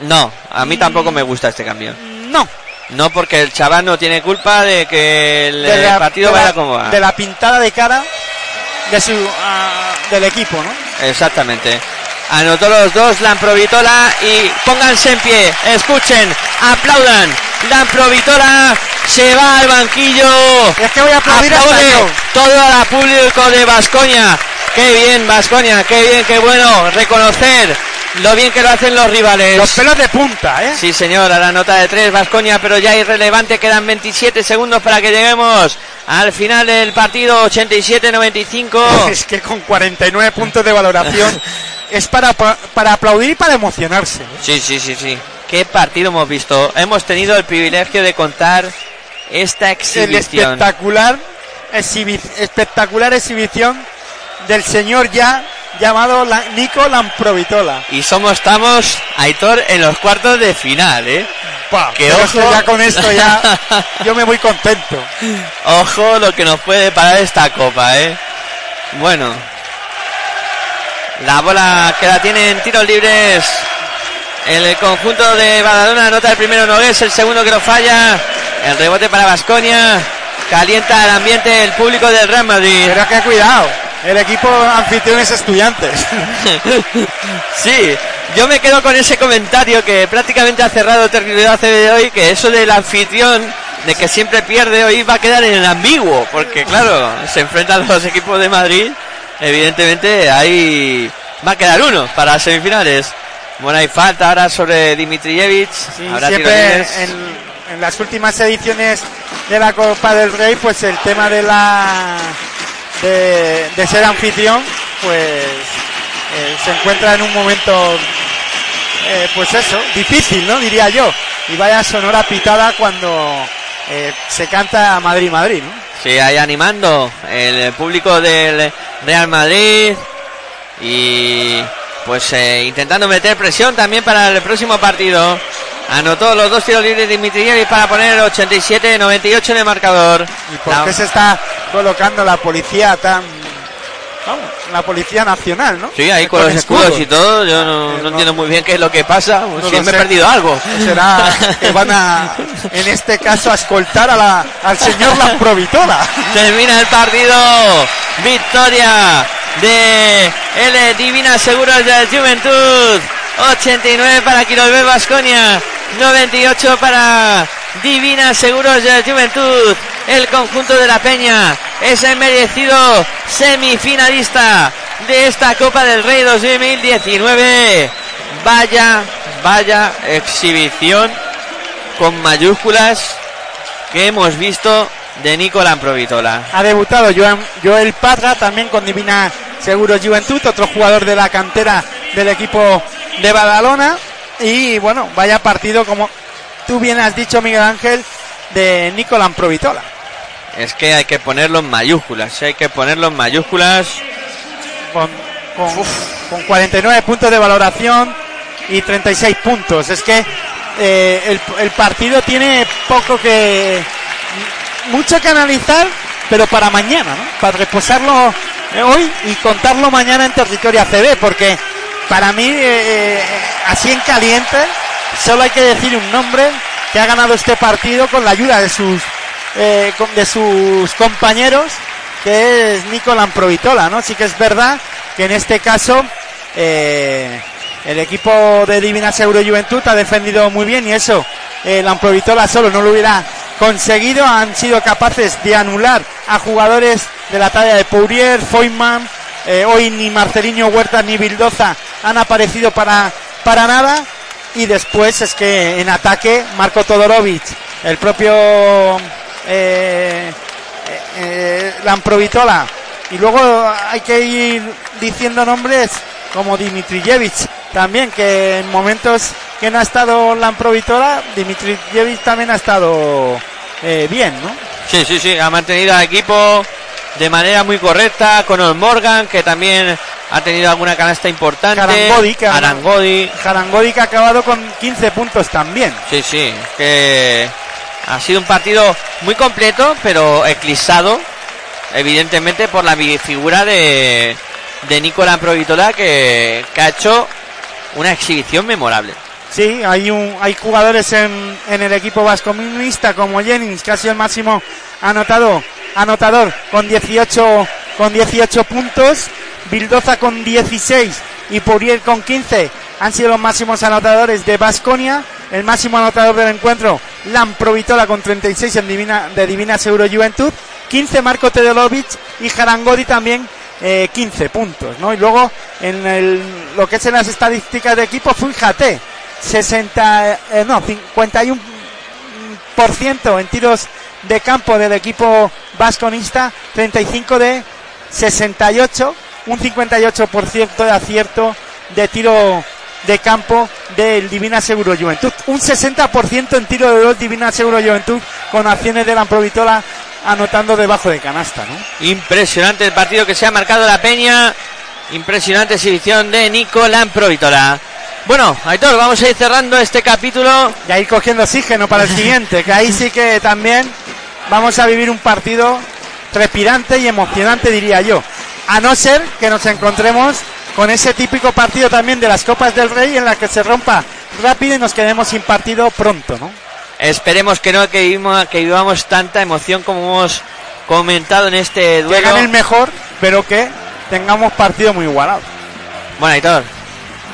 No, a mí tampoco me gusta este cambio. no. No porque el chaval no tiene culpa de que el De la, partido la- vaya como va. de la pintada de cara de su, ah, del equipo, ¿no? Exactamente. Anotó los dos Lamprovitola y pónganse en pie, escuchen, aplaudan. Lamprovitola se va al banquillo. Es que voy a aplaudir hasta Aplaude yo. todo el público de Vascoña. Qué bien, Vascoña, qué bien, qué bueno reconocer lo bien que lo hacen los rivales. Los pelos de punta, ¿eh? Sí, señor, a la nota de tres, Vascoña, pero ya irrelevante, quedan 27 segundos para que lleguemos al final del partido, 87-95. Es que con 49 puntos de valoración es para, pa- para aplaudir y para emocionarse. ¿eh? Sí, sí, sí, sí. ¿Qué partido hemos visto? Hemos tenido el privilegio de contar esta El exhibición. espectacular, exhibi- espectacular exhibición del señor ya llamado la- Nico Lamprovitola. Y somos, estamos, Aitor, en los cuartos de final, ¿eh? Que es que ojo. ya con esto ya yo me voy contento. Ojo lo que nos puede parar esta copa, ¿eh? Bueno. La bola que la tiene en tiros libres. El conjunto de Badalona anota el primero Nogués, el segundo que lo falla. El rebote para Vasconia. Calienta el ambiente el público del Real Madrid. Pero que cuidado, el equipo anfitrión es estudiantes. Sí, yo me quedo con ese comentario que prácticamente ha cerrado Territorial ACB de hoy, que eso del anfitrión, de que siempre pierde hoy, va a quedar en el ambiguo, porque claro, se enfrentan los equipos de Madrid, evidentemente ahí va a quedar uno para las semifinales. Bueno, hay falta ahora sobre. Sí, tiros siempre en las últimas ediciones de la Copa del Rey, pues el tema de la de, de ser anfitrión, pues eh, se encuentra en un momento, eh, pues eso, difícil, ¿no? Diría yo. Y vaya sonora pitada cuando eh, se canta Madrid, Madrid, ¿no? Sí, ahí animando el público del Real Madrid y pues intentando meter presión también para el próximo partido. Anotó los dos tiros libres Dimitrijevic para poner 87-98 en el marcador. ¿Y por qué se está colocando la policía tan, vamos, la policía nacional, ¿no? Sí, ahí con los escudos y todo, yo no, Eh, no no- entiendo muy bien qué es lo que pasa, No si me he perdido algo. Será que van a, en este caso, a escoltar a la, al señor Lamprovitola. Termina el partido. Victoria de el Divina Seguros de Juventud. 89 para Quirolbel Vasconia. 98 para Divina Seguros de Juventud. El conjunto de la Peña es el merecido semifinalista de esta Copa del Rey 2019. Vaya, vaya exhibición con mayúsculas que hemos visto de Nicolás Provitola. Ha debutado Joan- Joel Parra también con Divina Seguros Juventud, otro jugador de la cantera del equipo de Badalona. Y bueno, vaya partido, como tú bien has dicho, Miguel Ángel, de Nicolás Provitola. Es que hay que ponerlo en mayúsculas, hay que ponerlo en mayúsculas. con, con, con 49 puntos de valoración y 36 puntos. Es que eh, el, el partido tiene poco que. mucho que analizar, pero para mañana, ¿no? Para reposarlo eh, hoy y contarlo mañana en territorio ACB, porque para mí, eh, así en caliente, solo hay que decir un nombre que ha ganado este partido con la ayuda de sus, eh, de sus compañeros que es Nicolás Provitola, ¿no? Sí que es verdad que en este caso eh, el equipo de Divina Seguro Juventud ha defendido muy bien y eso eh, Lamprovitola solo no lo hubiera conseguido. Han sido capaces de anular a jugadores de la talla de Pourier, Foyman, eh, hoy ni Marceliño Huerta ni Bildoza han aparecido para, para nada. Y después es que en ataque Marco Todorovic, el propio eh, eh, Lamprovitola. Y luego hay que ir diciendo nombres como Dimitrijevic también, que en momentos que no ha estado Lamprovitola, Dimitrijevic también ha estado eh, bien, ¿no? Sí, sí, sí, ha mantenido al equipo de manera muy correcta. Conor Morgan, que también ha tenido alguna canasta importante. Arangodi, que Arangodi. Jarangodi que ha acabado con 15 puntos también. Sí, sí, que ha sido un partido muy completo, pero eclipsado, evidentemente, por la figura de, de Nicolás Provitola, que, que ha hecho una exhibición memorable. Sí, hay un, hay jugadores en, en el equipo vascomunista como Jennings, que ha sido el máximo anotado, anotador con 18, con 18 puntos, Bildoza con 16 y Pourier con 15 han sido los máximos anotadores de Vasconia. El máximo anotador del encuentro, Lamprovitola con 36 en Divina, de Divina Seguro Juventud, 15 Marco Tedolovic y Jarangodi también eh, 15 puntos, ¿no? Y luego en el, lo que es en las estadísticas de equipo, fíjate, 60, eh, no, 51 por ciento en tiros de campo del equipo vasconista, 35 de 68, un 58% de acierto de tiro de campo del Divina Seguro Juventud. Un 60% en tiro de gol Divina Seguro Juventud con acciones de la Provitola anotando debajo de canasta, ¿no? Impresionante el partido que se ha marcado la Peña. Impresionante exhibición de Nico Lamprovítola. Bueno, Aitor, vamos a ir cerrando este capítulo. Y ahí cogiendo oxígeno para el siguiente, que ahí sí que también vamos a vivir un partido trepidante y emocionante, diría yo. A no ser que nos encontremos con ese típico partido también de las Copas del Rey en la que se rompa rápido y nos quedemos sin partido pronto, ¿no? Esperemos que no, que vivamos, que vivamos tanta emoción como hemos comentado en este Que duelo. gane el mejor, pero que tengamos partido muy igualado. Bueno, Aitor,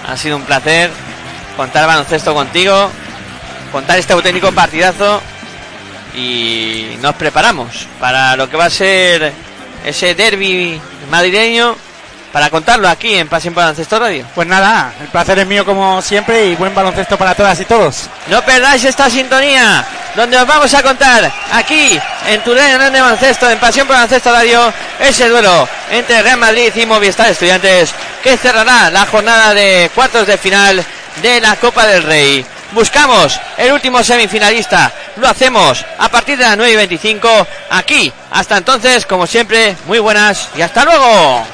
ha sido un placer contar baloncesto contigo, contar este auténtico partidazo y nos preparamos para lo que va a ser ese derby madrileño para contarlo aquí en Pasión por Baloncesto Radio. Pues nada, el placer es mío como siempre y buen baloncesto para todas y todos. No perdáis esta sintonía, donde os vamos a contar aquí en tu Radio de Baloncesto, en Pasión por Baloncesto Radio, ese duelo entre Real Madrid y Movistar Estudiantes que cerrará la jornada de cuartos de final de la Copa del Rey. Buscamos el último semifinalista, lo hacemos a partir de las 9 y 25 aquí. Hasta entonces, como siempre, muy buenas y hasta luego.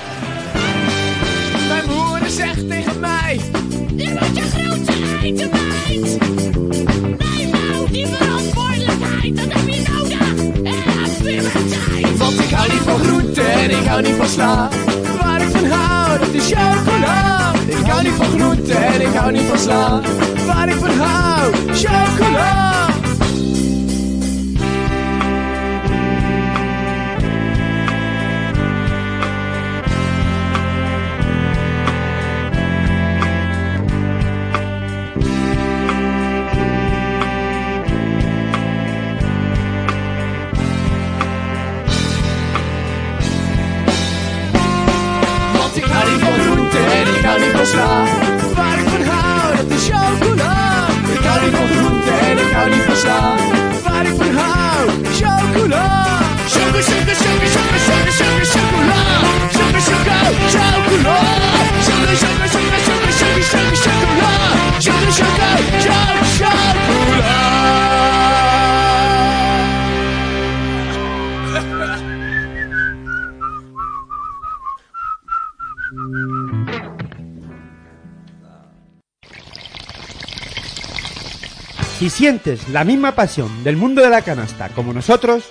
Ik hou niet van sla. Waar ik van hou, dat is chocola. Ik hou niet van groenten en ik hou niet van sla. Waar ik van hou, chocola. Want ik hou niet van groenten en ik hou niet van sla. Waar ik van hou, dat is chocola. Ik hou niet van groenten en ik hou niet van sla. Waar ik van hou, chocola. Choco, choco, choco, choco, choco, choco, chocola. Choco, choco, chocola. Si sientes la misma pasión del mundo de la canasta como nosotros,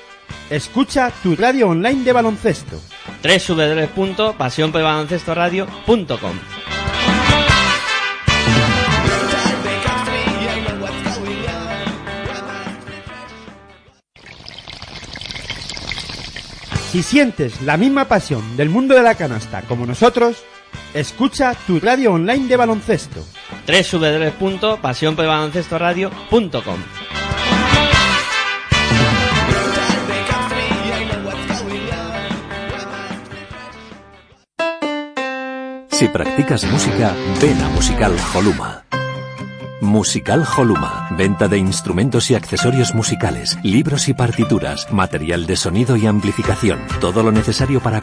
escucha tu radio online de baloncesto. www.pasionporbaloncestoradio.com Si sientes la misma pasión del mundo de la canasta como nosotros, escucha tu radio online de baloncesto. www.pasionporbaloncestoradio.com Si practicas música, ven a Musical Holuma. Musical Holuma, venta de instrumentos y accesorios musicales, libros y partituras, material de sonido y amplificación, todo lo necesario para